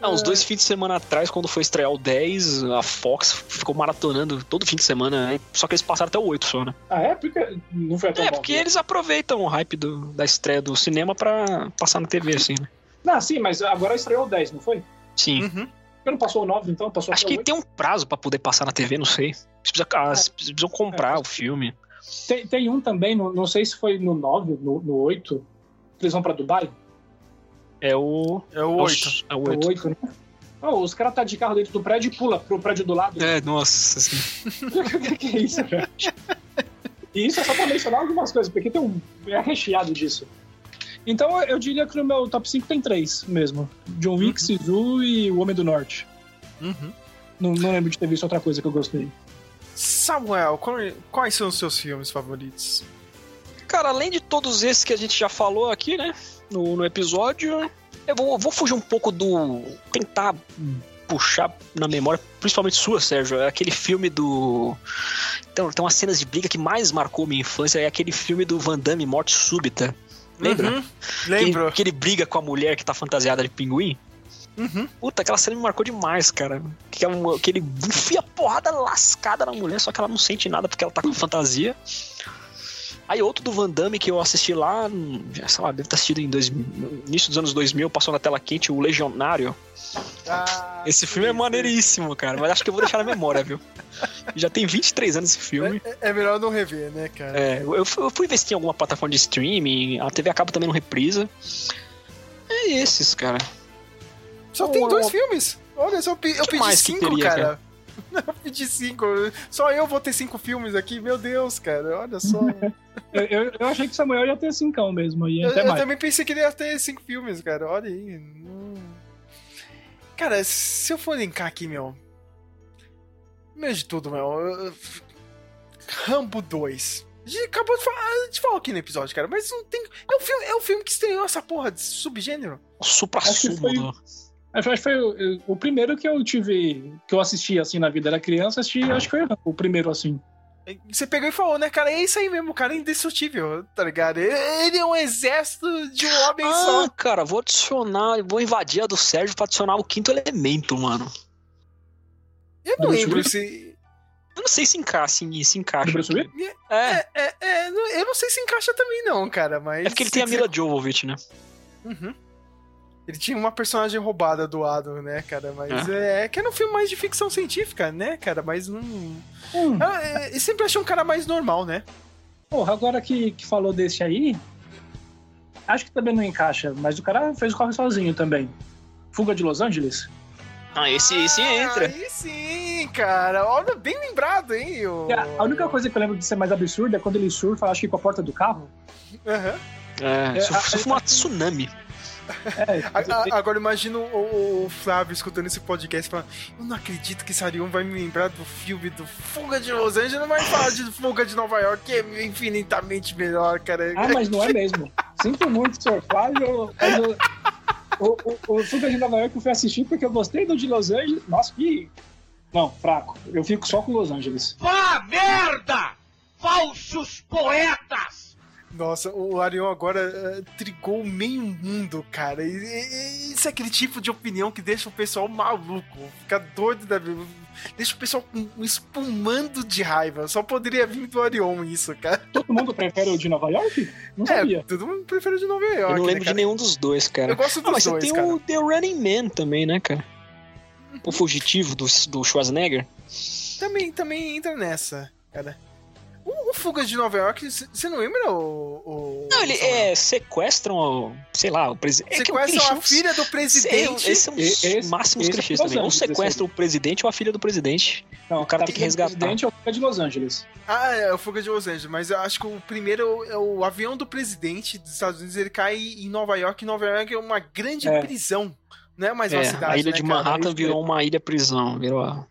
Não, uns dois fins de semana atrás, quando foi estrear o 10, a Fox ficou maratonando todo fim de semana, né? só que eles passaram até o 8 só, né? Ah, é? Porque não foi tão É, bom. porque eles aproveitam o hype do- da estreia do cinema pra passar na TV, assim, né? Não, sim, mas agora estreou o 10, não foi? Sim. Uhum. Porque não passou o 9, então? Passou Acho até que o tem um prazo pra poder passar na TV, não sei. Eles precisam, ah, eles precisam comprar o filme. 8. Tem, tem um também, não, não sei se foi no 9, no, no 8, que eles vão pra Dubai. É o. É o 8. É o É 8. o 8, né? Oh, os caras tá de carro dentro do prédio e pula pro prédio do lado. É, nossa. Assim. O que é isso, velho? E isso é só pra mencionar algumas coisas, porque tem um. É recheado disso. Então eu diria que no meu top 5 tem três mesmo: John Wick, Sisu e O Homem do Norte. Uhum. Não, não lembro de ter visto outra coisa que eu gostei. Samuel, quais são os seus filmes favoritos? Cara, além de todos esses que a gente já falou aqui, né? No, no episódio, eu vou, vou fugir um pouco do. tentar puxar na memória, principalmente sua, Sérgio. É aquele filme do. Então, tem umas cenas de briga que mais marcou minha infância. É aquele filme do Van Damme, Morte Súbita. Lembra? Uhum. Lembro. Que, que ele briga com a mulher que tá fantasiada de pinguim. Uhum. Puta, aquela cena me marcou demais, cara. Que, que ele enfia porrada lascada na mulher, só que ela não sente nada porque ela tá com fantasia. Aí outro do Van Damme que eu assisti lá, sei lá, deve ter assistido em dois, no início dos anos 2000, passou na tela quente, o Legionário. Ah, Esse filme é maneiríssimo, cara, mas acho que eu vou deixar na memória, viu? Já tem 23 anos esse filme. É, é melhor não rever, né, cara? É, eu, fui- eu fui ver se tinha alguma plataforma de streaming, a TV acaba também não reprisa. É esses, cara. Só tem dois filmes. Olha, eu Que pedi cinco, teria, cara. Eu pedi cinco. Só eu vou ter cinco filmes aqui. Meu Deus, cara. Olha só. Eu, eu, eu achei que o Samuel ia ter cincão mesmo, aí eu, até eu também pensei que ele ia ter cinco filmes, cara. Olha aí. Hum. Cara, se eu for linkar aqui, meu. Primeiro de tudo, meu. eu- Rambo 2. A gente acabou de falar, a gente falou aqui no episódio, cara, mas não tem. É o filme, é o filme que estreou essa porra de subgênero. O supra Acho que foi- do. Acho, acho que foi o, o primeiro que eu tive, que eu assisti assim na vida. Era criança, assisti, acho que foi o primeiro assim. Você pegou e falou, né, cara? É isso aí mesmo, o cara é indestrutível, tá ligado? Ele- é um exército de um homem Ah, só. cara, vou adicionar, vou invadir a do Sérgio pra adicionar o quinto elemento, mano. Eu não lembro se. Eu não sei se encaixa, se, se encaixa. É, É, é, é, não- eu não sei se encaixa também, não, cara, mas. é porque ele tem a Mila Jovovich, né? Uhum. Ele tinha uma personagem roubada do Adam, né, cara? Mas é, é que era um filme mais de ficção científica, né, cara? Mas não. Hum. Ah, é, eu sempre achei um cara mais normal, né? Porra, agora que, que falou desse aí, acho que também não encaixa, mas o cara fez o corre sozinho também. Fuga de Los Angeles? Ah, esse, esse entra. Aí sim, cara. Olha, bem lembrado, hein? O... A única coisa que eu lembro de ser mais absurda é quando ele surfa, acho que com a porta do carro. Aham. É, É, isso, a- isso foi uma tsunami. É, A- a- Agora imagina o, o Flávio escutando esse podcast falando: Eu não acredito que Sarion vai me lembrar do filme do Fuga de Los Angeles, vai falar de Fuga de Nova York, que é infinitamente melhor, cara. Ah, mas não é mesmo. Sinto muito, senhor Flávio. mas eu- O, o, o Fuga de Nova York eu fui assistir porque eu gostei do de Los Angeles. Nossa, que. Não, fraco. Eu fico só com Los Angeles. Vá merda! Falsos poetas! Nossa, o Arion agora eh, trigou meio mundo, cara. E, e- isso é aquele tipo de opinião que deixa o pessoal maluco, fica doido da vida. Deixa o pessoal espumando de raiva. Só poderia vir do Arion isso, cara. Todo mundo prefere o de Nova York? Não É, sabia. todo mundo prefere o de Nova York. Eu não né, lembro de cara? nenhum dos dois, cara. Eu gosto Ah, dos mas dois, você tem cara. o The Running Man também, né, cara? O fugitivo do, do Schwarzenegger. Também, também entra nessa, cara. O, o Fuga de Nova York, você não lembra o. o Não, ele é, sequestram, o- sei lá, o presidente. Sequestram a filha do presidente. Esses são os Esse- máximos esse é clichês também. Ou Angeles, sequestram o presidente ou a filha do presidente. Não, o cara tá tem que resgatar. presidente é o Fuga de Los Angeles. Ah, é, o Fuga de Los Angeles, mas eu acho que o primeiro é o, é o avião do presidente dos Estados Unidos, ele cai em Nova York, e Nova York é uma grande É. prisão. Não é mais uma É, cidade. a ilha né, de cara? Manhattan virou uma ilha prisão. Virou a...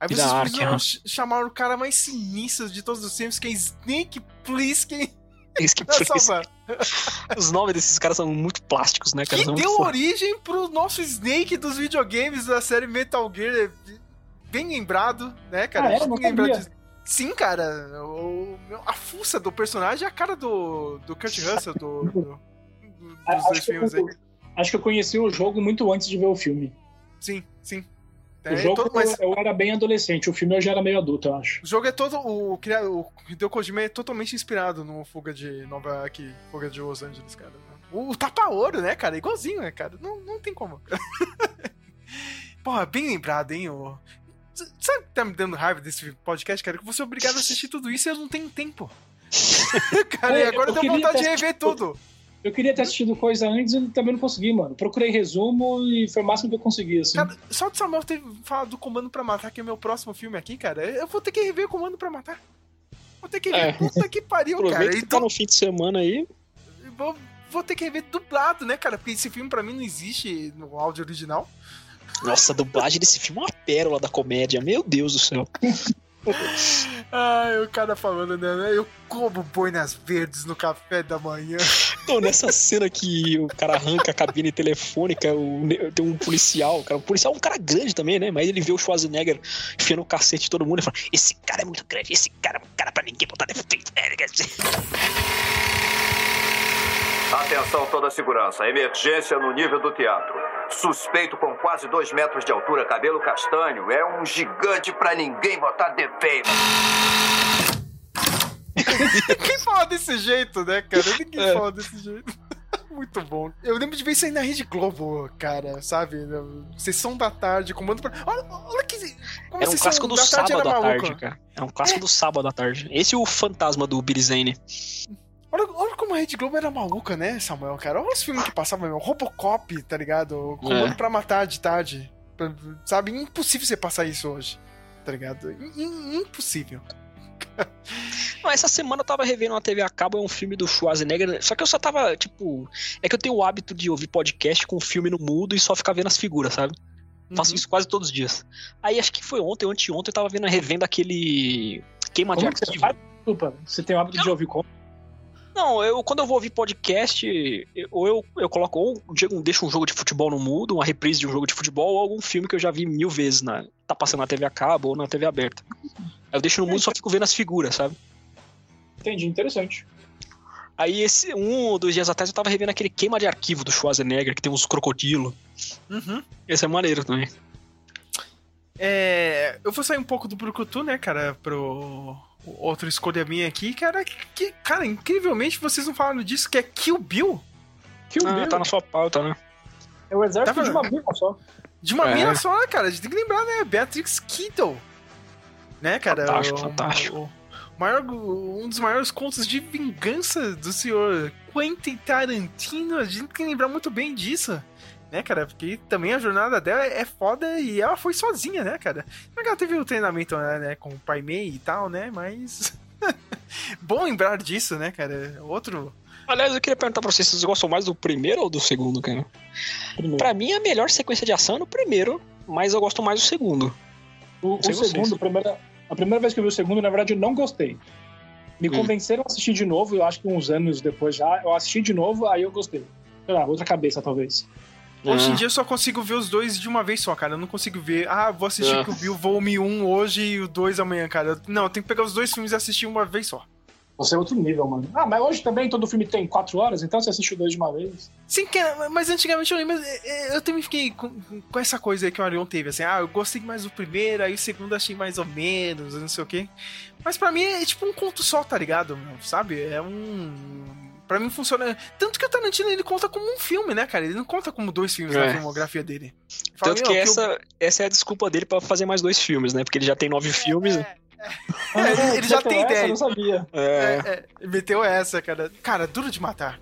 Aí vocês precisam ch- chamar o cara mais sinistro de todos os tempos, que é Snake Plissken. Os nomes desses caras são muito plásticos, né, cara? Que deu origem pro nosso Snake dos videogames da série Metal Gear. Bem lembrado, né, cara? Ah, é? Lembrado disso. Sim, cara. O, a fuça do personagem é a cara do, do Kurt Russell, do, do- dos dois Acho filmes aí. eu, acho que eu conheci o jogo muito antes de ver o filme. Sim, sim. O É, jogo todo- mas eu era bem adolescente, o filme eu já era meio adulto, eu acho. o jogo é todo. O, cria- o Hideo Kojima é totalmente inspirado no Fuga de Nova York, Fuga de Los Angeles, cara. O, o tapa-ouro, né, cara? Igualzinho, né, cara? Não, não tem como. Porra, bem lembrado, hein? O... Sabe o que tá me dando raiva desse podcast, cara? Que eu vou ser obrigado a assistir tudo isso e eu não tenho tempo. cara, e É, agora eu queria vontade de rever tudo. Eu queria ter assistido coisa antes e também não consegui, mano. Procurei resumo e foi o máximo que eu consegui, assim. Cara, só de Samuel ter falado do Comando pra Matar, que é meu próximo filme aqui, cara, eu vou ter que rever o Comando pra Matar. Vou ter que rever. É. Puta que pariu, cara. Aproveita que Então, tá no fim de semana aí. vou, vou ter que rever dublado, né, cara? Porque esse filme pra mim não existe no áudio original. Nossa, a dublagem desse filme é uma pérola da comédia. Meu Deus do céu. Ai, o cara falando, né? Eu como boinas verdes no café da manhã. Então, nessa cena que o cara arranca a cabine telefônica, o tem um policial, cara. O policial é um cara grande também, né? Mas ele vê o Schwarzenegger enfiando o cacete de todo mundo e fala: Esse cara é muito grande, esse cara é um cara pra ninguém botar defeito. Atenção toda a segurança. Emergência no nível do teatro. Suspeito com quase dois metros de altura, cabelo castanho. É um gigante pra ninguém botar defeito. Quem fala desse jeito, né, cara? Ninguém É. fala desse jeito. Muito bom. Eu lembro de ver isso aí na Rede Globo, cara, sabe? Sessão da tarde, comando pra. Olha, olha que. Como Era um clássico do da tarde sábado à maluca. tarde, cara. Era um clássico do sábado à tarde. Esse e o fantasma do Billy Zane. Olha, olha como a Rede Globo era maluca, né, Samuel, cara? Olha os filmes que passavam, meu. Robocop, tá ligado? Comando É. pra matar de tarde. Sabe? Impossível você passar isso hoje. Tá ligado? I- i- Impossível. Não, essa semana eu tava revendo na TV a cabo, é um filme do Schwarzenegger, só que eu só tava, tipo... É que eu tenho o hábito de ouvir podcast com o filme no mudo e só ficar vendo as figuras, sabe? Faço isso quase todos os dias. Aí acho que foi ontem, anteontem, eu tava vendo a revenda aquele... Queima de Como que você arquivo. Desculpa, você tem o hábito de ouvir como? Não, eu quando eu vou ouvir podcast, eu- ou eu, eu coloco ou o Diego deixa um jogo de futebol no mudo, uma reprise de um jogo de futebol, ou algum filme que eu já vi mil vezes, na, tá passando na TV a cabo ou na TV aberta. Aí eu deixo no mudo e só fico vendo as figuras, sabe? Entendi, interessante. Aí esse um ou dois dias atrás eu tava revendo aquele queima de arquivo do Schwarzenegger, que tem uns crocodilo. Uhum. Esse é maneiro também. É, eu vou sair um pouco do Brucutu, né, cara, pro outra escolha minha aqui, cara, que, cara, incrivelmente vocês não falaram disso, que é Kill Bill. Kill Ah, Bill? tá na sua pauta, né? É o exército Tá de uma mina só. De uma É. mina só, né, cara? A gente tem que lembrar, né? Beatrix Kiddo. Né, cara? Fantástico, O- fantástico. o maior, um dos maiores contos de vingança do senhor Quentin Tarantino. A gente tem que lembrar muito bem disso. Né, cara? Porque também a jornada dela é foda e ela foi sozinha, né, cara? É ela teve o treinamento né, né, com o Pai Mei e tal, né? Mas. Bom lembrar disso, né, cara? Outro. Aliás, eu queria perguntar pra vocês, vocês gostam mais do primeiro ou do segundo, cara? Pra mim, a melhor sequência de ação é no primeiro, mas eu gosto mais do segundo. O, o segundo, a primeira, a primeira vez que eu vi o segundo, na verdade, eu não gostei. Me Hum. convenceram a assistir de novo, eu acho que uns anos depois já. Eu assisti de novo, aí eu gostei. Sei lá, outra cabeça, talvez. Hoje em Ah. dia eu só consigo ver os dois de uma vez só, cara. Eu não consigo ver, ah, vou assistir Ah. o Bill Volume 1 hoje e o 2 amanhã, cara. Não, eu tenho que pegar os dois filmes e assistir uma vez só. Você é outro nível, mano. Ah, mas hoje também todo filme tem quatro horas, então você assiste dois de uma vez. Sim, que- mas antigamente eu lembro, eh, eu também fiquei com, com essa coisa aí que o Arion teve, assim, ah, eu gostei mais do primeiro, aí o segundo achei mais ou menos, não sei o quê. Mas pra mim é tipo um conto só, tá ligado? Sabe? É um. Pra mim funciona. Tanto que o Tarantino ele conta como um filme, né, cara? Ele não conta como dois filmes na É. filmografia dele. Ele fala, Tanto "Meu, que eu- essa, essa é a desculpa dele pra fazer mais dois filmes, né? Porque ele já tem nove filmes. né? É, ele, ele já tem essa, ideia. Eu não sabia. É. É, é, meteu essa, cara. Cara, duro de matar.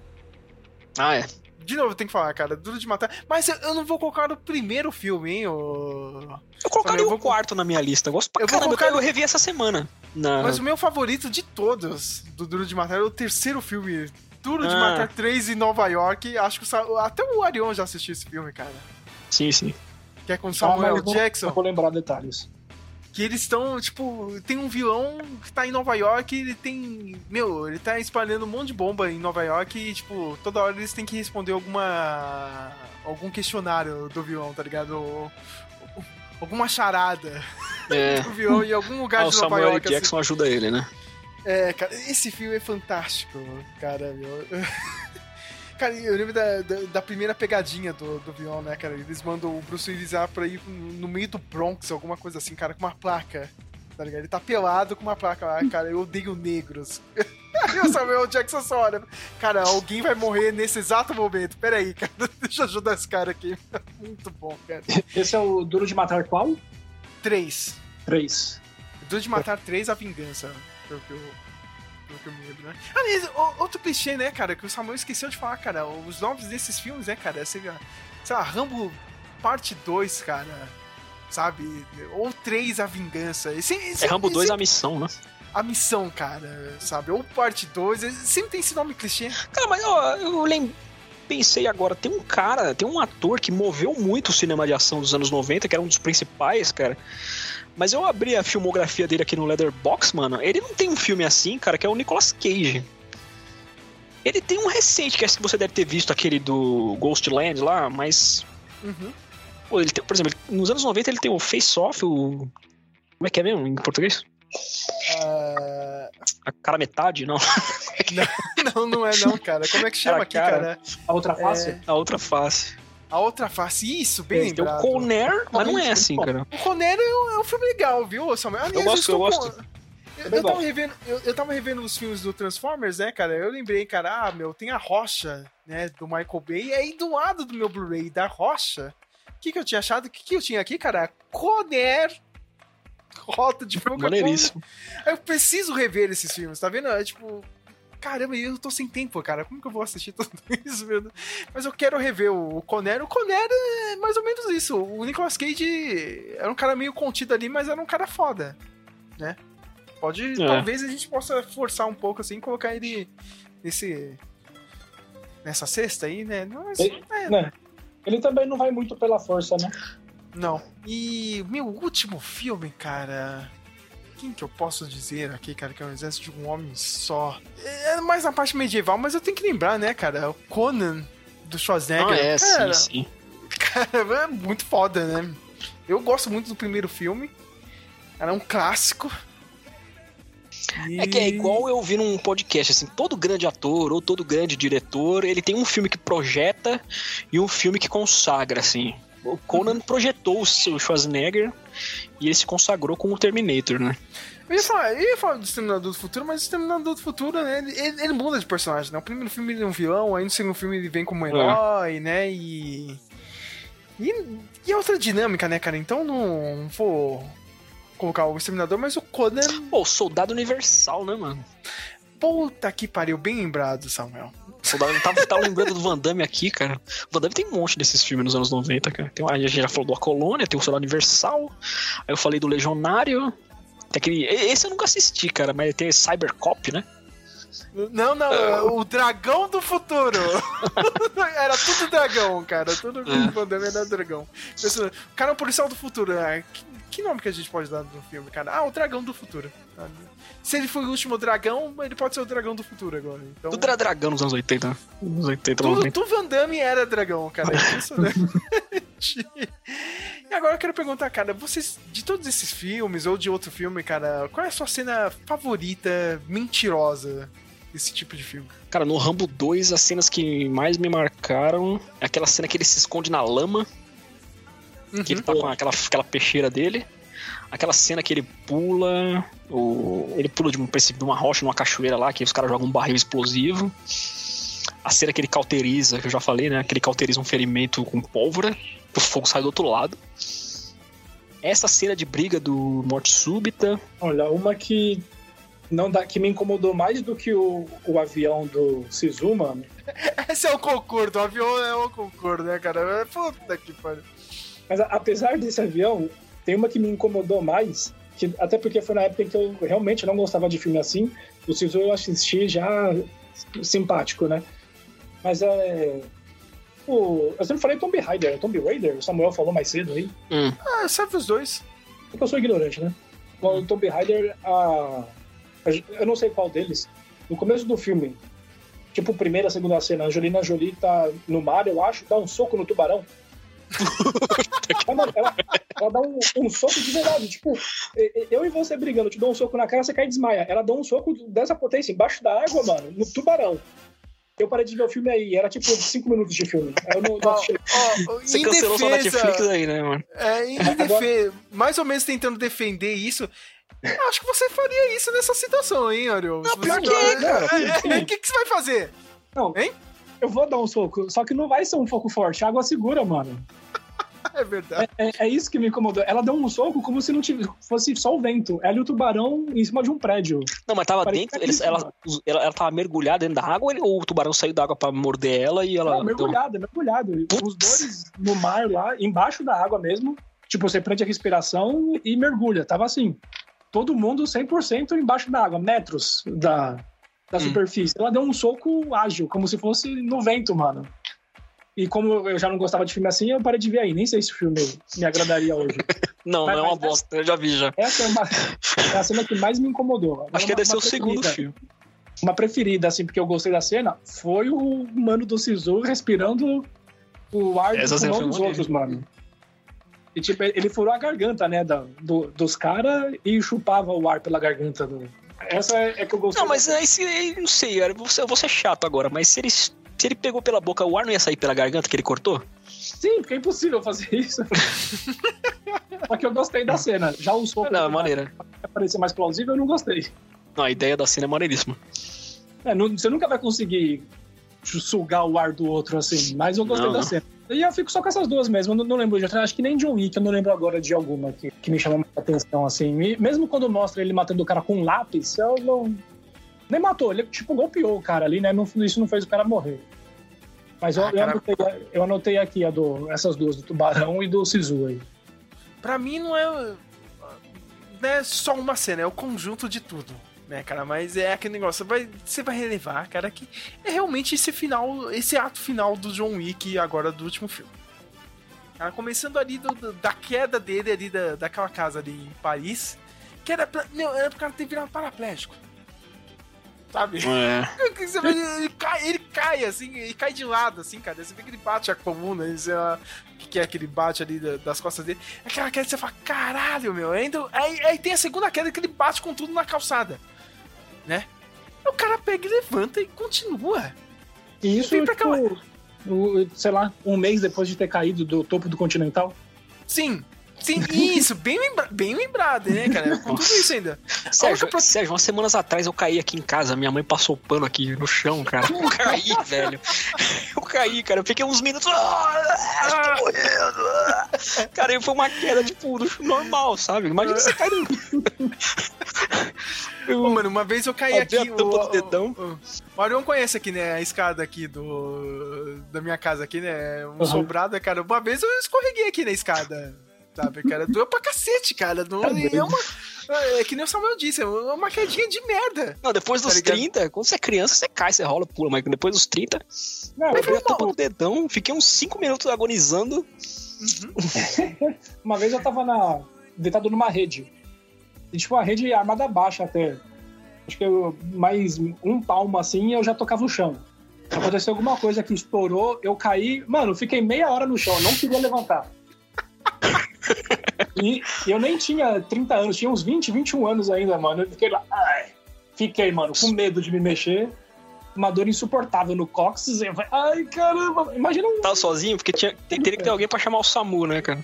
Ah, é. De novo, tem que falar, cara, duro de matar. Mas eu, eu não vou colocar no primeiro filme, hein? O... Eu colocaria Eu o vou- quarto na minha lista. Eu gosto pra Eu vou caramba. colocar- Eu revi essa semana. Na... Mas o meu favorito de todos do Duro de Matar é o terceiro filme. Duro de Ah. Matar 3 em Nova York. Acho que o até o Arion já assistiu esse filme, cara. Sim, sim. Que é com Ah, Samuel mas não- Jackson. Não vou lembrar detalhes. Que eles estão, tipo, tem um vilão que tá em Nova York ele tem. Meu, ele tá espalhando um monte de bomba em Nova York e, tipo, toda hora eles têm que responder alguma. algum questionário do vilão, tá ligado? Ou- ou- Alguma charada É. do vilão em algum lugar Ah, o de Nova Samuel York. assim. Jackson ajuda ele, né? É, cara, esse filme é fantástico, cara, meu. Cara, eu lembro da, da, da primeira pegadinha do, do vilão, né, cara? Eles mandam o Bruce Willis lá pra ir no meio do Bronx, alguma coisa assim, cara, com uma placa. Tá ligado? Ele tá pelado com uma placa lá, cara, eu odeio negros. E o Samuel Jackson só olha. Cara, alguém vai morrer nesse exato momento. Pera aí, cara, deixa eu ajudar esse cara aqui. Muito bom, cara. Esse é o Duro de Matar qual? Três. Três. Duro de Matar 3, A Vingança. Pelo que eu, pelo que eu me lembro, né? Aliás, o- outro clichê, né, cara, que o Samuel esqueceu de falar, cara. Os nomes desses filmes, né, cara? Sei lá, sei lá Rambo Parte 2, cara. Sabe? Ou 3, A Vingança. Esse, esse, É Rambo 2 esse- a missão, né? a missão, cara, sabe? Ou Parte 2. esse- Sempre tem esse nome clichê. Cara, mas ó, eu lem... pensei agora, tem um cara, tem um ator que moveu muito o cinema de ação dos anos 90, que era um dos principais, cara. Mas eu abri a filmografia dele aqui no Leatherbox, mano. Ele não tem um filme assim, cara, que é o Nicolas Cage. Ele tem um recente, que acho que você deve ter visto aquele do Ghostland lá, mas. Uhum. Pô, ele tem, por exemplo, nos anos 90 ele tem o Face Off, o. Como é que é mesmo em português? Ah, A cara metade, não. não, não é não, cara. Como é que chama Cara, aqui, cara. cara? A outra face? É, A outra face. A outra face. Isso, bem Ele tem o lembrado. Conner, mas não é assim, cara. O Conner é um, é um filme legal, viu, Samuel? Aliás, gosto, estou eu com- gosto. Eu, eu tava gosto. revendo, eu, eu tava revendo os filmes do Transformers, né, cara? Eu lembrei, cara, ah, meu, tem a rocha, né, do Michael Bay, e aí do lado do meu Blu-ray da rocha, o que que eu tinha achado? O que que eu tinha aqui, cara? Conner. Rota de. Maneiríssimo. Eu preciso rever esses filmes, tá vendo? É tipo. Caramba, eu tô sem tempo, cara. Como que eu vou assistir tudo isso, meu Deus? Mas eu quero rever o Conner. O Conner é mais ou menos isso. O Nicolas Cage era um cara meio contido ali, mas era um cara foda, né? Pode. É. Talvez a gente possa forçar um pouco assim, colocar ele nesse. Nessa cesta aí, né? Mas, Ele, é, né? Ele também não vai muito pela força, né? não. E meu último filme, cara. Quem que eu posso dizer aqui, cara, que é o exército de um homem só? É mais na parte medieval, mas eu tenho que lembrar, né, cara? O Conan do Schwarzenegger. Ah, é, cara, sim, sim. cara, é muito foda, né? Eu gosto muito do primeiro filme. Era um clássico. É que é igual eu vi num podcast, assim, todo grande ator ou todo grande diretor, ele tem um filme que projeta e um filme que consagra, assim. O Conan projetou o seu Schwarzenegger e ele se consagrou com o Terminator, né? Eu ia falar, eu ia falar do Exterminador do Futuro, mas o Exterminador do Futuro, né? Ele, ele- ele muda de personagem, né? O primeiro filme ele é um vilão, aí no segundo filme ele vem como um herói, né? E. E, e outra dinâmica, né, cara? Então não vou colocar o Exterminador, mas o Conan. Pô, Soldado Universal, né, mano? Puta que pariu, bem lembrado, Samuel. Eu tava, tava lembrando do Van Damme aqui, cara. O Van Damme tem um monte desses filmes nos anos 90, cara. Tem, a gente já falou do A Colônia, tem o Soldado Universal. Aí eu falei do Legionário. Tem aquele. Esse eu nunca assisti, cara, mas tem Cybercop, né? Não, não, o dragão do futuro. era tudo dragão, cara. Tudo com o Van Damme era dragão. Pensando, o cara é um policial do futuro. Ah, que, que nome que a gente pode dar no filme, cara? Ah, o dragão do futuro. Ah, Se ele foi o último dragão, ele pode ser o dragão do futuro agora. Então, Tudo era dragão nos anos 80. né? Nos 80, tudo, 90. tudo Van Damme era dragão, cara. É impressionante. e agora eu quero perguntar, cara, vocês, de todos esses filmes ou de outro filme, cara, qual é a sua cena favorita, mentirosa desse tipo de filme? Cara, no Rambo 2, as cenas que mais me marcaram é aquela cena que ele se esconde na lama. Que ele tá com aquela, aquela peixeira dele. Aquela cena que ele pula. O, ele pula de um precipício de uma rocha numa cachoeira lá, que os caras jogam um barril explosivo. A cena que ele cauteriza, que eu já falei, né? Que ele cauteriza um ferimento com pólvora, o fogo sai do outro lado. Essa cena de briga do Morte Súbita. Olha, uma que não dá, que me incomodou mais do que o, o avião do Sisu, mano. Esse é o concordo, o avião é o concordo, né, cara? Puta que pariu. Mas a- apesar desse avião, tem uma que me incomodou mais, que, até porque foi na época em que eu realmente não gostava de filme assim. O Sisu eu assisti já simpático, né? Mas é. O, eu sempre falei Tomb Raider, é Tomb Raider, o Samuel falou mais cedo aí. Ah, serve os dois. Porque eu sou ignorante, né? O Tomb Raider, a, a- eu não sei qual deles. No começo do filme, tipo, primeira, segunda cena, a Angelina Jolie tá no mar, eu acho, dá um soco no tubarão. Ela, ela- ela dá um, um soco de verdade. Tipo, eu e você brigando, eu te dou um soco na cara, você cai e desmaia. Ela dá um soco dessa potência embaixo da água, mano, no tubarão. Eu parei de ver o filme aí, era tipo 5 minutos de filme. Eu não, não assisti. Você cancelou sua defesa- Netflix aí, né, mano? É, em defe- mais ou menos tentando defender isso. eu Acho que você faria isso nessa situação, hein, Ariel? Não, pior que é, cara. O que, que você vai fazer? Não, hein? Eu vou dar um soco, só que não vai ser um foco forte, a água segura, mano. É verdade. É, é isso que me incomodou. Ela deu um soco como se não tivesse, fosse só o vento. Ela e o tubarão em cima de um prédio. Não, mas tava Parecia dentro. Eles, ela, ela, ela tava mergulhada dentro da água ou o tubarão saiu da água pra morder ela e ela. Não, mergulhado, mergulhado. Os dois no mar lá, embaixo da água mesmo. Tipo, você prende a respiração e mergulha. Tava assim. Todo mundo 100% embaixo da água, metros da, da Hum. superfície. Ela deu um soco ágil, como se fosse no vento, mano. E como eu já não gostava de filme assim, eu parei de ver aí. Nem sei se o filme me agradaria hoje. Não, Mas- não é uma bosta, eu já vi já. Essa é, uma, é a cena que mais me incomodou. Acho que uma- deve ser o segundo filme. Uma preferida, assim, porque eu gostei da cena, foi o mano do Sisu respirando o ar Essa do dos outros, mano. E, tipo, ele furou a garganta, né, da, do- dos caras e chupava o ar pela garganta. Do... Essa é, é que eu gostei. Não, mas aí se, não sei, eu vou, ser, eu vou ser chato agora, mas se ele, se ele pegou pela boca, o ar não ia sair pela garganta que ele cortou? Sim, porque é impossível fazer isso. Só que eu gostei da cena. Já o soco Não, maneira. parecer mais plausível, eu não gostei. Não, a ideia da cena é maneiríssima. É, não- você nunca vai conseguir sugar o ar do outro assim, mas eu gostei Não, da não. cena. E eu fico só com essas duas mesmo, não, não lembro de outra. Acho que nem John Wick, eu não lembro agora de alguma que, que me chamou muita atenção, assim. E mesmo quando mostra ele matando o cara com um lápis, eu não. Nem matou, ele tipo golpeou o cara ali, né? Não- isso não fez o cara morrer. Mas eu, Ah, eu anotei, eu anotei aqui a do, essas duas, do tubarão e do Sisu aí. Pra mim não é, não é só uma cena, é o conjunto de tudo. Né, cara, mas é aquele negócio, você vai, você vai relevar, cara, que é realmente esse final, esse ato final do John Wick agora do último filme. Cara, começando ali do- da queda dele ali da, daquela casa ali em Paris, que era pra, não, era pro cara ter virado paraplégico. Sabe? É. Você vê, ele, cai, ele cai, assim, ele cai de lado, assim, cara. Você vê que ele bate a coluna, ele, sei lá, o que que é que ele bate ali da- das costas dele. Aquela queda que você fala, caralho, meu. Ainda, aí, aí tem a segunda queda que ele bate com tudo na calçada, né? O cara pega e levanta e continua. E isso, cá, tipo, o- sei lá, um mês depois de ter caído do topo do Continental. Sim, Sim, isso, bem, lembra bem lembrado, né, cara? Com tudo isso ainda. Sérgio, Sérgio, umas semanas atrás eu caí aqui em casa, minha mãe passou pano aqui no chão, cara. Eu caí, velho. Eu caí, cara. Eu fiquei uns minutos. Ah, tô morrendo. ah. Cara, foi uma queda, tipo, normal, sabe? Imagina você cair no. Ô, mano, uma vez eu caí Abri a aqui. tampa O, do dedão. o, o, o Arion conhece aqui, né? A escada aqui do. Da minha casa aqui, né? Um Uhum. sobrado, cara. Uma vez eu escorreguei aqui na escada. Sabe, cara? Doeu pra cacete, cara. Não, Tá é, uma, é que nem o Samuel disse, é uma quedinha de merda. Não, depois Tá dos ligado? 30, quando você é criança, você cai, você rola, pula, mas depois dos 30, Não, eu abri a tampa do dedão, fiquei uns 5 minutos agonizando. Uma vez eu tava na, deitado numa rede. E, tipo, uma rede armada baixa até. Acho que eu, mais um palmo assim eu já tocava o chão. Aconteceu alguma coisa que estourou, eu caí. Mano, fiquei meia hora no chão, não queria levantar. E eu nem tinha 30 anos, tinha uns 20, 21 anos ainda, mano. Eu fiquei lá. Ai, fiquei, mano, com medo de me mexer. Uma dor insuportável no cóccix. Eu falei, ai, caramba, imagina um Tava sozinho, porque tinha, teria que ter alguém pra chamar o SAMU, né, cara?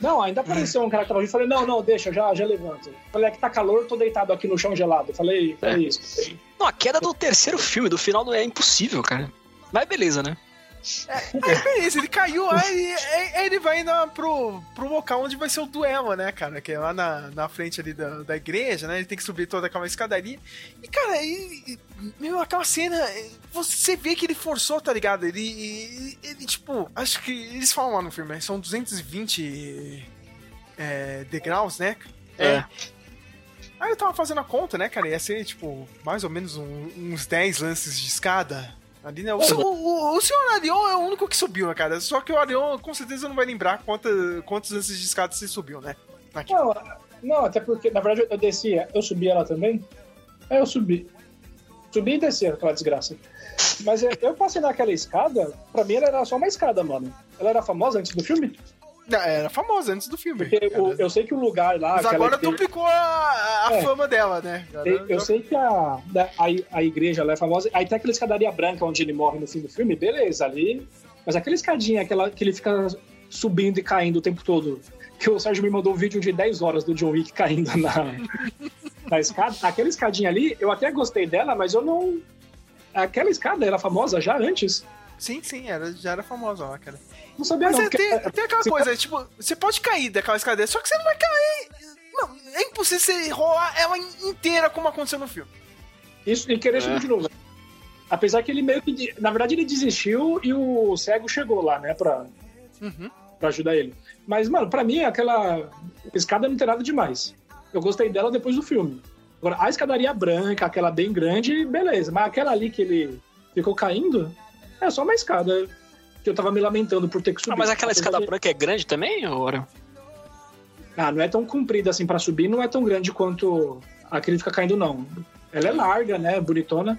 Não, ainda apareceu um cara que tava ali. Eu falei, não, não, deixa, já, já levanto. Falei, é que tá calor, tô deitado aqui no chão gelado. Falei, falei isso. Não, a queda do terceiro filme, do final, é impossível, cara. Mas beleza, né? Aí, beleza, ele caiu, aí, aí- aí ele vai na, pro, pro local onde vai ser o duelo, né, cara? Que é lá na, na frente ali da, da igreja, né? Ele tem que subir toda aquela escadaria. E, cara, e, e- meu, aquela cena, você vê que ele forçou, tá ligado? Ele, ele, ele, tipo, acho que eles falam lá no filme, né? São 220 é, degraus, né? É. Aí eu tava fazendo a conta, né, cara? Ia ser, tipo, mais ou menos um- uns 10 lances de escada. Ali, né? O, o, o, o senhor Arion é o único que subiu, né, cara? Só que o Arion com certeza não vai lembrar quanta, quantos de escada você subiu, né? Aqui. Não, não, até porque, na verdade, eu descia. Eu subi ela também? É, eu subi. Subi e desci aquela desgraça. Mas é, eu passei naquela escada, pra mim ela era só uma escada, mano. Ela era famosa antes do filme? Era famosa antes do filme. Porque o- eu sei que o lugar lá. Mas agora igreja- duplicou a, a É. fama dela, né? Eu, eu sei que a, da- a, a igreja lá é famosa. Aí tem aquela escadaria branca onde ele morre no fim do filme, beleza, ali. Mas aquela escadinha, aquela que ele fica subindo e caindo o tempo todo. Que o Sérgio me mandou um vídeo de 10 horas do John Wick caindo na, na escada. Aquela escadinha ali, eu até gostei dela, mas eu não. Aquela escada era famosa já antes. Sim, sim, era, já era famosa lá, cara. Não sabia Mas não. é, porque- tem, tem aquela se- coisa, tipo, você pode cair daquela escada, só que você não vai cair. Não, é impossível você rolar ela inteira como aconteceu no filme. Isso, e querer É. subir de novo. Apesar que ele meio que. Na verdade, ele desistiu e o cego chegou lá, né? Pra, Uhum. pra ajudar ele. Mas, mano, pra mim, aquela escada não tem nada demais. Eu gostei dela depois do filme. Agora, a escadaria branca, aquela bem grande, beleza. Mas aquela ali que ele ficou caindo, é só uma escada que eu tava me lamentando por ter que subir. Ah, mas aquela escada que- branca é grande também, Ora? Ah, não é tão comprida assim pra subir, não é tão grande quanto a fica caindo, não. Ela é larga, né? Bonitona.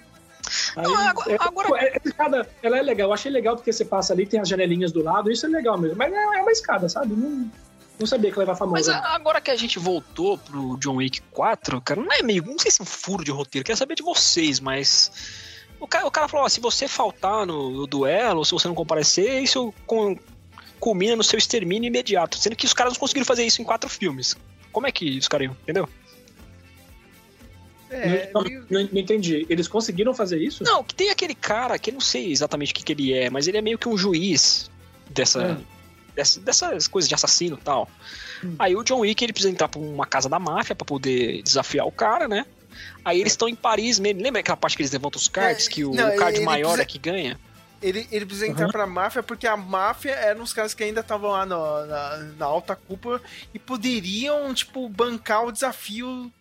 Aí, é- é- essa escada, ela é legal. Eu achei legal porque você passa ali, tem as janelinhas do lado, isso é legal mesmo. Mas é é uma escada, sabe? Não, não sabia que ela era Mas famosa. a- agora que a gente voltou pro John Wick 4, cara, não é meio. Não sei se é um furo de roteiro, quero saber de vocês, mas. O cara, o cara falou: ó, se você faltar no, no duelo, ou se você não comparecer, isso com- culmina no seu extermínio imediato. Sendo que os caras não conseguiram fazer isso em quatro filmes. Como é que os caras iam, entendeu? É, não, não- não entendi. Eles conseguiram fazer isso? Não, que tem aquele cara que eu não sei exatamente o que, que ele é, mas ele é meio que um juiz dessa, É. dessa- dessas coisas de assassino e tal. Aí o John Wick ele precisa entrar pra uma casa da máfia pra poder desafiar o cara, né? Aí eles estão em Paris mesmo. Lembra aquela parte que eles levantam os cards, que o não, card ele maior precisa- é que ganha? Ele, ele precisa entrar pra máfia porque a máfia eram os caras que ainda estavam lá no- na, na alta cúpula e poderiam, tipo, bancar o desafio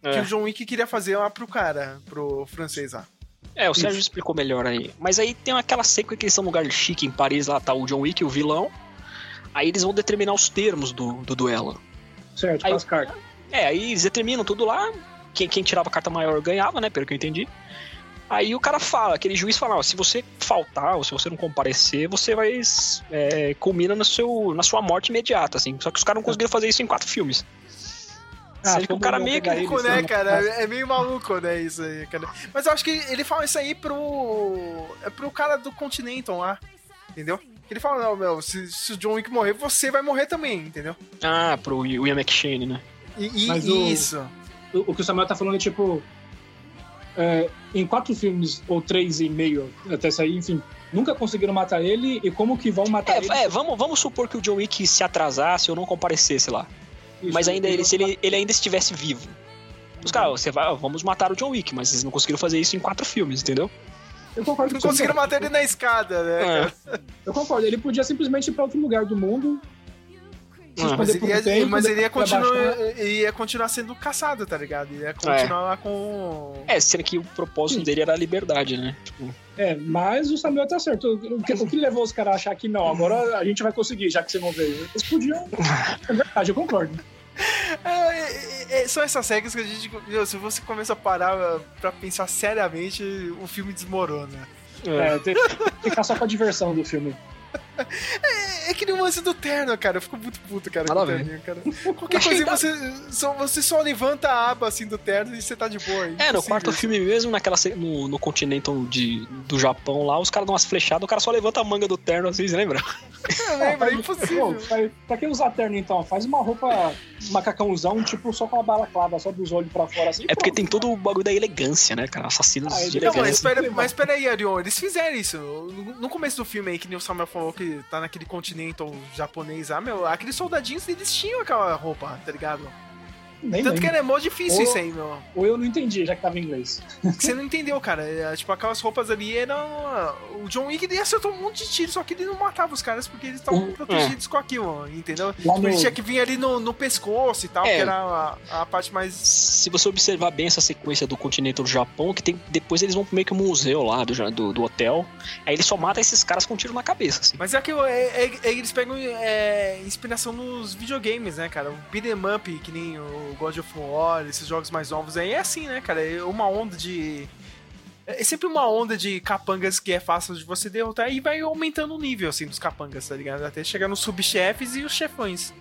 que É. o John Wick queria fazer lá pro cara, pro francês lá. É, o Sérgio explicou melhor aí. Mas aí tem aquela sequência que eles estão num lugar chique em Paris, lá tá o John Wick, o vilão. Aí eles vão determinar os termos do, do duelo. Certo, Aí- com as cartas. É, aí eles determinam tudo lá. Quem, quem tirava a carta maior ganhava, né? Pelo que eu entendi. Aí o cara fala, aquele juiz fala, ó, se você faltar ou se você não comparecer, você vai. É, culmina no seu, na sua morte imediata, assim. Só que os caras não conseguiram fazer isso em quatro filmes. Ah, Sendo que o cara meio que. eles, Maluco, né, né? cara? É meio maluco, né, isso aí, cara. Mas eu acho que ele fala isso aí pro. É pro cara do Continental lá. entendeu? Ele fala, não, meu, se, se o John Wick morrer, você vai morrer também, entendeu? Ah, pro William McShane, né? E, e- Mas o- isso. O, o que o Samuel tá falando é tipo. é, em quatro filmes, ou três e meio até sair, enfim, nunca conseguiram matar ele e como que vão matar ele? É, é, vamos, vamos supor que o John Wick se atrasasse ou não comparecesse lá. Isso, mas ainda ele se ele, ele ainda estivesse vivo. Os caras, você vai, vamos matar o John Wick, mas eles não conseguiram fazer isso em quatro filmes, entendeu? Eu concordo Não com você. conseguiram matar ele na escada, né? É. Eu concordo, ele podia simplesmente ir pra outro lugar do mundo. Se Mas esconder ele, ia, tempo, mas ele ia continuar, ia continuar sendo caçado, tá ligado? Ele ia continuar lá com. É, sendo que o propósito dele era a liberdade, né? Tipo, É, mas o Samuel tá certo. O que, o que levou os caras a achar que não, agora a gente vai conseguir, já que você não veio? Eles podiam. É verdade, eu concordo. É, é, é, são essas regras que a gente. meu, se você começa a parar pra pensar seriamente, o filme desmorona. É, tem que ficar só com a diversão do filme. É, é que nem o lance do terno, cara. Eu fico muito puto, cara, com o terninho, cara. Qualquer coisa você só, você só levanta a aba assim do terno e você tá de boa. É, no impossível quarto isso. filme mesmo, naquela no, no Continental de, do Japão lá, os caras dão umas flechadas, o cara só levanta a manga do terno assim, você lembra? Eu lembro, é impossível. Pô, pra que usar terno então? Faz uma roupa macacãozão, tipo, só com a balaclava, só dos olhos pra fora assim. É porque pronto. tem todo o bagulho da elegância, né, cara? Assassinos Ah, de Não, mas elegância. espera, mas espera aí, Arion, eles fizeram isso. No, no começo do filme aí, que nem o Samuel falou que tá naquele Continental japonês lá, meu, aqueles soldadinhos, eles tinham aquela roupa, tá ligado? Nem Tanto que lembro. era mó difícil Ou- isso aí, meu. Ou eu não entendi, já que tava em inglês. Que você não entendeu, cara. É, tipo, aquelas roupas ali eram. O John Wick ele acertou um monte de tiro, só que ele não matava os caras porque eles estavam Uhum. protegidos com aquilo, entendeu? Lá Tipo, ele tinha que vir ali no, no pescoço e tal, É. que era a, a parte mais. Se você observar bem essa sequência do Continental do Japão, que tem, depois eles vão pro meio que um museu lá do, do, do hotel, aí ele só mata esses caras com um tiro na cabeça, assim. Mas é aquilo, é, é- é- eles pegam é, inspiração nos videogames, né, cara? O beat'em up, que nem o God of War, esses jogos mais novos aí, é assim, né, cara? É uma onda de. É sempre uma onda de capangas que é fácil de você derrotar e vai aumentando o nível, assim, dos capangas, tá ligado? Até chegar nos subchefes e os chefões.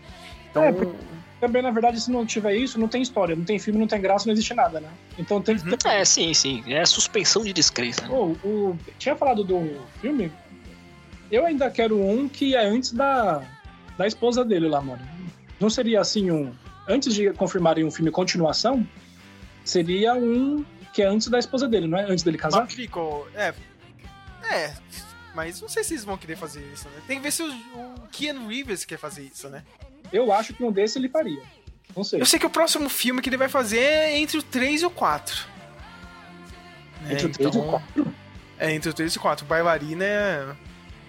Então, É, porque Também, na verdade, se não tiver isso, não tem história, não tem filme, não tem graça, não existe nada, né? Então tem que ter. É, sim, sim. É suspensão de descrença. né? Pô, o... Tinha falado do filme. Eu ainda quero um que é antes da, da esposa dele lá, mano. Não seria assim um. Antes de confirmarem um filme continuação, seria um que é antes da esposa dele, não é? Antes dele casar? Ficou. É. É. Mas não sei se eles vão querer fazer isso, né? Tem que ver se o, o Keanu Reeves quer fazer isso, né? Eu acho que um desse ele faria. Não sei. Eu sei que o próximo filme que ele vai fazer é entre o 3 e o 4. Né, Entre o 3 e o então- 4. É, entre o 3 e o 4. O Bailarina é-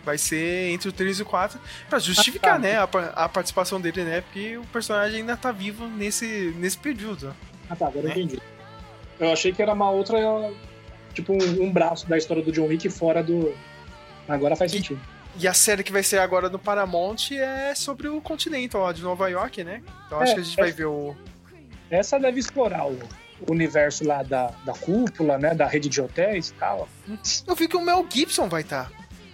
vai ser entre o 3 e o 4 pra justificar, Ah, tá. né, a, a participação dele, né? Porque o personagem ainda tá vivo nesse, nesse período. Ah, tá, agora eu né? entendi. Eu achei que era uma outra. Tipo, um, um braço da história do John Wick fora do. Agora faz sentido. E a série que vai ser agora no Paramount é sobre o continente lá de Nova York, né? Então acho É, que a gente é. vai ver o. Essa deve explorar o, universo lá da, da cúpula, né? Da rede de hotéis e tal. Eu vi que o Mel Gibson vai estar.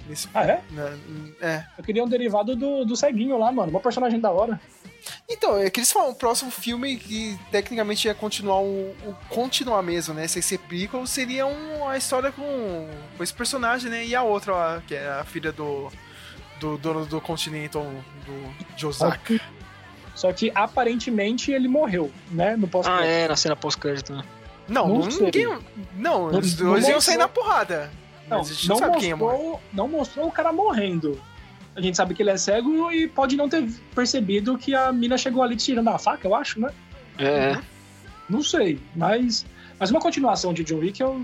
Nesse... Ah, é? na- é. Eu queria um derivado do, do ceguinho lá, mano. Uma personagem da hora. Então, é que eles falam, o próximo filme que tecnicamente ia continuar o, o continuar mesmo, né? Sem ser prequel, seria um, a história com, com esse personagem, né? E a outra lá, que é a filha do, do dono do Continental, do Josaka. Só que aparentemente ele morreu, né? No pós Ah, é, na cena pós-crédito, né? Não, Não não, ninguém. Não, Não- os não dois iam mostrou. sair na porrada. Não, não, não, é mostrou, não mostrou o cara morrendo. A gente sabe que ele é cego e pode não ter percebido que a mina chegou ali tirando a faca, eu acho, né? É. Não sei, mas, mas uma continuação de John Wick eu,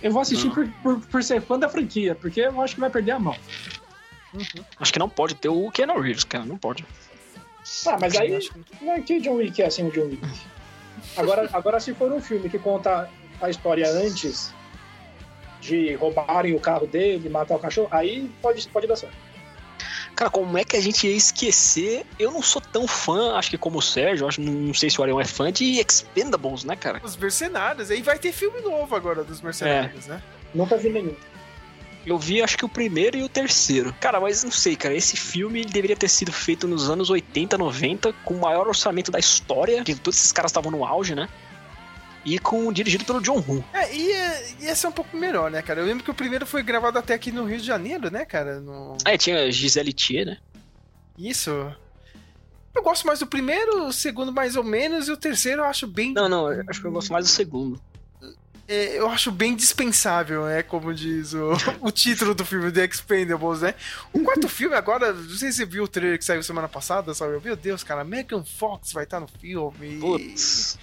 eu vou assistir Não. por, por, por ser fã da franquia, porque eu acho que vai perder a mão. Acho que não pode ter o Keanu Reeves, cara. Não pode. Ah, mas aí, não é que John Wick é assim o John Wick. Agora, agora se for um filme que conta a história antes de roubarem o carro dele, matar o cachorro, aí pode, pode dar certo. Cara, como é que a gente ia esquecer? Eu não sou tão fã, acho que como o Sérgio, acho, não sei se o Arião é fã de Expendables, né, cara? Os Mercenários. Aí vai ter filme novo agora dos Mercenários, né? Nunca vi nenhum. Eu vi acho que o primeiro e o terceiro. Cara, mas não sei, cara. Esse filme ele deveria ter sido feito nos anos 80, 90, com o maior orçamento da história. Que todos esses caras estavam no auge, né? E com dirigido pelo John Woo. É, e é- ia ser um pouco melhor, né, cara? Eu lembro que o primeiro foi gravado até aqui no Rio de Janeiro, né, cara? No... É, tinha Gisele Thier, né? Isso. Eu gosto mais do primeiro, o segundo mais ou menos, e o terceiro eu acho bem. Não, não, eu acho que eu gosto mais do segundo. é, eu acho bem dispensável, né? Como diz o, o título do filme, The Expendables, né? O quarto filme agora, não sei se você viu o trailer que saiu semana passada, sabe? Meu Deus, cara, Megan Fox vai estar no filme. Putz.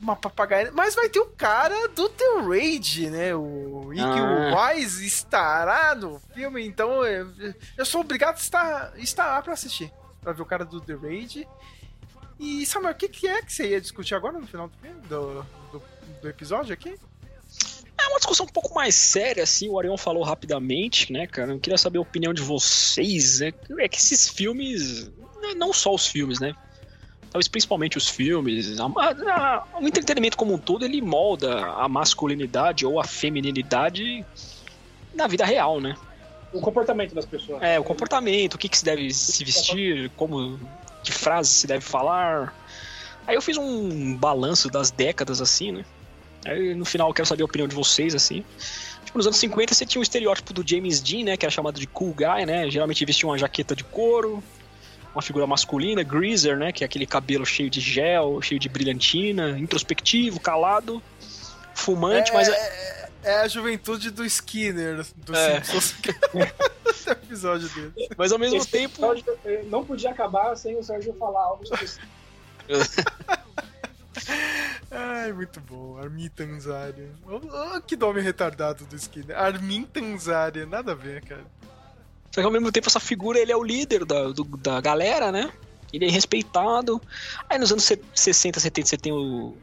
Uma papagaia. Mas vai ter o cara do The Raid, né? O Ike Ah. Wise estará no filme, então eu, eu sou obrigado a estar, estar lá pra assistir. Pra ver o cara do The Raid. E, Samuel, o que, que é que você ia discutir agora no final do filme? Do, do, do episódio aqui? É uma discussão um pouco mais séria, assim, o Arion falou rapidamente, né, cara? Eu queria saber a opinião de vocês, né? É que esses filmes, né, não só os filmes, né? Talvez principalmente os filmes, a- a- o entretenimento como um todo, ele molda a masculinidade ou a feminilidade na vida real, né? O comportamento das pessoas. É, o comportamento, o que, que se deve se vestir, como, que frases se deve falar. Aí eu fiz um balanço das décadas, assim, né? Aí no final eu quero saber a opinião de vocês, assim. Tipo, nos anos 50 você tinha o estereótipo do James Dean, né? Que era chamado de cool guy, né? Geralmente vestia uma jaqueta de couro, uma figura masculina, greaser, né? Que é aquele cabelo cheio de gel, cheio de brilhantina, introspectivo, calado, fumante, mas... É, é a juventude do Skinner, do É. Simpsons. Esse episódio dele. Mas ao mesmo Esse tempo. episódio, Não podia acabar sem o Sérgio falar algo sobre isso. Ai, muito bom. Armin Tanzari. Oh, oh, que nome retardado do Skinner. Armin Tanzari. Nada a ver, cara. Só que ao mesmo tempo essa figura ele é o líder da, do- da galera, né? Ele é respeitado. Aí nos anos se- 60, 70 você tem o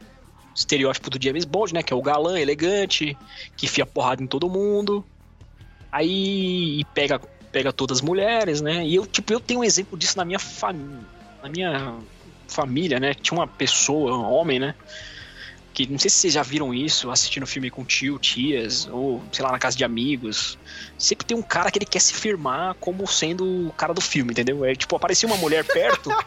estereótipo do James Bond, né? Que é o galã elegante, que enfia porrada em todo mundo. Aí pega, pega todas as mulheres, né? E eu, tipo, eu tenho um exemplo disso na minha família. Na minha família, né? Tinha uma pessoa, um homem, né? Que não sei se vocês já viram isso, assistindo filme com tio, tias, ou sei lá, na casa de amigos. Sempre tem um cara que ele quer se firmar como sendo o cara do filme, entendeu? É tipo, aparecia uma mulher perto.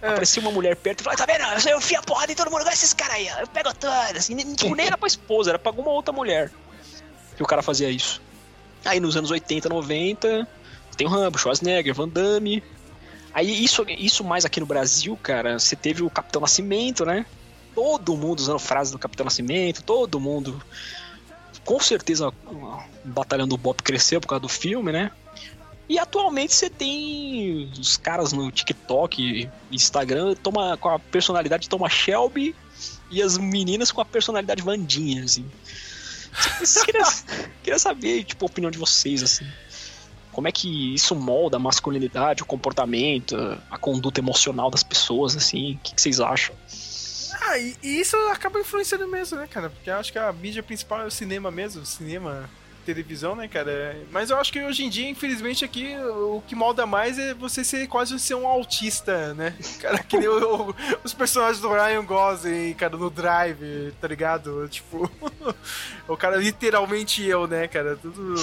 Aparecia uma mulher perto e falava, tá vendo? Eu, enfio a porrada em todo mundo, olha esses caras aí, eu pego todas. Assim, nem- tipo, nem era pra esposa, era pra alguma outra mulher que o cara fazia isso. Aí nos anos 80, 90, tem o Rambo, Schwarzenegger, Van Damme. Aí isso, isso mais aqui no Brasil, cara, você teve o Capitão Nascimento, né? Todo mundo usando frases do Capitão Nascimento, todo mundo. Com certeza o Batalhão do Bop cresceu por causa do filme, né? E atualmente você tem os caras no TikTok, Instagram, toma, com a personalidade de Thomas Shelby e as meninas com a personalidade Vandinha, assim. Queria, queria saber, tipo, a opinião de vocês, assim. Como é que isso molda a masculinidade, o comportamento, a conduta emocional das pessoas, assim? O que, que vocês acham? Ah, e, e isso acaba influenciando mesmo, né, cara? Porque eu acho que a mídia principal é o cinema mesmo, cinema, televisão, né, cara? Mas eu acho que hoje em dia, infelizmente, aqui o que molda mais é você ser quase ser um autista, né? Cara, que nem o- o- os personagens do Ryan Gosling, cara, no Drive, tá ligado? Tipo, o cara literalmente eu, né, cara? Tudo.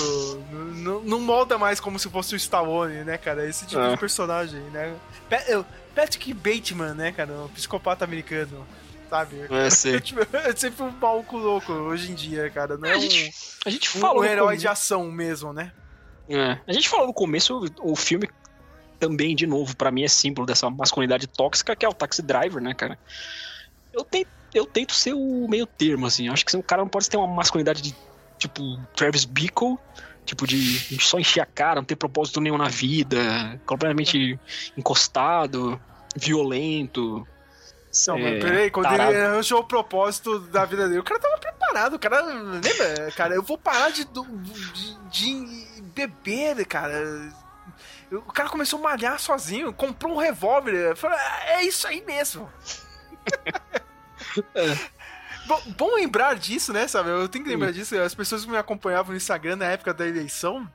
Não, não molda mais como se fosse o Stallone, né, cara? Esse tipo É. de personagem, né? Patrick Bateman, né, cara? Um psicopata americano. Sabe? É, sei. Tipo, é sempre um maluco louco hoje em dia, cara. Não é A um, gente, a gente um, falou um herói começo- de ação mesmo, né? É, a gente falou no começo, o, o filme também, de novo, pra mim é símbolo dessa masculinidade tóxica, que é o Taxi Driver, né, cara? Eu tento, eu tento ser o meio termo, assim. Acho que o cara não pode ter uma masculinidade de, tipo, Travis Bickle, tipo, de só encher a cara, não ter propósito nenhum na vida, completamente encostado, violento. Não, é, mas peraí, quando tarado. ele arranjou o propósito da vida dele, o cara tava preparado, o cara. Lembra, cara? Eu vou parar de, de, de beber, cara. O cara começou a malhar sozinho, comprou um revólver. Falou, "Ah, é isso aí mesmo. Bom, bom lembrar disso, né, sabe? Eu tenho que lembrar disso. As pessoas que me acompanhavam no Instagram na época da eleição,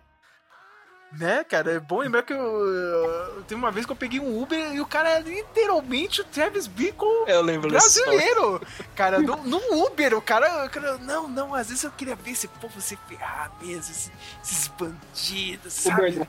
né, cara? É bom lembrar que eu, eu- Teve uma vez que eu peguei um Uber e o cara era literalmente o Travis Bickle Eu lembro brasileiro. Cara, no, no Uber, o cara, o cara. Não, não, às vezes eu queria ver esse povo se ferrar mesmo, esses, esses bandidos, sabe?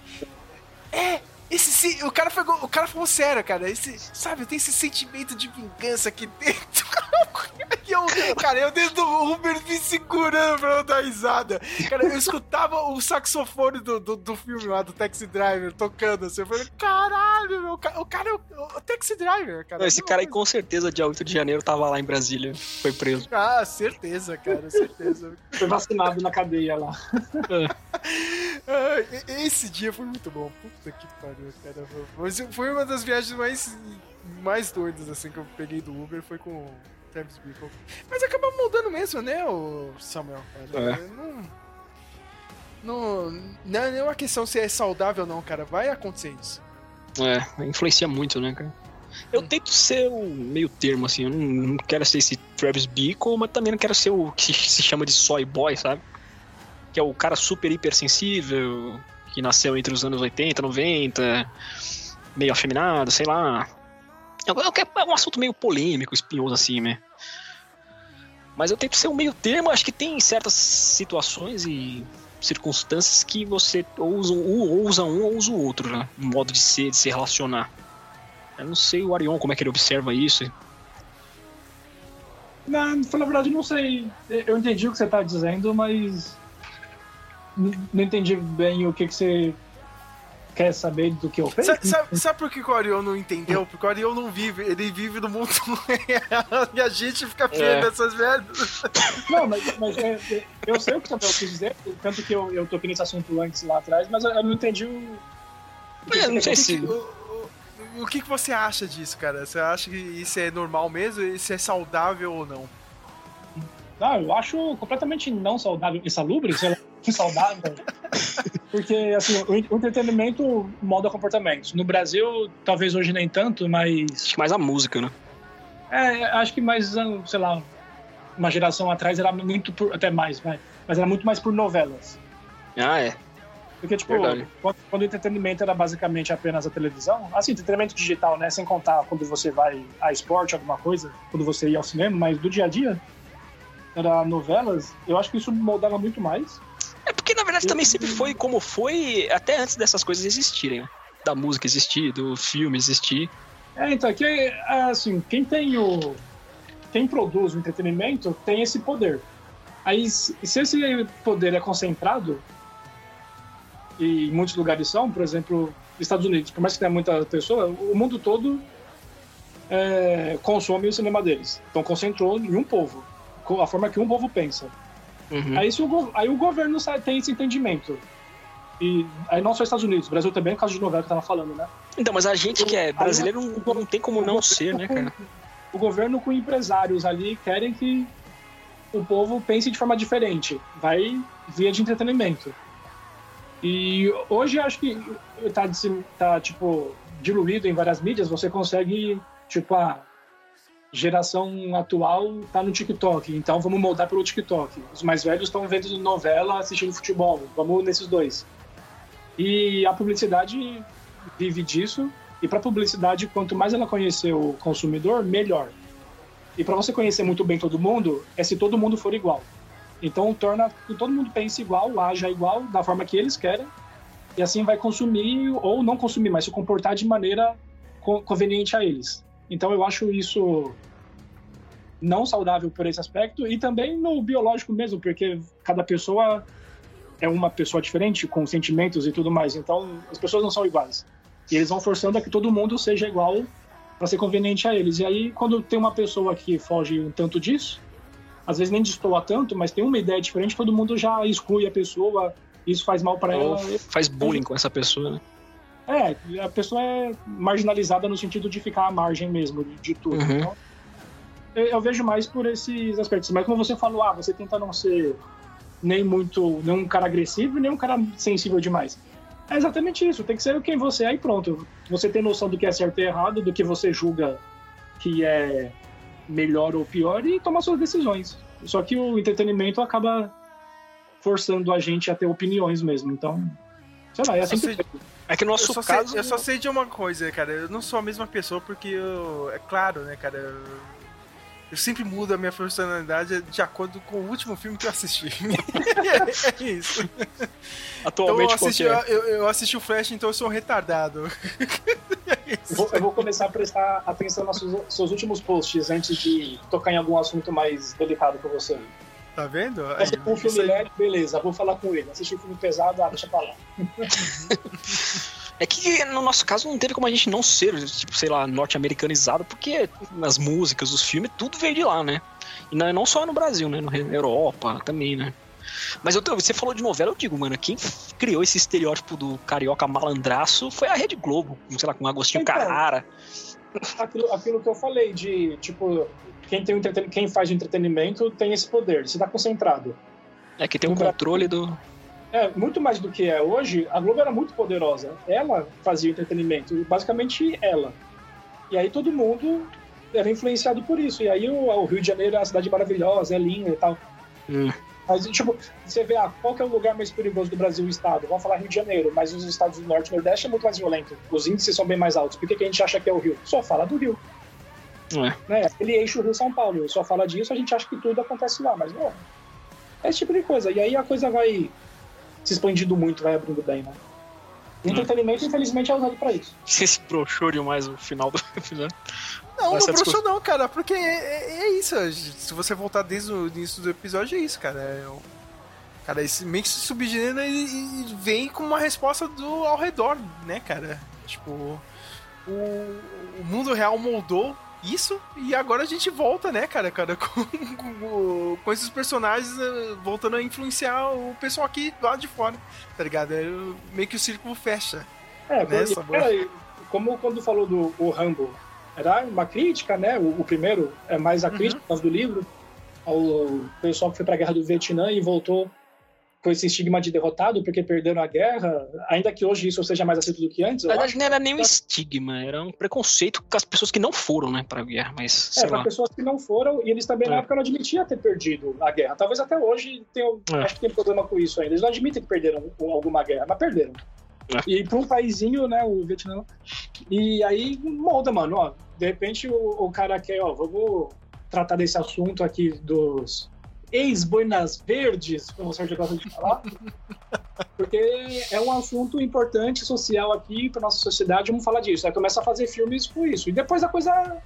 É, esse se- o cara foi, o cara falou sério, cara. Esse, sabe, tem esse sentimento de vingança aqui dentro. E eu, cara, eu dentro do Uber me segurando pra não dar risada. Cara, eu escutava o saxofone do, do, do filme lá, do Taxi Driver, tocando assim. Eu falei, caralho, meu, o cara é o, o Taxi Driver, cara. Não, esse cara aí com certeza, dia 8 de janeiro, tava lá em Brasília. Foi preso. Ah, certeza, cara, certeza. Foi vacinado na cadeia lá. Esse dia foi muito bom. Puta que pariu, cara. Foi- Foi uma das viagens mais, mais doidas, assim, que eu peguei do Uber, foi com o Travis Bickle. Mas acaba mudando mesmo, né, o Samuel, cara? É. Não, não, não é uma questão se é saudável ou não, cara. Vai acontecer isso. É, influencia muito, né, cara? Eu tento ser o meio termo, assim, eu não, não quero ser esse Travis Bickle, mas também não quero ser o que se chama de soy boy, sabe? Que é o cara super hipersensível, que nasceu entre os anos 80, 90, meio afeminado, sei lá. É é um assunto meio polêmico, espinhoso, assim, né? Mas eu tento ser o meio termo, acho que tem certas situações e circunstâncias que você ou usa um, ou usa um ou usa o outro, né? Um modo de ser, de se relacionar. Eu não sei o Arion como é que ele observa isso. Não, pra falar a verdade, não sei. Eu entendi o que você tá dizendo, mas. Não entendi bem o que, que você quer saber do que eu fiz. Sabe, sabe, sabe por que o Ariel não entendeu? Porque o Ariel não vive, ele vive no mundo real e a gente fica vendo É. essas merdas. Não, mas, mas é- eu sei o que você quis dizer, tanto que eu, eu toquei nesse assunto antes lá atrás, mas eu, eu não entendi o. o que É, você não sei se. O, o- o que, que você acha disso, cara? Você acha que isso é normal mesmo? Isso é saudável ou não? Não, eu acho completamente não saudável, insalubre, sei lá, saudável. Porque, assim, o entretenimento molda comportamentos. No Brasil, talvez hoje nem tanto, mas. Acho que mais a música, né? É, acho que mais, ah, sei lá, uma geração atrás era muito por. Até mais, vai. Mas era muito mais por novelas. Ah, é. Porque, tipo, Verdade. quando o entretenimento era basicamente apenas a televisão, assim, entretenimento digital, né? Sem contar quando você vai a esporte, alguma coisa, quando você ia ao cinema, mas do dia a dia, era novelas, eu acho que isso moldava muito mais. É porque na verdade também sempre foi como foi até antes dessas coisas existirem. Da música existir, do filme existir. É, então, aqui, assim, quem tem o. Quem produz o entretenimento tem esse poder. Aí, se se esse poder é concentrado, e em muitos lugares são, por exemplo, Estados Unidos, por mais que tenha muita pessoa, o mundo todo é, consome o cinema deles. Então, concentrou em um povo, a forma que um povo pensa. Aí, se o, aí o governo tem esse entendimento. E aí não só Estados Unidos, Brasil também, por causa de novela que eu tava falando, né? Então, mas a gente que é brasileiro não, não tem como não ser, né, cara? O governo com empresários ali querem que o povo pense de forma diferente. Vai via de entretenimento. E hoje acho que tá, tá tipo, diluído em várias mídias, você consegue, tipo, a geração atual tá no TikTok, então vamos moldar pelo TikTok. Os mais velhos estão vendo novela, assistindo futebol, vamos nesses dois. E a publicidade vive disso, e para publicidade, quanto mais ela conhecer o consumidor, melhor. E para você conhecer muito bem todo mundo, é se todo mundo for igual. Então torna que todo mundo pense igual, haja igual, da forma que eles querem, e assim vai consumir ou não consumir, mas se comportar de maneira co- conveniente a eles. Então eu acho isso não saudável por esse aspecto e também no biológico mesmo, porque cada pessoa é uma pessoa diferente, com sentimentos e tudo mais. Então as pessoas não são iguais. E eles vão forçando a que todo mundo seja igual para ser conveniente a eles. E aí, quando tem uma pessoa que foge um tanto disso, às vezes nem destoa tanto, mas tem uma ideia diferente, todo mundo já exclui a pessoa, isso faz mal para ela. faz bullying com essa pessoa, né? É, a pessoa é marginalizada no sentido de ficar à margem mesmo de, de tudo. Uhum. Então, eu, eu vejo mais por esses aspectos. Mas como você falou, ah, você tenta não ser nem muito, nem um cara agressivo nem um cara sensível demais. É exatamente isso, tem que ser quem você é e pronto. Você tem noção do que é certo e errado, do que você julga que é melhor ou pior e tomar suas decisões. Só que o entretenimento acaba forçando a gente a ter opiniões mesmo. Então, sei lá, é assim que sei- É que no nosso eu só, sei, caso. eu só sei de uma coisa, cara. Eu não sou a mesma pessoa porque eu. É claro, né, cara? Eu, eu sempre mudo a minha personalidade de acordo com o último filme que eu assisti. é isso. Atualmente, então, eu assisti, que eu, eu assisti o Flash, então eu sou um retardado. Eu vou, eu vou começar a prestar atenção nos seus, seus últimos posts antes de tocar em algum assunto mais delicado com você. Tá vendo? Aí, Assistir um filme leve, beleza, vou falar com ele. Assistir um filme pesado, ah, deixa pra lá. É que no nosso caso não teve como a gente não ser, tipo, sei lá, norte-americanizado, porque as músicas, os filmes, tudo veio de lá, né? E não, não só no Brasil, né? Na Europa também, né? Mas eu, você falou de novela, eu digo, mano, quem criou esse estereótipo do carioca malandraço foi a Rede Globo, sei lá, com Agostinho Então. Carrara. Aquilo, aquilo que eu falei, de tipo, quem, tem entreten- quem faz o entretenimento tem esse poder, você tá concentrado. É que tem um controle do. É, muito mais do que é hoje, a Globo era muito poderosa. Ela fazia o entretenimento, basicamente ela. E aí todo mundo era influenciado por isso. E aí o, o Rio de Janeiro é uma cidade maravilhosa, é linda e tal. Hum. Mas, tipo, você vê, ah, qual que é o lugar mais perigoso do Brasil, o estado? Vamos falar Rio de Janeiro, mas os estados do Norte e Nordeste é muito mais violento. Os índices são bem mais altos. Por que, que a gente acha que é o Rio? Só fala do Rio. É. Né? Ele eixo Rio-São Paulo. Só fala disso, a gente acha que tudo acontece lá, mas não. É esse tipo de coisa. E aí a coisa vai se expandindo muito, vai abrindo bem, né? O entretenimento, infelizmente, é usado pra isso. Você se broxou demais o final do episódio. Não, Essa não broxou discussão- não, cara, porque é, é- é isso. Se você voltar desde o início do episódio, é isso, cara. É cara, esse meio que se subgênero e, e vem com uma resposta do ao redor, né, cara? Tipo, o, o mundo real moldou isso e agora a gente volta, né, cara, cara, com, com, com esses personagens eh, voltando a influenciar o pessoal aqui do lado de fora, tá ligado? É, meio que o círculo fecha. É, Nessa, porque, cara, como quando falou do o Rambo, era uma crítica, né? O, o primeiro é mais a crítica por causa do livro ao pessoal que foi pra guerra do Vietnã e voltou com esse estigma de derrotado porque perderam a guerra, ainda que hoje isso seja mais aceito do que antes. Na verdade, não era nem um estigma, era um preconceito com as pessoas que não foram, né, pra guerra, mas É, para pessoas que não foram, e eles também na É. época não admitiam ter perdido a guerra. Talvez até hoje tenham, É. acho que tem problema com isso ainda. Eles não admitem que perderam alguma guerra, mas perderam. É. E para um paísinho, né, o Vietnã. E aí molda, mano, ó. De repente o, o cara quer, ó, vamos tratar desse assunto aqui dos ex-boinas verdes, como o Sérgio gosta de falar. Porque é um assunto importante social aqui para nossa sociedade, vamos falar disso. Aí começa a fazer filmes com isso. E depois a coisa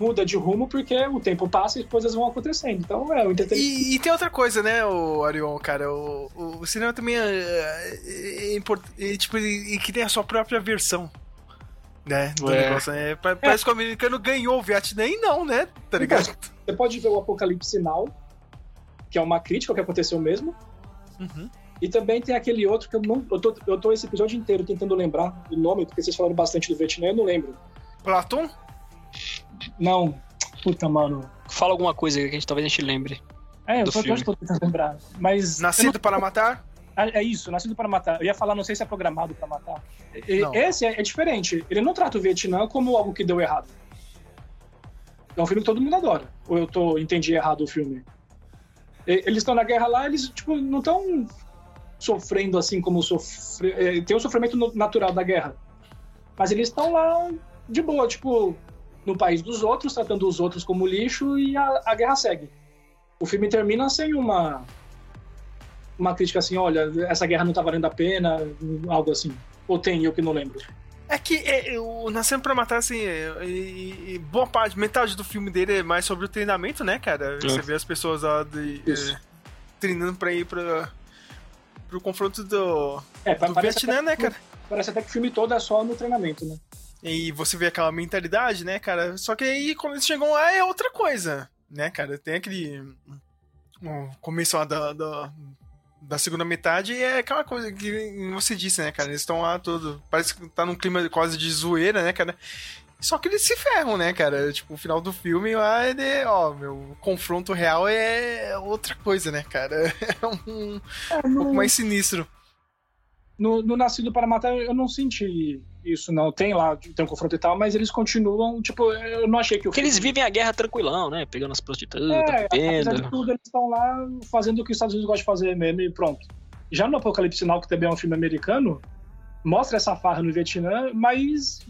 muda de rumo porque o tempo passa e coisas vão acontecendo. Então é o entretenimento. E, e tem outra coisa, né, o Arion, cara, o, o, o cinema também é, é, é importante, tipo, e que tem a sua própria versão, né, do É. negócio, né? Pa- Parece que o americano ganhou o Vietnã e não, né, tá ligado? Você pode ver o Apocalipse Now, que é uma crítica ao que aconteceu mesmo. Uhum. E também tem aquele outro que eu não. Eu tô, eu tô esse episódio inteiro tentando lembrar do nome, porque vocês falaram bastante do Vietnã, eu não lembro. Platon? Não. Puta, mano. Fala alguma coisa que a gente talvez a gente lembre. É, eu do tô, filme. eu tô tentando lembrar. Mas. Nascido não- para matar? É é isso, Nascido para Matar. Eu ia falar, não sei se é programado para matar. E- Não. Esse é, é diferente. Ele não trata o Vietnã como algo que deu errado. É um filme que todo mundo adora. Ou eu tô, entendi errado o filme? Eles estão na guerra lá, eles tipo, não estão sofrendo assim como sofre... é, tem o sofrimento natural da guerra. Mas eles estão lá de boa, tipo, no país dos outros, tratando os outros como lixo e a, a guerra segue. O filme termina sem uma uma crítica assim, olha, essa guerra não tá valendo a pena, algo assim. Ou tem, eu que não lembro. É que é, o Nascendo pra Matar, assim, é, e, e boa parte, metade do filme dele é mais sobre o treinamento, né, cara? Você vê as pessoas lá de, é, treinando pra ir pra, pro confronto do, É, do parece Vietnã, até né, que- cara? Parece até que o filme todo é só no treinamento, né? E você vê aquela mentalidade, né, cara? Só que aí, quando eles chegam lá, é outra coisa, né, cara? Tem aquele. O começo lá da, da, da segunda metade e é aquela coisa que você disse, né, cara? Eles estão lá todo. Parece que tá num clima quase de zoeira, né, cara? Só que eles se ferram, né, cara? Tipo, o final do filme lá, ele, ó, meu, o confronto real é outra coisa, né, cara? É um, um pouco mais sinistro. No, no Nascido para Matar, eu não senti isso, não. Tem lá, tem um confronto e tal, mas eles continuam, tipo, eu não achei que o Porque eles vivem a guerra tranquilão, né? Pegando as prostitutas, É, apesar de tudo, eles estão lá fazendo o que os Estados Unidos gostam de fazer mesmo e pronto. Já no Apocalipse Now, que também é um filme americano, mostra essa farra no Vietnã, mas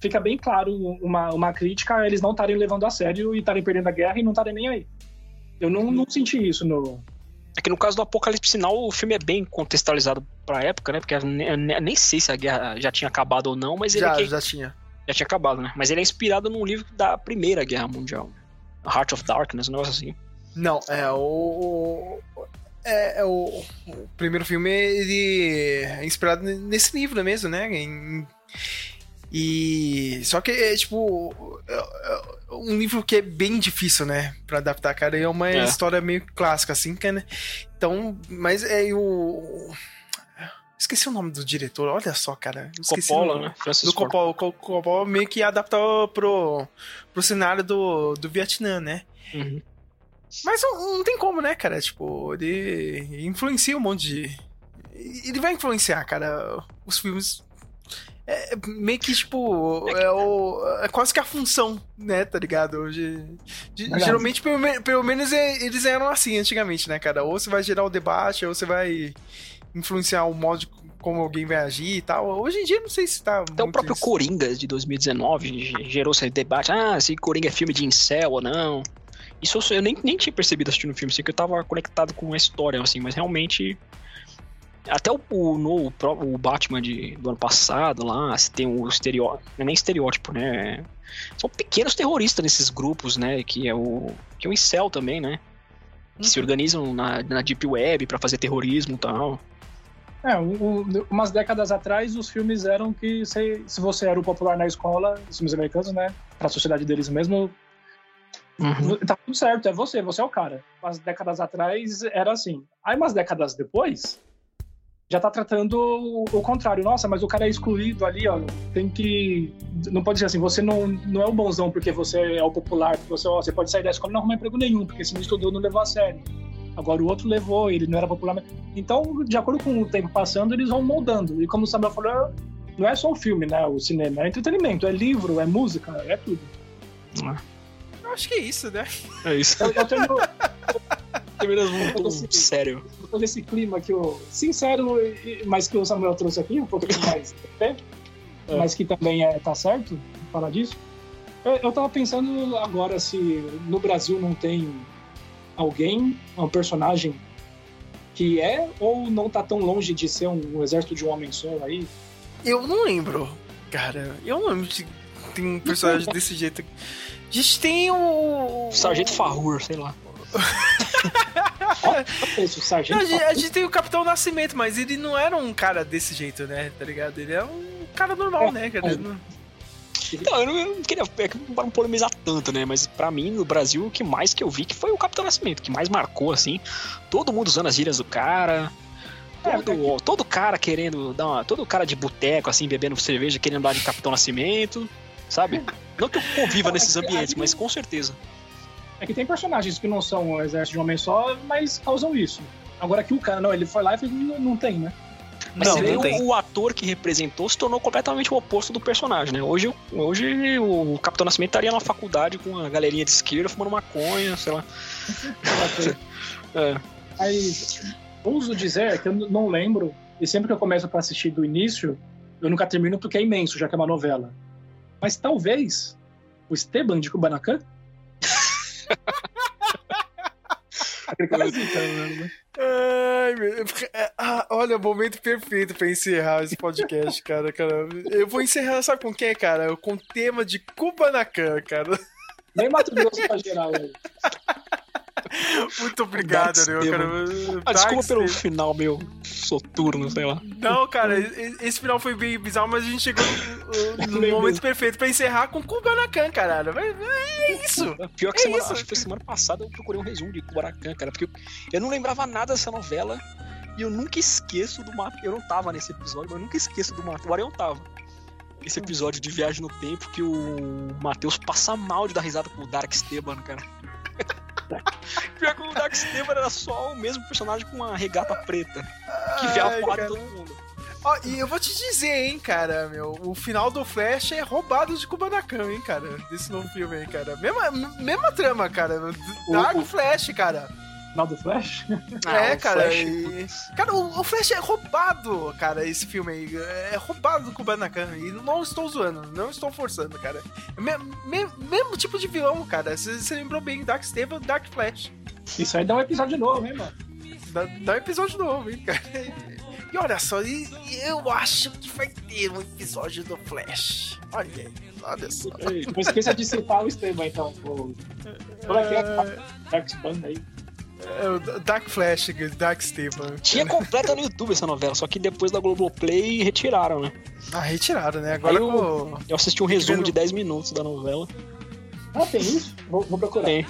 fica bem claro uma, uma crítica a eles não estarem levando a sério e estarem perdendo a guerra e não estarem nem aí. Eu não, não senti isso no. É que no caso do Apocalipse Sinal, o filme é bem contextualizado pra época, né? Porque nem sei se a guerra já tinha acabado ou não, mas ele Já, é que- já tinha. Já tinha acabado, né? Mas ele é inspirado num livro da Primeira Guerra Mundial. Heart of Darkness, um negócio assim. Não, é o. É, é o, o primeiro filme ele é inspirado nesse livro mesmo, né? Em- e só que é tipo é- é um livro que é bem difícil, né, Pra adaptar, cara. E é uma É. história meio clássica assim, que, né? Então, mas é o Esqueci o nome do diretor, olha só, cara. Esqueci o Coppola, né? Francis Do. Coppola, Coppola meio que adaptou pro, pro cenário do, do Vietnã, né? Uhum. Mas não, não tem como, né, cara? Tipo, ele influencia um monte de. Ele vai influenciar, cara, os filmes. É meio que, tipo, é, o, é quase que a função, né, tá ligado? Hoje, de- Verdade. geralmente, pelo, pelo menos, é- eles eram assim antigamente, né, cara? Ou você vai gerar o debate, ou você vai influenciar o modo de como alguém vai agir e tal. Hoje em dia, não sei se tá. Até o próprio Coringa de 2019 ge- gerou esse debate. Ah, se Coringa é filme de incel ou não. Isso eu, eu nem, nem tinha percebido assistindo o filme, assim, que eu tava conectado com a história, assim, mas realmente. Até o, o, no, o, Batman de, do ano passado lá, se tem o estereótipo. Não é nem estereótipo, né? São pequenos terroristas nesses grupos, né? Que é o. Que é o incel também, né? Que se organizam na, na Deep Web pra fazer terrorismo e tal. É, o- umas décadas atrás, os filmes eram que se, se você era o popular na escola, os filmes americanos, né? Pra sociedade deles mesmo, tá tudo certo, é você, você é o cara. Umas décadas atrás era assim. Aí, umas décadas depois, já tá tratando o, o contrário. Nossa, mas o cara é excluído ali, ó. Tem que. Não pode ser assim, você não, não é o bonzão porque você é o popular, porque você, ó, você pode sair da escola e não arrumar emprego nenhum, porque se não estudou, não levou a sério. Agora o outro levou, ele não era popular. Então, de acordo com o tempo passando, eles vão moldando. E como o Samuel falou, não é só o filme, né? O cinema, é entretenimento, é livro, é música, é tudo. Eu acho que é isso, né? É isso. Eu, eu tenho, Eu tô tom nesse- sério. eu tô nesse clima que o sincero, mas que o Samuel trouxe aqui, um pouquinho mais, né? É. mas que também é, tá certo falar disso. Eu, eu tava pensando agora se no Brasil não tem alguém, um personagem que é ou não tá tão longe de ser um, um exército de um homem só aí. Eu não lembro, cara. Eu não lembro se tem um personagem desse jeito. A gente tem o. Sargento Farrur, sei lá. Sargento Não, a, gente, a gente tem o Capitão Nascimento, mas ele não era um cara desse jeito, né? Tá ligado? Ele é um cara normal, né, cara? Não- Não, eu não, eu não queria é para não polemizar tanto, né? Mas pra mim, no Brasil, o que mais que eu vi que foi o Capitão Nascimento, que mais marcou, assim. Todo mundo usando as gírias do cara. Todo, todo cara querendo dar uma. Todo cara de boteco, assim, bebendo cerveja, querendo dar de Capitão Nascimento, sabe? Não que eu conviva nesses ambientes, mas com certeza. É que tem personagens que não são o exército de um homem só, mas causam isso. Agora que o cara, não, ele foi lá e fez, não, não tem, né? Mas Não, não o, tem. o ator que representou se tornou completamente o oposto do personagem, né? Hoje, hoje o Capitão Nascimento estaria na faculdade com a galerinha de esquerda fumando maconha, sei lá. É. Mas ouso dizer que eu não lembro, e sempre que eu começo pra assistir do início, eu nunca termino porque é imenso, já que é uma novela. Mas talvez o Esteban de Kubanacan. Ai, meu. Ah, olha, o momento perfeito pra encerrar esse podcast, cara, cara. Eu vou encerrar, sabe com quem, cara? Com o tema de Kubanacan, cara. Nem Mato Grosso pra geral, velho. Muito obrigado, Ariel, cara. Ah, desculpa pelo final meu soturno, sei lá. Não, cara, esse final foi bem bizarro, mas a gente chegou no, no momento perfeito pra encerrar com Kubanacan. Mas- mas É isso. Pior que É semana, isso. acho que semana passada eu procurei um resumo de Kubanacan, cara, porque eu, não lembrava nada dessa novela e eu nunca esqueço do Mato. Eu não tava nesse episódio, mas eu nunca esqueço do Mato. O Ariel tava. Esse episódio de Viagem no Tempo que o Matheus passa mal de dar risada com o Dark Esteban, cara. Pior que o Dark Esteban era só o mesmo personagem com uma regata preta que vê a Ai, porra de cara. todo mundo. Ó, e eu vou te dizer, hein, cara, meu, o final do Flash é roubado de Kubanacan, hein, cara, desse novo filme aí, cara. Mesma, mesma trama, cara. Dark o- Flash, cara. Final do Flash? é, Ah, o cara. Flash, e- Cara, o, o Flash é roubado, cara, esse filme aí. É roubado do Kubanacan. E não estou zoando, não estou forçando, cara. É me- me- mesmo tipo de vilão, cara. Você você lembrou bem, Dark Stable, Dark Flash. Isso aí dá um episódio novo, hein, mano? Dá, dá um episódio novo, hein, cara. E olha só, e, e eu acho que vai ter um episódio do Flash. Olha aí. Olha só. Ei, Não esqueça de citar o Esteban, então. O... Qual é que é? Dark Span aí. É o Dark Flash, Dark Steven. Tinha completa no YouTube essa novela, só que depois da Globoplay retiraram, né? Ah, retiraram, né? Agora eu, com... eu assisti um resumo de 10 minutos da novela. Ah, tem isso? Vou, vou procurar. Tem.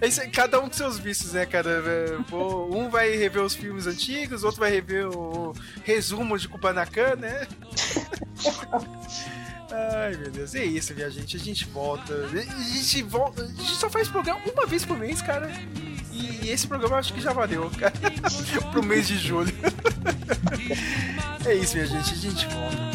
Esse- cada um com seus vícios, né, cara? É, Um vai rever os filmes antigos, outro vai rever o resumo de Kubanacan, né? Ai, meu Deus. É isso, minha gente. A gente volta. A gente volta. A gente só faz programa uma vez por mês, cara. E esse programa acho que já valeu, cara. Pro mês de julho. É isso, minha gente. A gente volta.